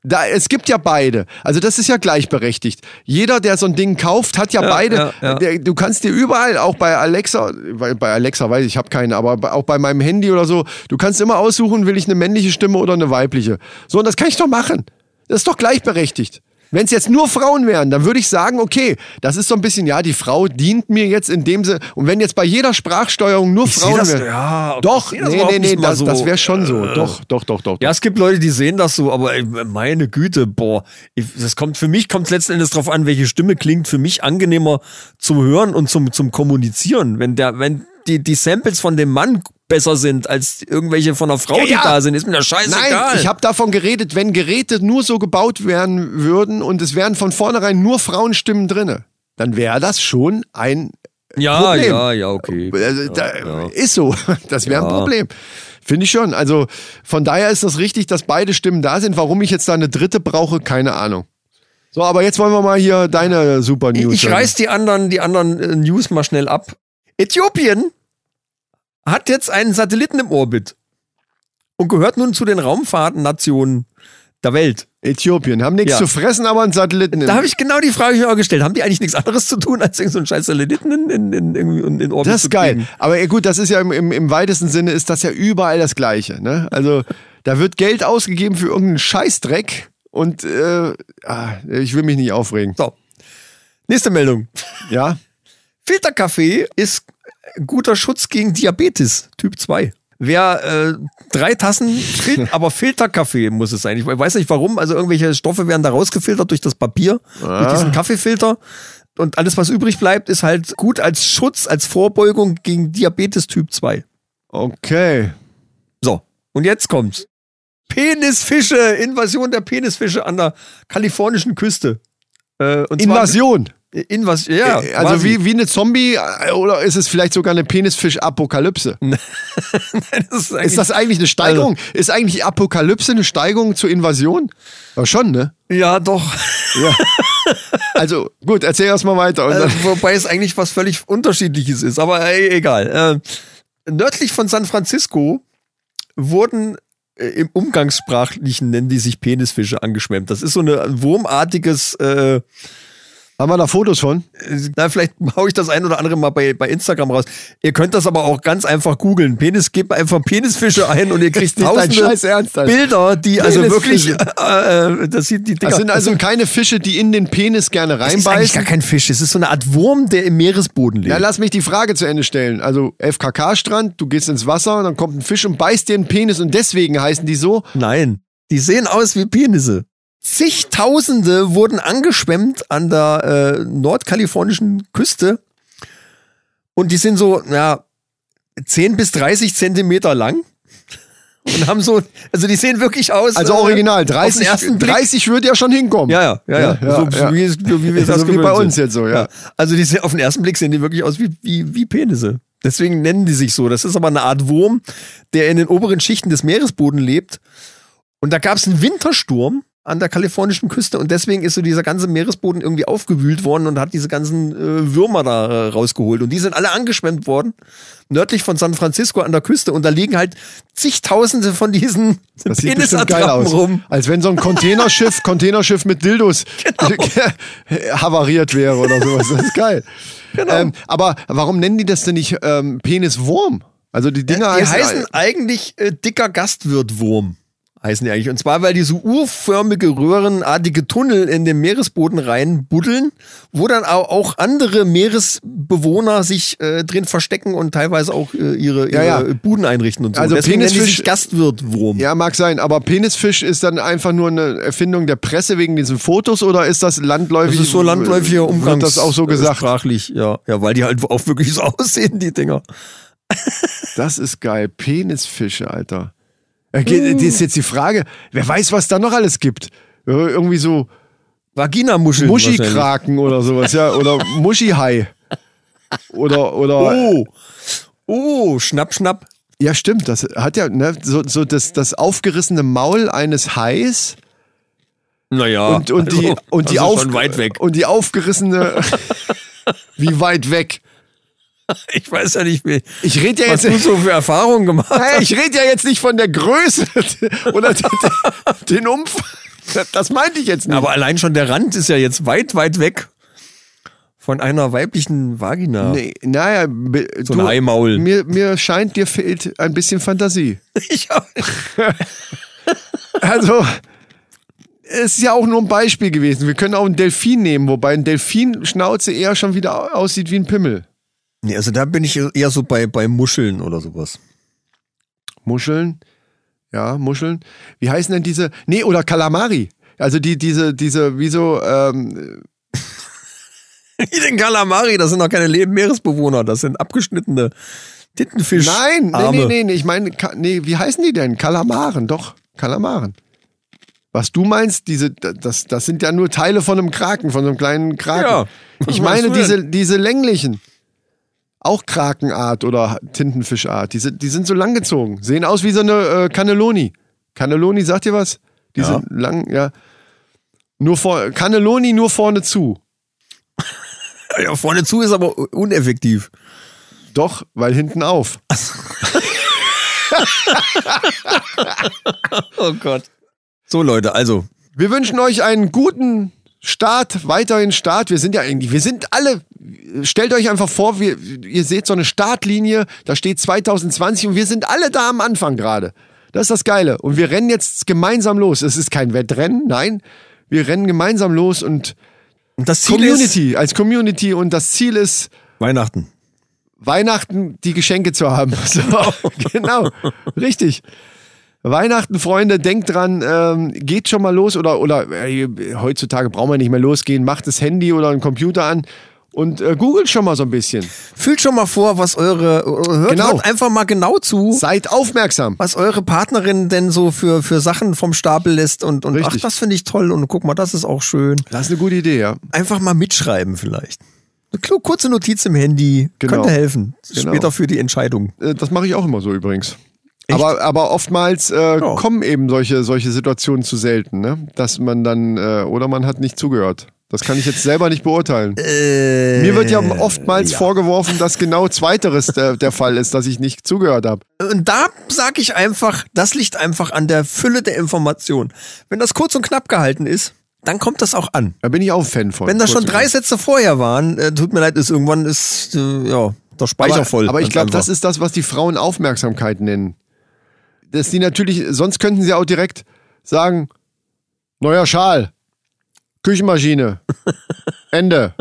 Speaker 5: Da, es gibt ja beide. Also das ist ja gleichberechtigt. Jeder, der so ein Ding kauft, hat ja, beide.
Speaker 4: ja, ja.
Speaker 5: Der, du kannst dir überall, auch bei Alexa, bei, bei Alexa weiß ich, ich habe keine, aber auch bei meinem Handy oder so, du kannst immer aussuchen, will ich eine männliche Stimme oder eine weibliche. So, und das kann ich doch machen. Das ist doch gleichberechtigt. Wenn es jetzt nur Frauen wären, dann würde ich sagen, okay, das ist so ein bisschen, ja, die Frau dient mir jetzt in dem Sinne. Und wenn jetzt bei jeder Sprachsteuerung nur
Speaker 4: Ich
Speaker 5: Frauen
Speaker 4: das-
Speaker 5: wären,
Speaker 4: ja,
Speaker 5: doch, nee, nee, nee, das,
Speaker 4: so.
Speaker 5: das wäre schon so.
Speaker 4: Äh.
Speaker 5: Doch, doch, doch, doch.
Speaker 4: Ja, es gibt Leute, die sehen das so, aber meine Güte, boah, ich, das kommt für mich kommt es letzten Endes drauf an, welche Stimme klingt für mich angenehmer zum Hören und zum zum kommunizieren. Wenn der wenn die die Samples von dem Mann besser sind als irgendwelche von einer Frau,
Speaker 5: Ja,
Speaker 4: die
Speaker 5: ja.
Speaker 4: da sind, ist mir das scheißegal.
Speaker 5: Nein, ich habe davon geredet, wenn Geräte nur so gebaut werden würden und es wären von vornherein nur Frauenstimmen drinne, dann wäre das schon ein
Speaker 4: ja,
Speaker 5: Problem.
Speaker 4: ja, ja, okay.
Speaker 5: Also, da,
Speaker 4: ja.
Speaker 5: Ist so. [laughs] Das wäre ein. Problem. Finde ich schon. Also von daher ist das richtig, dass beide Stimmen da sind. Warum ich jetzt da eine dritte brauche, keine Ahnung. So, aber jetzt wollen wir mal hier deine Super News.
Speaker 4: Ich
Speaker 5: hören.
Speaker 4: reiß die anderen, die anderen äh, News mal schnell ab. Äthiopien hat jetzt einen Satelliten im Orbit und gehört nun zu den Raumfahrtnationen der Welt.
Speaker 5: Äthiopien. Haben nichts
Speaker 4: Ja.
Speaker 5: zu fressen, aber einen Satelliten.
Speaker 4: Da habe ich genau die Frage mir auch gestellt. Haben die eigentlich nichts anderes zu tun, als irgend so einen scheiß Satelliten in, in, in, in, Orbit
Speaker 5: das ist geil.
Speaker 4: kriegen?
Speaker 5: Aber gut, das ist ja im, im, im weitesten Sinne ist das ja überall das Gleiche. Ne? Also da wird Geld ausgegeben für irgendeinen Scheißdreck und äh, ah, ich will mich nicht aufregen.
Speaker 4: So. Nächste Meldung.
Speaker 5: Ja?
Speaker 4: Filterkaffee ist guter Schutz gegen Diabetes Typ 2. Wer äh, drei Tassen, Fil [laughs] aber Filterkaffee muss es sein. Ich weiß nicht warum, also irgendwelche Stoffe werden da rausgefiltert durch das Papier, durch diesen Kaffeefilter. Und alles, was übrig bleibt, ist halt gut als Schutz, als Vorbeugung gegen Diabetes Typ 2.
Speaker 5: Okay.
Speaker 4: So, und jetzt kommt's. Penisfische, Invasion der Penisfische an der kalifornischen Küste. Äh,
Speaker 5: Invasion.
Speaker 4: Invas ja,
Speaker 5: Äh, also
Speaker 4: quasi.
Speaker 5: wie, wie eine Zombie äh, oder ist es vielleicht sogar eine Penisfisch-Apokalypse? [laughs]
Speaker 4: ist,
Speaker 5: Ist das eigentlich eine Steigerung? ist eigentlich Apokalypse eine Steigerung zur Invasion? Ja, schon, ne?
Speaker 4: Ja, doch.
Speaker 5: Ja. [laughs] Also gut, erzähl erst mal weiter. Und
Speaker 4: Äh, wobei es eigentlich was völlig Unterschiedliches ist, aber ey, egal. Äh, nördlich von San Francisco wurden äh, im Umgangssprachlichen nennen die sich Penisfische angeschwemmt. Das ist so eine ein wurmartiges, äh,
Speaker 5: haben wir da Fotos von?
Speaker 4: na, vielleicht [laughs] hau ich das ein oder andere mal bei, bei Instagram raus. Ihr könnt das aber auch ganz einfach googeln. Penis, gebt einfach Penisfische ein und ihr kriegt tausende. Bilder, die also wirklich, äh, äh, das sieht die Dinger.
Speaker 5: Das sind also keine Fische, die in den Penis gerne
Speaker 4: das ist gar
Speaker 5: reinbeißen.
Speaker 4: kein Fisch. Es ist so eine Art Wurm, der im Meeresboden lebt.
Speaker 5: Ja, lass mich die Frage zu Ende stellen. Also FKK-Strand, du gehst ins Wasser, dann kommt ein Fisch und beißt dir einen Penis und deswegen heißen die so.
Speaker 4: Nein, die sehen aus wie Penisse. Zigtausende wurden angeschwemmt an der äh, nordkalifornischen Küste und die sind so, ja, 10 bis 30 Zentimeter lang und haben so, also die sehen wirklich aus.
Speaker 5: Also
Speaker 4: äh,
Speaker 5: original,
Speaker 4: auf den
Speaker 5: 30,
Speaker 4: ersten Blick.
Speaker 5: 30 würde ja schon hinkommen.
Speaker 4: Ja, ja, ja, ja.
Speaker 5: Ja,
Speaker 4: so,
Speaker 5: ja.
Speaker 4: Wie, so wie wir das
Speaker 5: So wie bei uns
Speaker 4: sind.
Speaker 5: jetzt so, ja.
Speaker 4: Also die sehen, auf den ersten Blick sehen die wirklich aus wie, wie, wie Penisse. Deswegen nennen die sich so. Das ist aber eine Art Wurm, der in den oberen Schichten des Meeresbodens lebt. Und da gab es einen Wintersturm an der kalifornischen Küste und deswegen ist so dieser ganze Meeresboden irgendwie aufgewühlt worden und hat diese ganzen äh, Würmer da äh, rausgeholt. Und die sind alle angeschwemmt worden, nördlich von San Francisco an der Küste. Und da liegen halt zigtausende von diesen
Speaker 5: Das sieht bestimmt geil aus.
Speaker 4: rum.
Speaker 5: Als wenn so ein Containerschiff, [laughs] Containerschiff mit Dildos [laughs] havariert wäre oder sowas. Das ist geil.
Speaker 4: Genau.
Speaker 5: Ähm, aber warum nennen die das denn nicht ähm, Peniswurm? Also die Dinger
Speaker 4: die
Speaker 5: heißen,
Speaker 4: heißen eigentlich äh, dicker Gastwirtwurm. Heißen die eigentlich. Und zwar, weil die so urförmige, röhrenartige Tunnel in den Meeresboden rein buddeln, wo dann auch, andere Meeresbewohner sich äh, drin verstecken und teilweise auch äh, ihre, ihre
Speaker 5: Ja, ja.
Speaker 4: Buden einrichten und so.
Speaker 5: Also
Speaker 4: Deswegen
Speaker 5: Penisfisch-
Speaker 4: Gastwirtwurm.
Speaker 5: Ja, mag sein, aber Penisfisch ist dann einfach nur eine Erfindung der Presse wegen diesen Fotos oder ist das landläufig?
Speaker 4: Das ist so landläufiger Umgang.
Speaker 5: Das auch so gesagt?
Speaker 4: Sprachlich, ja. Ja, weil die halt auch wirklich so [laughs] aussehen, die Dinger.
Speaker 5: Das ist geil. Penisfische, Alter. Äh, geht- Das ist jetzt die Frage, wer weiß, was da noch alles gibt. Äh, Irgendwie so
Speaker 4: Vaginamuscheln.
Speaker 5: Muschikraken oder sowas, ja. Oder [laughs] Muschihai. Oder, oder.
Speaker 4: Oh. Oh, schnapp, schnapp.
Speaker 5: Ja, stimmt. Das hat ja, ne, so, so das, das aufgerissene Maul eines Hais
Speaker 4: Naja.
Speaker 5: und, und die,
Speaker 4: also,
Speaker 5: und die
Speaker 4: ist
Speaker 5: auf,
Speaker 4: schon weit weg.
Speaker 5: und die aufgerissene, [laughs] wie weit weg? [laughs]
Speaker 4: Ich weiß ja nicht, wie,
Speaker 5: Ich rede ja
Speaker 4: was
Speaker 5: jetzt,
Speaker 4: du so für Erfahrungen gemacht.
Speaker 5: Hey, ich rede ja jetzt nicht von der Größe [laughs] oder den, Umfang. Das meinte ich jetzt nicht.
Speaker 4: Aber allein schon der Rand ist ja jetzt weit, weit weg von einer weiblichen Vagina.
Speaker 5: nee, naja,
Speaker 4: So ein Eimaul.
Speaker 5: Mir, mir scheint, dir fehlt ein bisschen Fantasie. [laughs]
Speaker 4: Ich hab,
Speaker 5: Also, es ist ja auch nur ein Beispiel gewesen. Wir können auch einen Delfin nehmen, wobei ein Delfinschnauze eher schon wieder aussieht wie ein Pimmel.
Speaker 4: Nee, also da bin ich eher so bei, bei Muscheln oder sowas.
Speaker 5: Muscheln. Ja, Muscheln. Wie heißen denn diese? Nee, oder Kalamari. Also die, diese, diese, wie so, ähm,
Speaker 4: Wie [laughs] den Kalamari, das sind doch keine lebenden Meeresbewohner, das sind abgeschnittene Tintenfisch.
Speaker 5: nein, nee, nee, nee, nee, ich meine, nee, wie heißen die denn? Kalamaren, doch, Kalamaren. Was du meinst, diese, das, das sind ja nur Teile von einem Kraken, von so einem kleinen Kraken.
Speaker 4: Ja.
Speaker 5: Ich meine diese, diese länglichen. Auch Krakenart oder Tintenfischart. Die sind, die sind so langgezogen. Sehen aus wie so eine äh, Cannelloni. Cannelloni, sagt ihr was? Die
Speaker 4: Ja.
Speaker 5: sind lang, ja. Nur vor, Cannelloni nur vorne zu. [laughs]
Speaker 4: Ja, vorne zu ist aber uneffektiv.
Speaker 5: Doch, weil hinten auf. [laughs]
Speaker 4: Oh Gott. So Leute, also
Speaker 5: Wir wünschen euch einen guten Start, weiterhin Start. Wir sind ja irgendwie, wir sind alle, stellt euch einfach vor, wir, ihr seht so eine Startlinie, da steht 2020 und wir sind alle da am Anfang gerade. Das ist das Geile. Und wir rennen jetzt gemeinsam los. Es ist kein Wettrennen, nein. Wir rennen gemeinsam los und
Speaker 4: und das Ziel
Speaker 5: Community, als Community und das Ziel ist,
Speaker 4: ist Weihnachten.
Speaker 5: Weihnachten die Geschenke zu haben. [laughs] So, genau, richtig. Weihnachten, Freunde, denkt dran, ähm, geht schon mal los oder, oder äh, heutzutage brauchen wir nicht mehr losgehen, macht das Handy oder einen Computer an und äh, googelt schon mal so ein bisschen.
Speaker 4: Fühlt schon mal vor, was eure hört,
Speaker 5: Genau.
Speaker 4: hört einfach mal genau zu.
Speaker 5: Seid aufmerksam.
Speaker 4: was eure Partnerin denn so für, für Sachen vom Stapel lässt und, und ach, das finde ich toll und guck mal, das ist auch schön.
Speaker 5: Das ist eine gute Idee, ja.
Speaker 4: Einfach mal mitschreiben vielleicht. Eine kurze Notiz im Handy
Speaker 5: Genau.
Speaker 4: könnte helfen.
Speaker 5: Genau.
Speaker 4: Später für die Entscheidung.
Speaker 5: Äh, Das mache ich auch immer so übrigens. Aber, aber oftmals äh,
Speaker 4: Ja.
Speaker 5: kommen eben solche, solche Situationen zu selten, ne? Dass man dann, äh, oder man hat nicht zugehört. Das kann ich jetzt selber nicht beurteilen.
Speaker 4: Äh,
Speaker 5: Mir wird ja oftmals vorgeworfen, dass genau Zweiteres der, der Fall ist, dass ich nicht zugehört habe.
Speaker 4: Und da sage ich einfach, das liegt einfach an der Fülle der Information. Wenn das kurz und knapp gehalten ist, dann kommt das auch an.
Speaker 5: Da bin ich auch Fan von.
Speaker 4: Wenn das schon drei Sätze vorher waren, äh, tut mir leid, ist irgendwann ist äh, ja der Speicher
Speaker 5: aber,
Speaker 4: voll.
Speaker 5: Aber ich glaube, das ist das, was die Frauen Aufmerksamkeit nennen. Dass die natürlich, sonst könnten sie auch direkt sagen, neuer Schal, Küchenmaschine, Ende.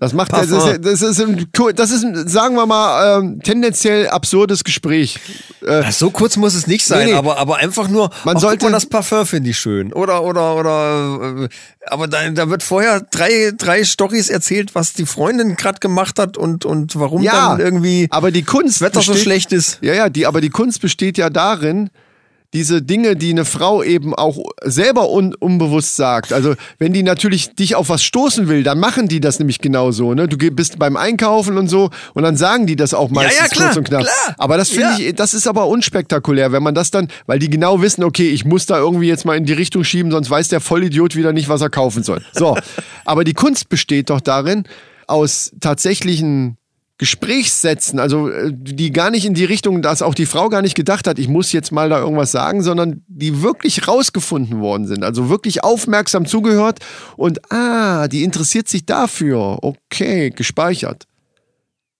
Speaker 5: Das macht das ist, das ist, ein, das ist, ein, sagen wir mal, ähm, tendenziell absurdes Gespräch. Äh,
Speaker 4: Ja, so kurz muss es nicht sein,
Speaker 5: Nee, nee.
Speaker 4: aber aber einfach nur.
Speaker 5: Man
Speaker 4: ach,
Speaker 5: sollte-
Speaker 4: mal, das Parfum finde ich schön. Oder oder oder. Äh, aber da, da wird vorher drei drei Stories erzählt, was die Freundin gerade gemacht hat und und warum
Speaker 5: ja,
Speaker 4: dann irgendwie
Speaker 5: aber die Kunst
Speaker 4: das Wetter so
Speaker 5: besteht-
Speaker 4: schlecht ist.
Speaker 5: Ja, ja, die, aber die Kunst besteht ja darin, diese Dinge, die eine Frau eben auch selber un unbewusst sagt. Also wenn die natürlich dich auf was stoßen will, dann machen die das nämlich genauso. Ne? Du bist beim Einkaufen und so und dann sagen die das auch meistens
Speaker 4: ja, klar,
Speaker 5: kurz und knapp.
Speaker 4: klar.
Speaker 5: Aber das finde
Speaker 4: Ja.
Speaker 5: ich, das ist aber unspektakulär, wenn man das dann, weil die genau wissen, okay, ich muss da irgendwie jetzt mal in die Richtung schieben, sonst weiß der Vollidiot wieder nicht, was er kaufen soll. So, [laughs] aber die Kunst besteht doch darin, aus tatsächlichen Gesprächssätzen, also äh, die gar nicht in die Richtung, dass auch die Frau gar nicht gedacht hat, ich muss jetzt mal da irgendwas sagen, sondern die wirklich rausgefunden worden sind, also wirklich aufmerksam zugehört und ah, die interessiert sich dafür, okay, gespeichert.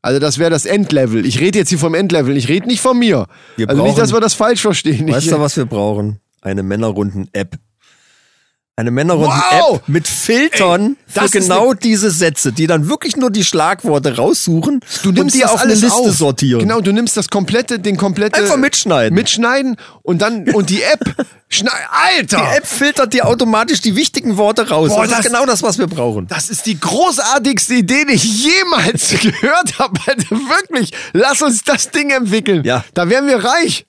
Speaker 5: Also das wäre das Endlevel. Ich rede jetzt hier vom Endlevel, ich rede nicht von mir.
Speaker 4: Wir
Speaker 5: also nicht,
Speaker 4: brauchen-
Speaker 5: dass wir das falsch verstehen.
Speaker 4: Weißt du, was wir brauchen? Eine Männerrunden-App. Eine Männerrunden-App
Speaker 5: Wow!
Speaker 4: mit Filtern
Speaker 5: das
Speaker 4: für genau diese Sätze, die dann wirklich nur die Schlagworte raussuchen
Speaker 5: Du nimmst
Speaker 4: und die auf eine Liste
Speaker 5: auf.
Speaker 4: sortieren.
Speaker 5: Genau, du nimmst das komplette, den komplette
Speaker 4: Einfach mitschneiden.
Speaker 5: mitschneiden und dann und die App [laughs] schneid, Alter,
Speaker 4: Die App filtert dir automatisch die wichtigen Worte raus.
Speaker 5: Boah,
Speaker 4: das,
Speaker 5: das-
Speaker 4: ist genau das, was wir brauchen.
Speaker 5: Das ist die großartigste Idee, die ich jemals [laughs] gehört habe. Wirklich, lass uns das Ding entwickeln.
Speaker 4: Ja.
Speaker 5: Da wären wir reich.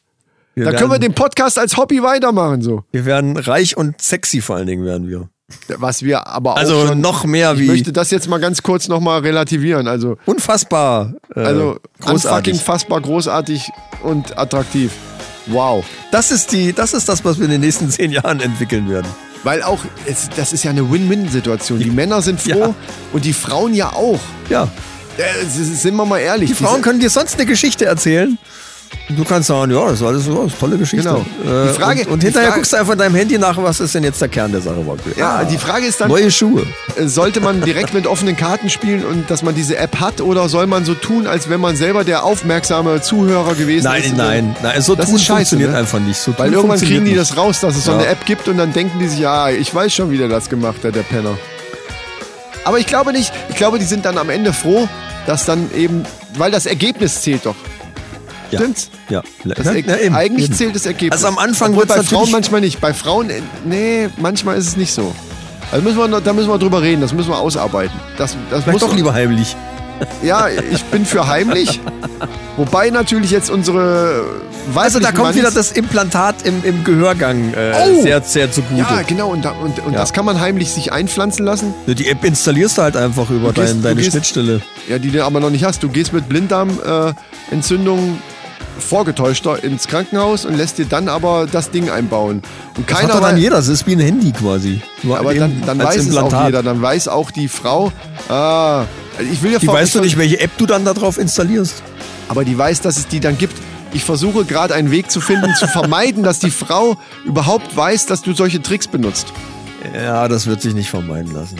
Speaker 4: Wir
Speaker 5: da
Speaker 4: werden,
Speaker 5: können wir den Podcast als Hobby weitermachen so.
Speaker 4: wir werden reich und sexy vor allen Dingen werden wir.
Speaker 5: Was wir aber auch
Speaker 4: Also
Speaker 5: schon,
Speaker 4: noch mehr
Speaker 5: Ich
Speaker 4: wie
Speaker 5: möchte das jetzt mal ganz kurz noch mal relativieren. Also
Speaker 4: unfassbar äh,
Speaker 5: also
Speaker 4: großartig.
Speaker 5: unfucking fassbar großartig und attraktiv. Wow.
Speaker 4: Das ist die, das ist das, was wir in den nächsten zehn Jahren entwickeln werden.
Speaker 5: Weil auch, das ist ja eine Win-Win-Situation. Die Männer sind froh
Speaker 4: Ja.
Speaker 5: und die Frauen ja auch.
Speaker 4: Ja,
Speaker 5: Äh, sind wir mal ehrlich.
Speaker 4: die Frauen können dir sonst eine Geschichte erzählen. Du kannst sagen, ja, das war alles so, tolle Geschichte.
Speaker 5: Genau.
Speaker 4: Äh,
Speaker 5: Die Frage-
Speaker 4: und, und hinterher
Speaker 5: Frage-
Speaker 4: guckst du einfach in deinem Handy nach, was ist denn jetzt der Kern der Sache überhaupt?
Speaker 5: Ja, die Frage ist dann,
Speaker 4: Neue Schuhe.
Speaker 5: äh, sollte man direkt mit offenen Karten spielen und dass man diese App hat oder soll man so tun, als wenn man selber der aufmerksame Zuhörer gewesen
Speaker 4: Nein,
Speaker 5: ist?
Speaker 4: nein, nein, so
Speaker 5: Das
Speaker 4: tun
Speaker 5: ist scheiße,
Speaker 4: funktioniert
Speaker 5: ne?
Speaker 4: einfach nicht. So
Speaker 5: Weil irgendwann kriegen die das raus, dass es so
Speaker 4: Ja.
Speaker 5: eine App gibt und dann denken die sich, ja, ich weiß schon, wie der das gemacht hat, der Penner. Aber ich glaube nicht, ich glaube, die sind dann am Ende froh, dass dann eben, weil das Ergebnis zählt doch.
Speaker 4: Ja.
Speaker 5: Stimmt's?
Speaker 4: Ja,
Speaker 5: Das
Speaker 4: eben,
Speaker 5: eigentlich
Speaker 4: eben.
Speaker 5: zählt das Ergebnis.
Speaker 4: Also am Anfang wird's
Speaker 5: bei Frauen manchmal nicht. Bei Frauen, äh, nee, manchmal ist es nicht so. Also müssen wir, noch- da müssen wir drüber reden, das müssen wir ausarbeiten. Das, das
Speaker 4: Vielleicht
Speaker 5: muss
Speaker 4: doch lieber heimlich.
Speaker 5: Ja, ich bin für heimlich. Wobei natürlich jetzt unsere
Speaker 4: Also da kommt wieder
Speaker 5: Mannis-
Speaker 4: das Implantat im, im Gehörgang äh,
Speaker 5: Oh!
Speaker 4: sehr, sehr zugute.
Speaker 5: Ja, genau, und, da, und, und
Speaker 4: Ja.
Speaker 5: das kann man heimlich sich einpflanzen lassen.
Speaker 4: Die App installierst du halt einfach über
Speaker 5: gehst-
Speaker 4: dein, deine
Speaker 5: gehst-
Speaker 4: Schnittstelle.
Speaker 5: Ja, die du aber noch nicht hast. Du gehst mit Blinddarmentzündung äh, vorgetäuschter ins Krankenhaus und lässt dir dann aber das Ding einbauen. Und
Speaker 4: Das
Speaker 5: keiner
Speaker 4: hat doch dann jeder, das ist wie ein Handy quasi. Nur
Speaker 5: aber dann, dann weiß es auch
Speaker 4: Implantat.
Speaker 5: jeder. Dann weiß auch die Frau, ah, ich will ja
Speaker 4: Die weißt du
Speaker 5: ich-
Speaker 4: nicht, welche App du dann da drauf installierst.
Speaker 5: aber die weiß, dass es die dann gibt. Ich versuche gerade einen Weg zu finden, zu [laughs] vermeiden, dass die Frau überhaupt weiß, dass du solche Tricks benutzt.
Speaker 4: Ja, das wird sich nicht vermeiden lassen.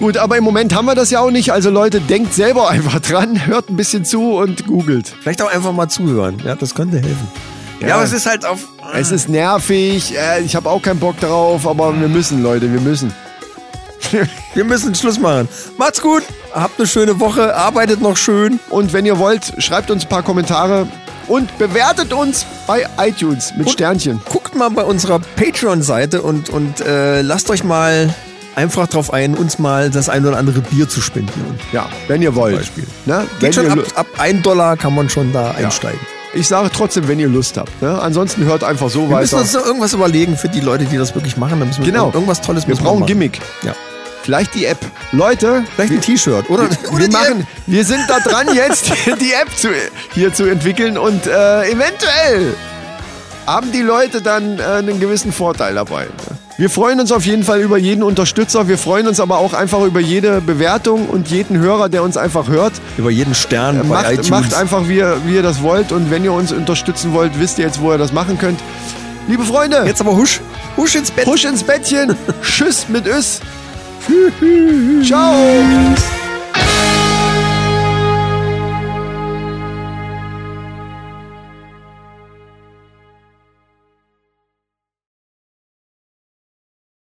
Speaker 5: Gut, aber im Moment haben wir das ja auch nicht. Also Leute, denkt selber einfach dran, [laughs] hört ein bisschen zu und googelt.
Speaker 4: Vielleicht auch einfach mal zuhören. Ja, das könnte helfen. Ja, aber es ist halt auf.
Speaker 5: Es ist nervig, äh, ich habe auch keinen Bock drauf, aber wir müssen, Leute, wir müssen. [laughs]
Speaker 4: Wir müssen Schluss machen. Macht's gut, habt eine schöne Woche, arbeitet noch schön.
Speaker 5: Und wenn ihr wollt, schreibt uns ein paar Kommentare und bewertet uns bei iTunes mit
Speaker 4: Und-
Speaker 5: Sternchen.
Speaker 4: Guckt mal bei unserer Patreon-Seite und, und äh, lasst euch mal einfach drauf ein, uns mal das ein oder andere Bier zu spendieren.
Speaker 5: Ja, wenn ihr wollt.
Speaker 4: Beispiel.
Speaker 5: Ne?
Speaker 4: Geht
Speaker 5: Wenn
Speaker 4: schon ab, ab 1 Dollar kann man schon da einsteigen.
Speaker 5: Ich sage trotzdem, wenn ihr Lust habt. Ne? Ansonsten hört einfach so
Speaker 4: Wir müssen
Speaker 5: weiter.
Speaker 4: uns noch irgendwas überlegen für die Leute, die das wirklich machen. Da müssen wir
Speaker 5: Genau.
Speaker 4: irgendwas Tolles
Speaker 5: Wir
Speaker 4: müssen
Speaker 5: brauchen
Speaker 4: machen.
Speaker 5: Gimmick.
Speaker 4: Ja.
Speaker 5: Vielleicht die App. Leute,
Speaker 4: Vielleicht ein T-Shirt oder, oder
Speaker 5: wir, machen,
Speaker 4: App.
Speaker 5: wir sind da dran, [laughs] jetzt die App zu, hier zu entwickeln und äh, eventuell haben die Leute dann äh, einen gewissen Vorteil dabei. Wir freuen uns auf jeden Fall über jeden Unterstützer. Wir freuen uns aber auch einfach über jede Bewertung und jeden Hörer, der uns einfach hört.
Speaker 4: Über jeden Stern bei
Speaker 5: Macht,
Speaker 4: iTunes.
Speaker 5: macht einfach, wie ihr, wie ihr das wollt. Und wenn ihr uns unterstützen wollt, wisst ihr jetzt, wo ihr das machen könnt. Liebe Freunde,
Speaker 4: Jetzt aber husch, husch ins Bett.
Speaker 5: Push ins Bettchen. [laughs] Tschüss mit Ös. [laughs] Ciao.